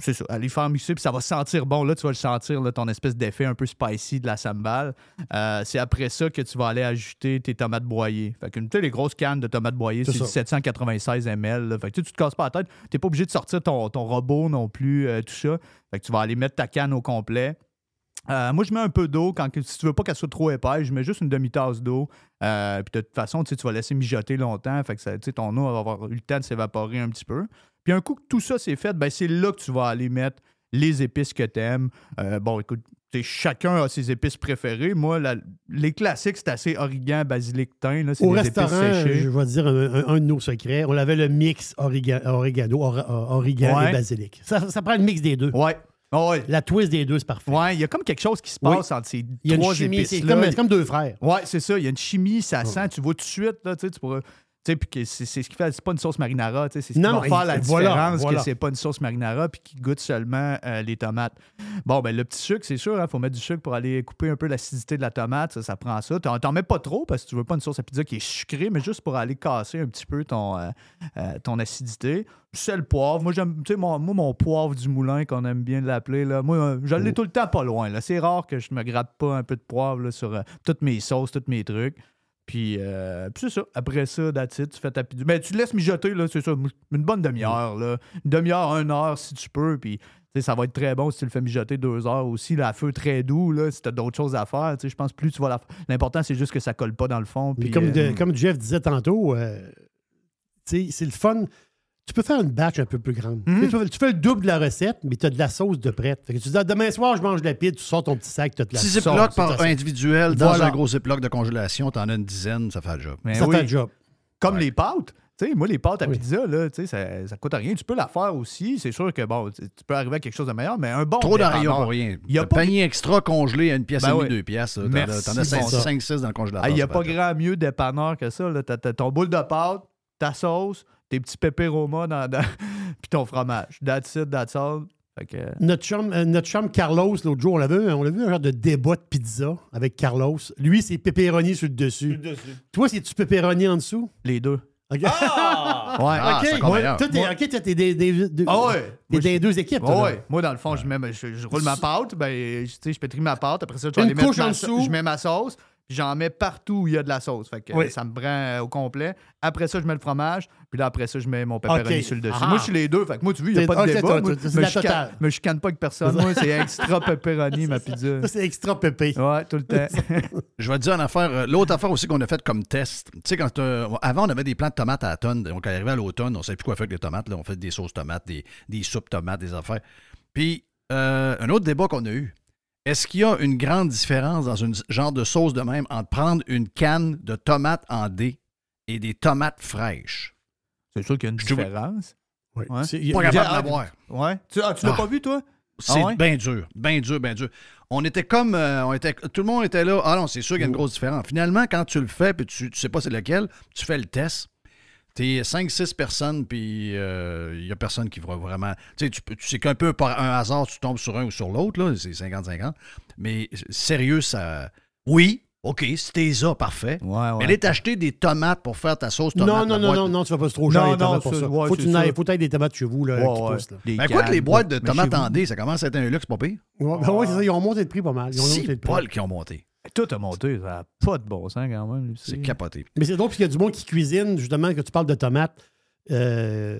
c'est ça, aller faire mixer, puis ça va sentir bon. Là, tu vas le sentir, là, ton espèce d'effet un peu spicy de la sambal. Euh, c'est après ça que tu vas aller ajouter tes tomates broyées. Fait que tu sais, les grosses cannes de tomates broyées, C'est c'est ça. du 796 ml. là. Fait que tu sais, tu te casses pas la tête. Tu n'es pas obligé de sortir ton, ton robot non plus, euh, tout ça. Fait que tu vas aller mettre ta canne au complet. Euh, moi, je mets un peu d'eau. Quand, si tu veux pas qu'elle soit trop épaisse, je mets juste une demi-tasse d'eau. Euh, puis de toute façon, tu vas laisser mijoter longtemps. Fait que ça, ton eau va avoir eu le temps de s'évaporer un petit peu. Puis un coup que tout ça c'est fait, ben, c'est là que tu vas aller mettre les épices que tu aimes. bon, écoute, chacun a ses épices préférées. Moi, la- les classiques, c'est assez origan, basilic, thym. là, C'est Au des restaurant, épices séchées. je vais dire un, un- un de nos secrets. On avait le mix origa- oregano, or- or- origan Ouais. et basilic. Ça, ça prend le mix des deux. Ouais. La twist des deux, c'est parfait. Ouais, il y a comme quelque chose qui se Oui. passe entre ces Il y a une trois c'est comme, deux frères. Ouais, c'est ça. Il y a une chimie, ça sent. Tu vois tout de suite, là, tu sais, tu pourras. Puis c'est c'est ce qui fait. C'est pas une sauce marinara, c'est ce qui Non, va faire la voilà, différence voilà. que c'est pas une sauce marinara puis qui goûte seulement euh, les tomates. Bon, ben le petit sucre, c'est sûr, il faut mettre du sucre pour aller couper un peu l'acidité de la tomate. Ça, ça prend ça. T'en mets pas trop parce que tu veux pas une sauce à pizza qui est sucrée, mais juste pour aller casser un petit peu ton, euh, euh, ton acidité. Sel, poivre. Moi, j'aime, tu sais, mon, moi, mon poivre du moulin, qu'on aime bien l'appeler, là, moi, euh, je l'ai tout le temps pas loin. Là. C'est rare que je me gratte pas un peu de poivre là, sur euh, toutes mes sauces, tous mes trucs. Puis, euh, puis c'est ça. Après ça, that's it, tu fais ta. Mais tu laisses mijoter, là, c'est ça, une bonne demi-heure. Là. Une demi-heure, une heure si tu peux. Puis, ça va être très bon si tu le fais mijoter deux heures aussi. Là, à feu très doux, là, si tu as d'autres choses à faire. tu sais, Je pense plus tu vas la L'important, c'est juste que ça colle pas dans le fond. Puis, comme, euh, comme Jeff disait tantôt, euh, tu sais, c'est le fun. Tu peux faire une batch un peu plus grande. Mhm. Tu, fais, tu fais le double de la recette, mais tu as de la sauce de prête. Fait que tu dis, ah, demain soir, je mange de la pizza, tu sors ton petit sac, tu as de la sauce. ziploc c'est par individuel dans Voilà. un gros ziploc de congélation, t'en as une dizaine, ça fait le job. Ben Ça oui. fait le job. Comme les pâtes. Tu sais, moi, les pâtes à pizza, là, tu ça, ça coûte rien. Tu peux la faire aussi. C'est sûr que, bon, tu tu peux arriver à quelque chose de meilleur, mais un bon Trop d'arion pour rien. Il y a Le pas panier extra congelé à une pièce Ben et demie, deux pièces. T'en as- Merci, t'en as bon 5-6 dans le congélateur. Il n'y a pas grand mieux dépanneur que ça. ton boule de pâte, ta sauce, tes petits pépéromas dans, dans- puis ton fromage. That's it, that's all. Fait que, Notre chum, euh, notre chum Carlos, l'autre jour, on l'a vu, on l'a vu un genre de débat de pizza avec Carlos. Lui, c'est pepperoni sur le dessus. Toi, c'est-tu pepperoni en dessous? Les deux. OK. Ah! Ouais. Ah, OK. toi, t'es, Moi- OK, toi, t'es des, des, des- Ah ouais. t'es Moi, des je- deux équipes. Ah toi, ouais. Moi, dans le fond, je, mets, je, je roule ma pâte, ben, je, tu sais, je pétris ma pâte. Après ça, je vais Une aller mettre couche en ma dessous. Je mets ma sauce, j'en mets partout où il y a de la sauce. Fait que Oui. ça me prend euh, au complet. Après ça, je mets le fromage, puis là, après ça, je mets mon pepperoni sur le dessus. Ah. Moi, je suis les deux. Fait que moi, tu vois, il n'y a pas de débat. toi, Moi, toi, c'est me chicane- pas avec personne. Moi, c'est extra pepperoni, ma pizza. Ça, c'est extra pépé. Ouais, tout le temps. Je vais te dire une affaire. euh, L'autre affaire aussi qu'on a faite comme test. Tu sais, quand euh, avant, on avait des plants de tomates à la tonne. Donc, quand arrivé à l'automne, on ne savait plus quoi faire avec les tomates. Là. On fait des sauces tomates, des, des soupes tomates, des affaires. Puis, euh, un autre débat qu'on a eu. Est-ce qu'il y a une grande différence dans une genre de sauce de même entre prendre une canne de tomates en dés et des tomates fraîches? C'est sûr qu'il y a une Je différence. Oui. Ouais. C'est- Pas capable de l'avoir. Ouais. Tu, ah, tu l'as Ah. pas vu, toi? C'est Ah ouais? bien dur, bien dur, bien dur. On était comme, euh, on était, tout le monde était là. Ah non, c'est sûr qu'il y a une grosse différence. Finalement, quand tu le fais, puis tu, tu sais pas c'est lequel, tu fais le test. T'es 5-6 personnes, puis il n'y a personne qui va vraiment. Tu sais, tu, peux- tu sais qu'un peu par un hasard, tu tombes sur un ou sur l'autre, là, c'est 50-50. Mais sérieux, ça. Oui, OK, c'était ça, parfait. Ouais, ouais. Mais aller t'acheter des tomates pour faire ta sauce tomate. Non, non, non, boîte- non, non, tu vas pas se trop cher Non, les tomates non, pour ça, ça. ouais, faut que tu des tomates chez vous là, Ouais, qui ouais. poussent. Là. Ben, quoi que les boîtes de tomates en dés, ça commence à être un luxe, pas pire. Ouais, ben ouais, c'est ça, ils ont monté le prix pas mal. Ils ont monté C'est le prix. Paul qui ont monté. Tout a monté. Ça n'a pas de bon sens quand même. C'est capoté. Mais c'est drôle, parce qu'il y a du monde qui cuisine, justement, que tu parles de tomates. Euh,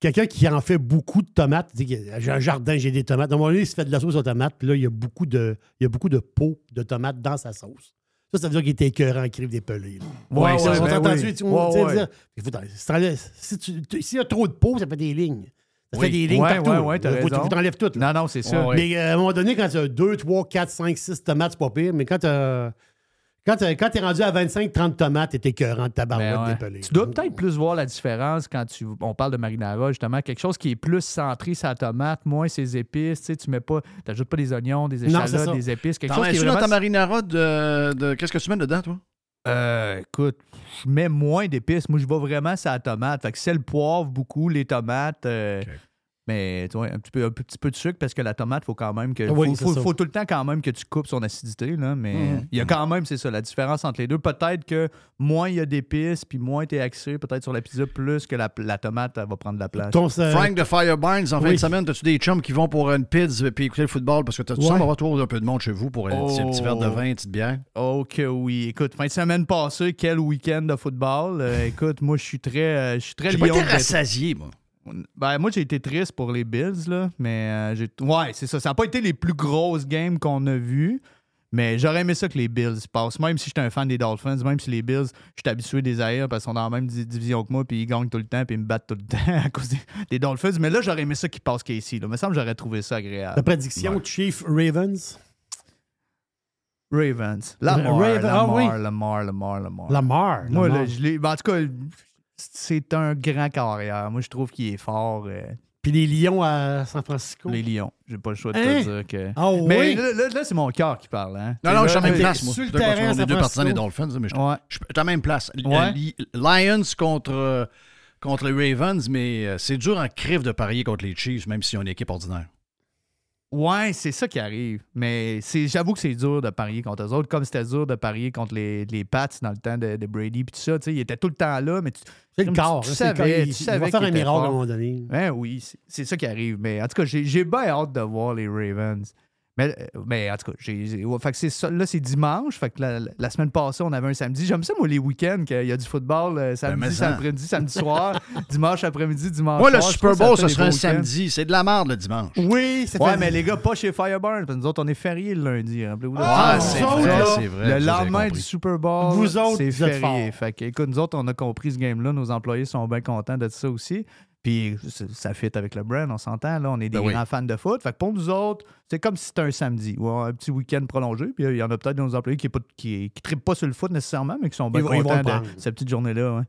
Quelqu'un qui en fait beaucoup de tomates, il dit, j'ai un jardin, j'ai des tomates. À un moment donné, il se fait de la sauce aux tomates, puis là, il y a beaucoup de, il y a beaucoup de pots de tomates dans sa sauce. Ça, ça veut dire qu'il était écœurant à écrire des pelés. là. Ouais, On ouais, s'est ben entendu, oui. il si S'il y a trop de pots, ça fait des lignes. Ça Oui. fait des lignes Ouais, partout. ouais, ouais, t'as Il faut, raison. faut t'enlèves toutes. là. Non, non, c'est ça. Mais euh, à un moment donné, quand tu as 2, 3, 4, 5, 6 tomates, c'est pas pire. Mais quand tu quand t'as- quand t'es rendu à 25-30 tomates, t'es écœurant de ta Ben ouais. dépelée. Tu dois peut-être plus voir la différence quand tu, on parle de marinara, justement. Quelque chose qui est plus centré sur la tomate, moins ses épices. Tu sais, tu mets pas, t'ajoutes pas des oignons, des échalotes, des épices. Quelque chose qui est vraiment... ta marinara de, de- Qu'est-ce que tu mets dedans, toi? Euh, écoute, je mets moins d'épices. Moi, je vais vraiment sur la tomate. Fait que c'est le poivre beaucoup, les tomates. euh, Mais tu vois, un petit, peu, un petit peu de sucre parce que la tomate, il faut quand même que. Oui, faut, tout le temps quand même que tu coupes son acidité. Là, mais Mhm. il y a quand même, c'est ça, la différence entre les deux. Peut-être que moins il y a d'épices, puis moins tu es axé, peut-être sur la pizza, plus que la, la tomate, elle va prendre de la place. Frank de Fireburns, en fin de semaine, as-tu des chums qui vont pour une pizza puis écouter le football? Parce que tu Ouais. sembles avoir toujours un peu de monde chez vous pour un petit, un petit verre de vin, une petite bière. Oh que oui. Écoute, fin de semaine passée, quel week-end de football? Euh, écoute, moi, je suis très, euh, je suis très J'ai pas été rassasié, moi. Ben, moi, j'ai été triste pour les Bills, là. Mais euh, j'ai. Ouais, c'est ça. Ça n'a pas été les plus grosses games qu'on a vues. Mais j'aurais aimé ça que les Bills passent. Même si j'étais un fan des Dolphins, même si les Bills, je suis habitué des haïr parce qu'ils sont dans la même di- division que moi, puis ils gagnent tout le temps, puis ils me battent tout le temps à cause des, Dolphins. Mais là, j'aurais aimé ça qu'ils passent Casey. Là. Il me semble que j'aurais trouvé ça agréable. La prédiction Chief Ravens? Ravens. Lamar, Raven- ah Lamar, oui. Lamar, Lamar, Lamar. Lamar. Moi, Lamar. là, je l'ai. ben, en tout cas, c'est un grand carrière. Moi, je trouve qu'il est fort. euh, Puis les Lions à San Francisco? Les Lions. J'ai pas le choix de Hein? te dire que. Ah mais oui? là, là- là, c'est mon cœur qui parle. Hein? Non, non, je suis à la même place, moi. sur le terrain, est San deux partisans des. Dolphins, mais je Ouais. je suis à la même place. Ouais. Li- Lions contre, euh, contre les Ravens, mais euh, c'est dur en crève de parier contre les Chiefs, même s'ils ont une équipe ordinaire. Ouais, c'est ça qui arrive. Mais j'avoue que c'est dur de parier contre eux autres, comme c'était dur de parier contre les, les Pats dans le temps de, de Brady. Puis tout ça, tu sais, il était tout le temps là, mais tu, C'est le corps, tu, tu savais, Il- tu il savais va faire un miracle à un moment donné. Ben oui, c'est, ça qui arrive. Mais en tout cas, j'ai, j'ai bien hâte de voir les Ravens. Mais, euh, mais en tout cas, j'ai, fait que c'est ça, là, c'est dimanche. Fait que la, la semaine passée, on avait un samedi. J'aime ça, moi, les week-ends, qu'il y a du football euh, mais samedi, ça. après-midi, samedi soir, dimanche après-midi, dimanche Moi, le soir. Je Super Bowl, ce serait un samedi. C'est de la merde le dimanche. Oui, c'est Ouais, mais les gars, pas chez Fireburn, parce que nous autres, on est férié le lundi. Rappelez-vous. Ah, là. c'est vrai, c'est vrai, Le lendemain du Super Bowl, Vous autres, c'est férié. Fait que, écoute, nous autres, on a compris ce game-là. Nos employés sont bien contents de ça aussi. Puis ça- fit avec le brand, on s'entend. Là, on est des Ben oui. grands fans de foot. Fait que pour nous autres, c'est comme si c'était un samedi ou un petit week-end prolongé. Puis il y en a peut-être de nos employés qui ne qui, qui trippent pas sur le foot nécessairement, mais qui sont bien contents de cette petite journée-là.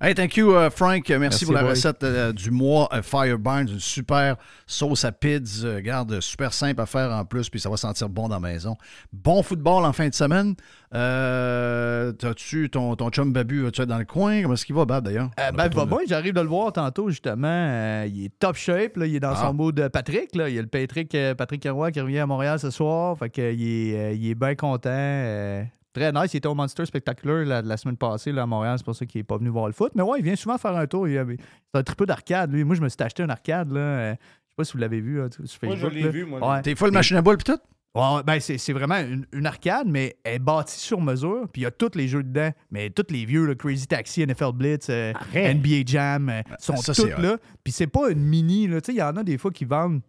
Hey, thank you, uh, Frank. Merci, Merci, pour la boy. recette euh, du mois euh, Fireburns. Une super sauce à pizza. Euh, Garde, super simple à faire en plus, puis ça va sentir bon dans la maison. Bon football en fin de semaine. Euh, T'as-tu ton, ton chum Babu, tu es dans le coin? Comment est-ce qu'il va, Bab, d'ailleurs? Euh, pas va bien. J'arrive de le voir tantôt, justement. Euh, il est top shape. Là. Il est dans Ah. son mode Patrick. Là. Il y a le Patrick, euh, Patrick Roy qui revient à Montréal ce soir. Fait que, euh, il, est, euh, il est bien content. Très nice. Il était au Monster Spectacular la, la semaine passée là, à Montréal. C'est pour ça qu'il n'est pas venu voir le foot. Mais ouais, il vient souvent faire un tour. Il a- C'est un triple d'arcade, lui. Moi, je me suis acheté un arcade. Là. Euh, Je sais pas si vous l'avez vu là, sur Facebook. Moi, je l'ai vu, moi. Ouais. T'es full machine à boule, puis tout? Ouais, ben c'est, c'est vraiment une, une arcade, mais elle est bâtie sur mesure. Puis il y a tous les jeux dedans. Mais tous les vieux, là, Crazy Taxi, NFL Blitz, euh. NBA Jam, euh, sont ça, tous là. Puis c'est pas une mini. là. Tu sais, il y en a des fois qui vendent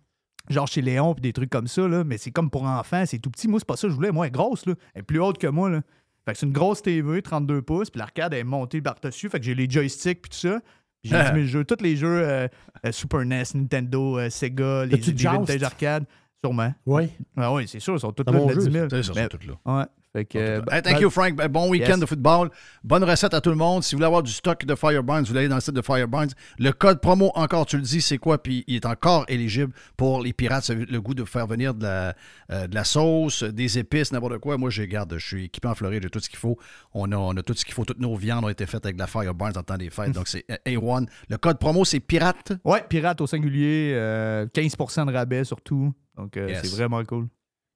genre chez Léon puis des trucs comme ça, là, mais c'est comme pour enfants, c'est tout petit. Moi, c'est pas ça que je voulais. Moi, elle est grosse, là. Elle est plus haute que moi, là. Fait que c'est une grosse TV, 32 pouces, puis l'arcade est montée par-dessus. Fait que j'ai les joysticks puis tout ça. J'ai dit mes jeux, tous les jeux euh, euh, Super NES, Nintendo, euh, Sega, les, les vintage arcade, sûrement. Oui. Ah oui, c'est sûr, ils sont tous là mon de jeu, 10 000. ça. C'est ça, Mais- ils sont tous là. Ouais. Fait que, Hey, thank ben- you, Frank. Ben, Bon week-end Yes. de football. Bonne recette à tout le monde. Si vous voulez avoir du stock de Fireburns, vous allez dans le site de Fireburns. Le code promo, encore, tu le dis, c'est quoi? Puis il est encore éligible pour les pirates. Le goût de faire venir de la, euh, de la sauce, des épices, n'importe quoi. Moi, je garde. Je suis équipé en Floride, j'ai tout ce qu'il faut. On a, on a tout ce qu'il faut. Toutes nos viandes ont été faites avec de la Fireburns en temps des fêtes. Donc, c'est euh, A1. Le code promo, c'est pirate. Ouais, pirate au singulier, euh, 15% de rabais surtout. Donc, euh, Yes. c'est vraiment cool.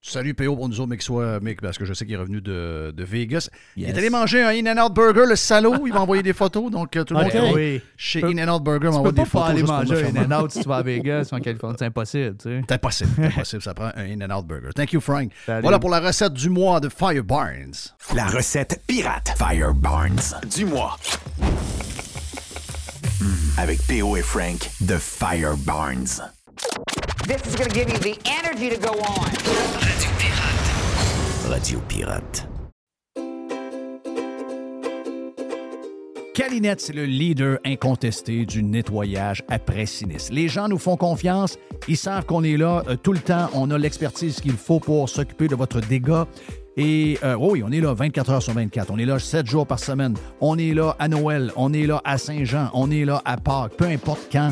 Salut PO autres, mais, soit, parce que je sais qu'il est revenu de, de Vegas. Il est allé manger un In-N-Out Burger, le salaud. Il m'a envoyé des photos. Donc, euh, tout le monde Oui. chez Tu peux- In-N-Out Burger m'a Tu peux envoyé pas des photos. pas aller juste pour me manger un. In-Out si tu vas à Vegas ou en Californie. C'est impossible, tu sais. C'est impossible. C'est impossible. Ça prend un In-N-Out Burger. Thank you, Frank. Salut. Voilà pour la recette du mois de Fire Barnes. La recette pirate Fire Barnes du mois. Avec PO et Frank de Fire Barnes. This is going to give you the energy to go on. Radio Pirate. Calinette, c'est le leader incontesté du nettoyage après sinistre. Les gens nous font confiance. Ils savent qu'on est là euh, tout le temps. On a l'expertise qu'il faut pour s'occuper de votre dégât. Et euh, oui, on est là 24 heures sur 24. On est là 7 jours par semaine. On est là à Noël. On est là à Saint-Jean. On est là à Pâques. Peu importe quand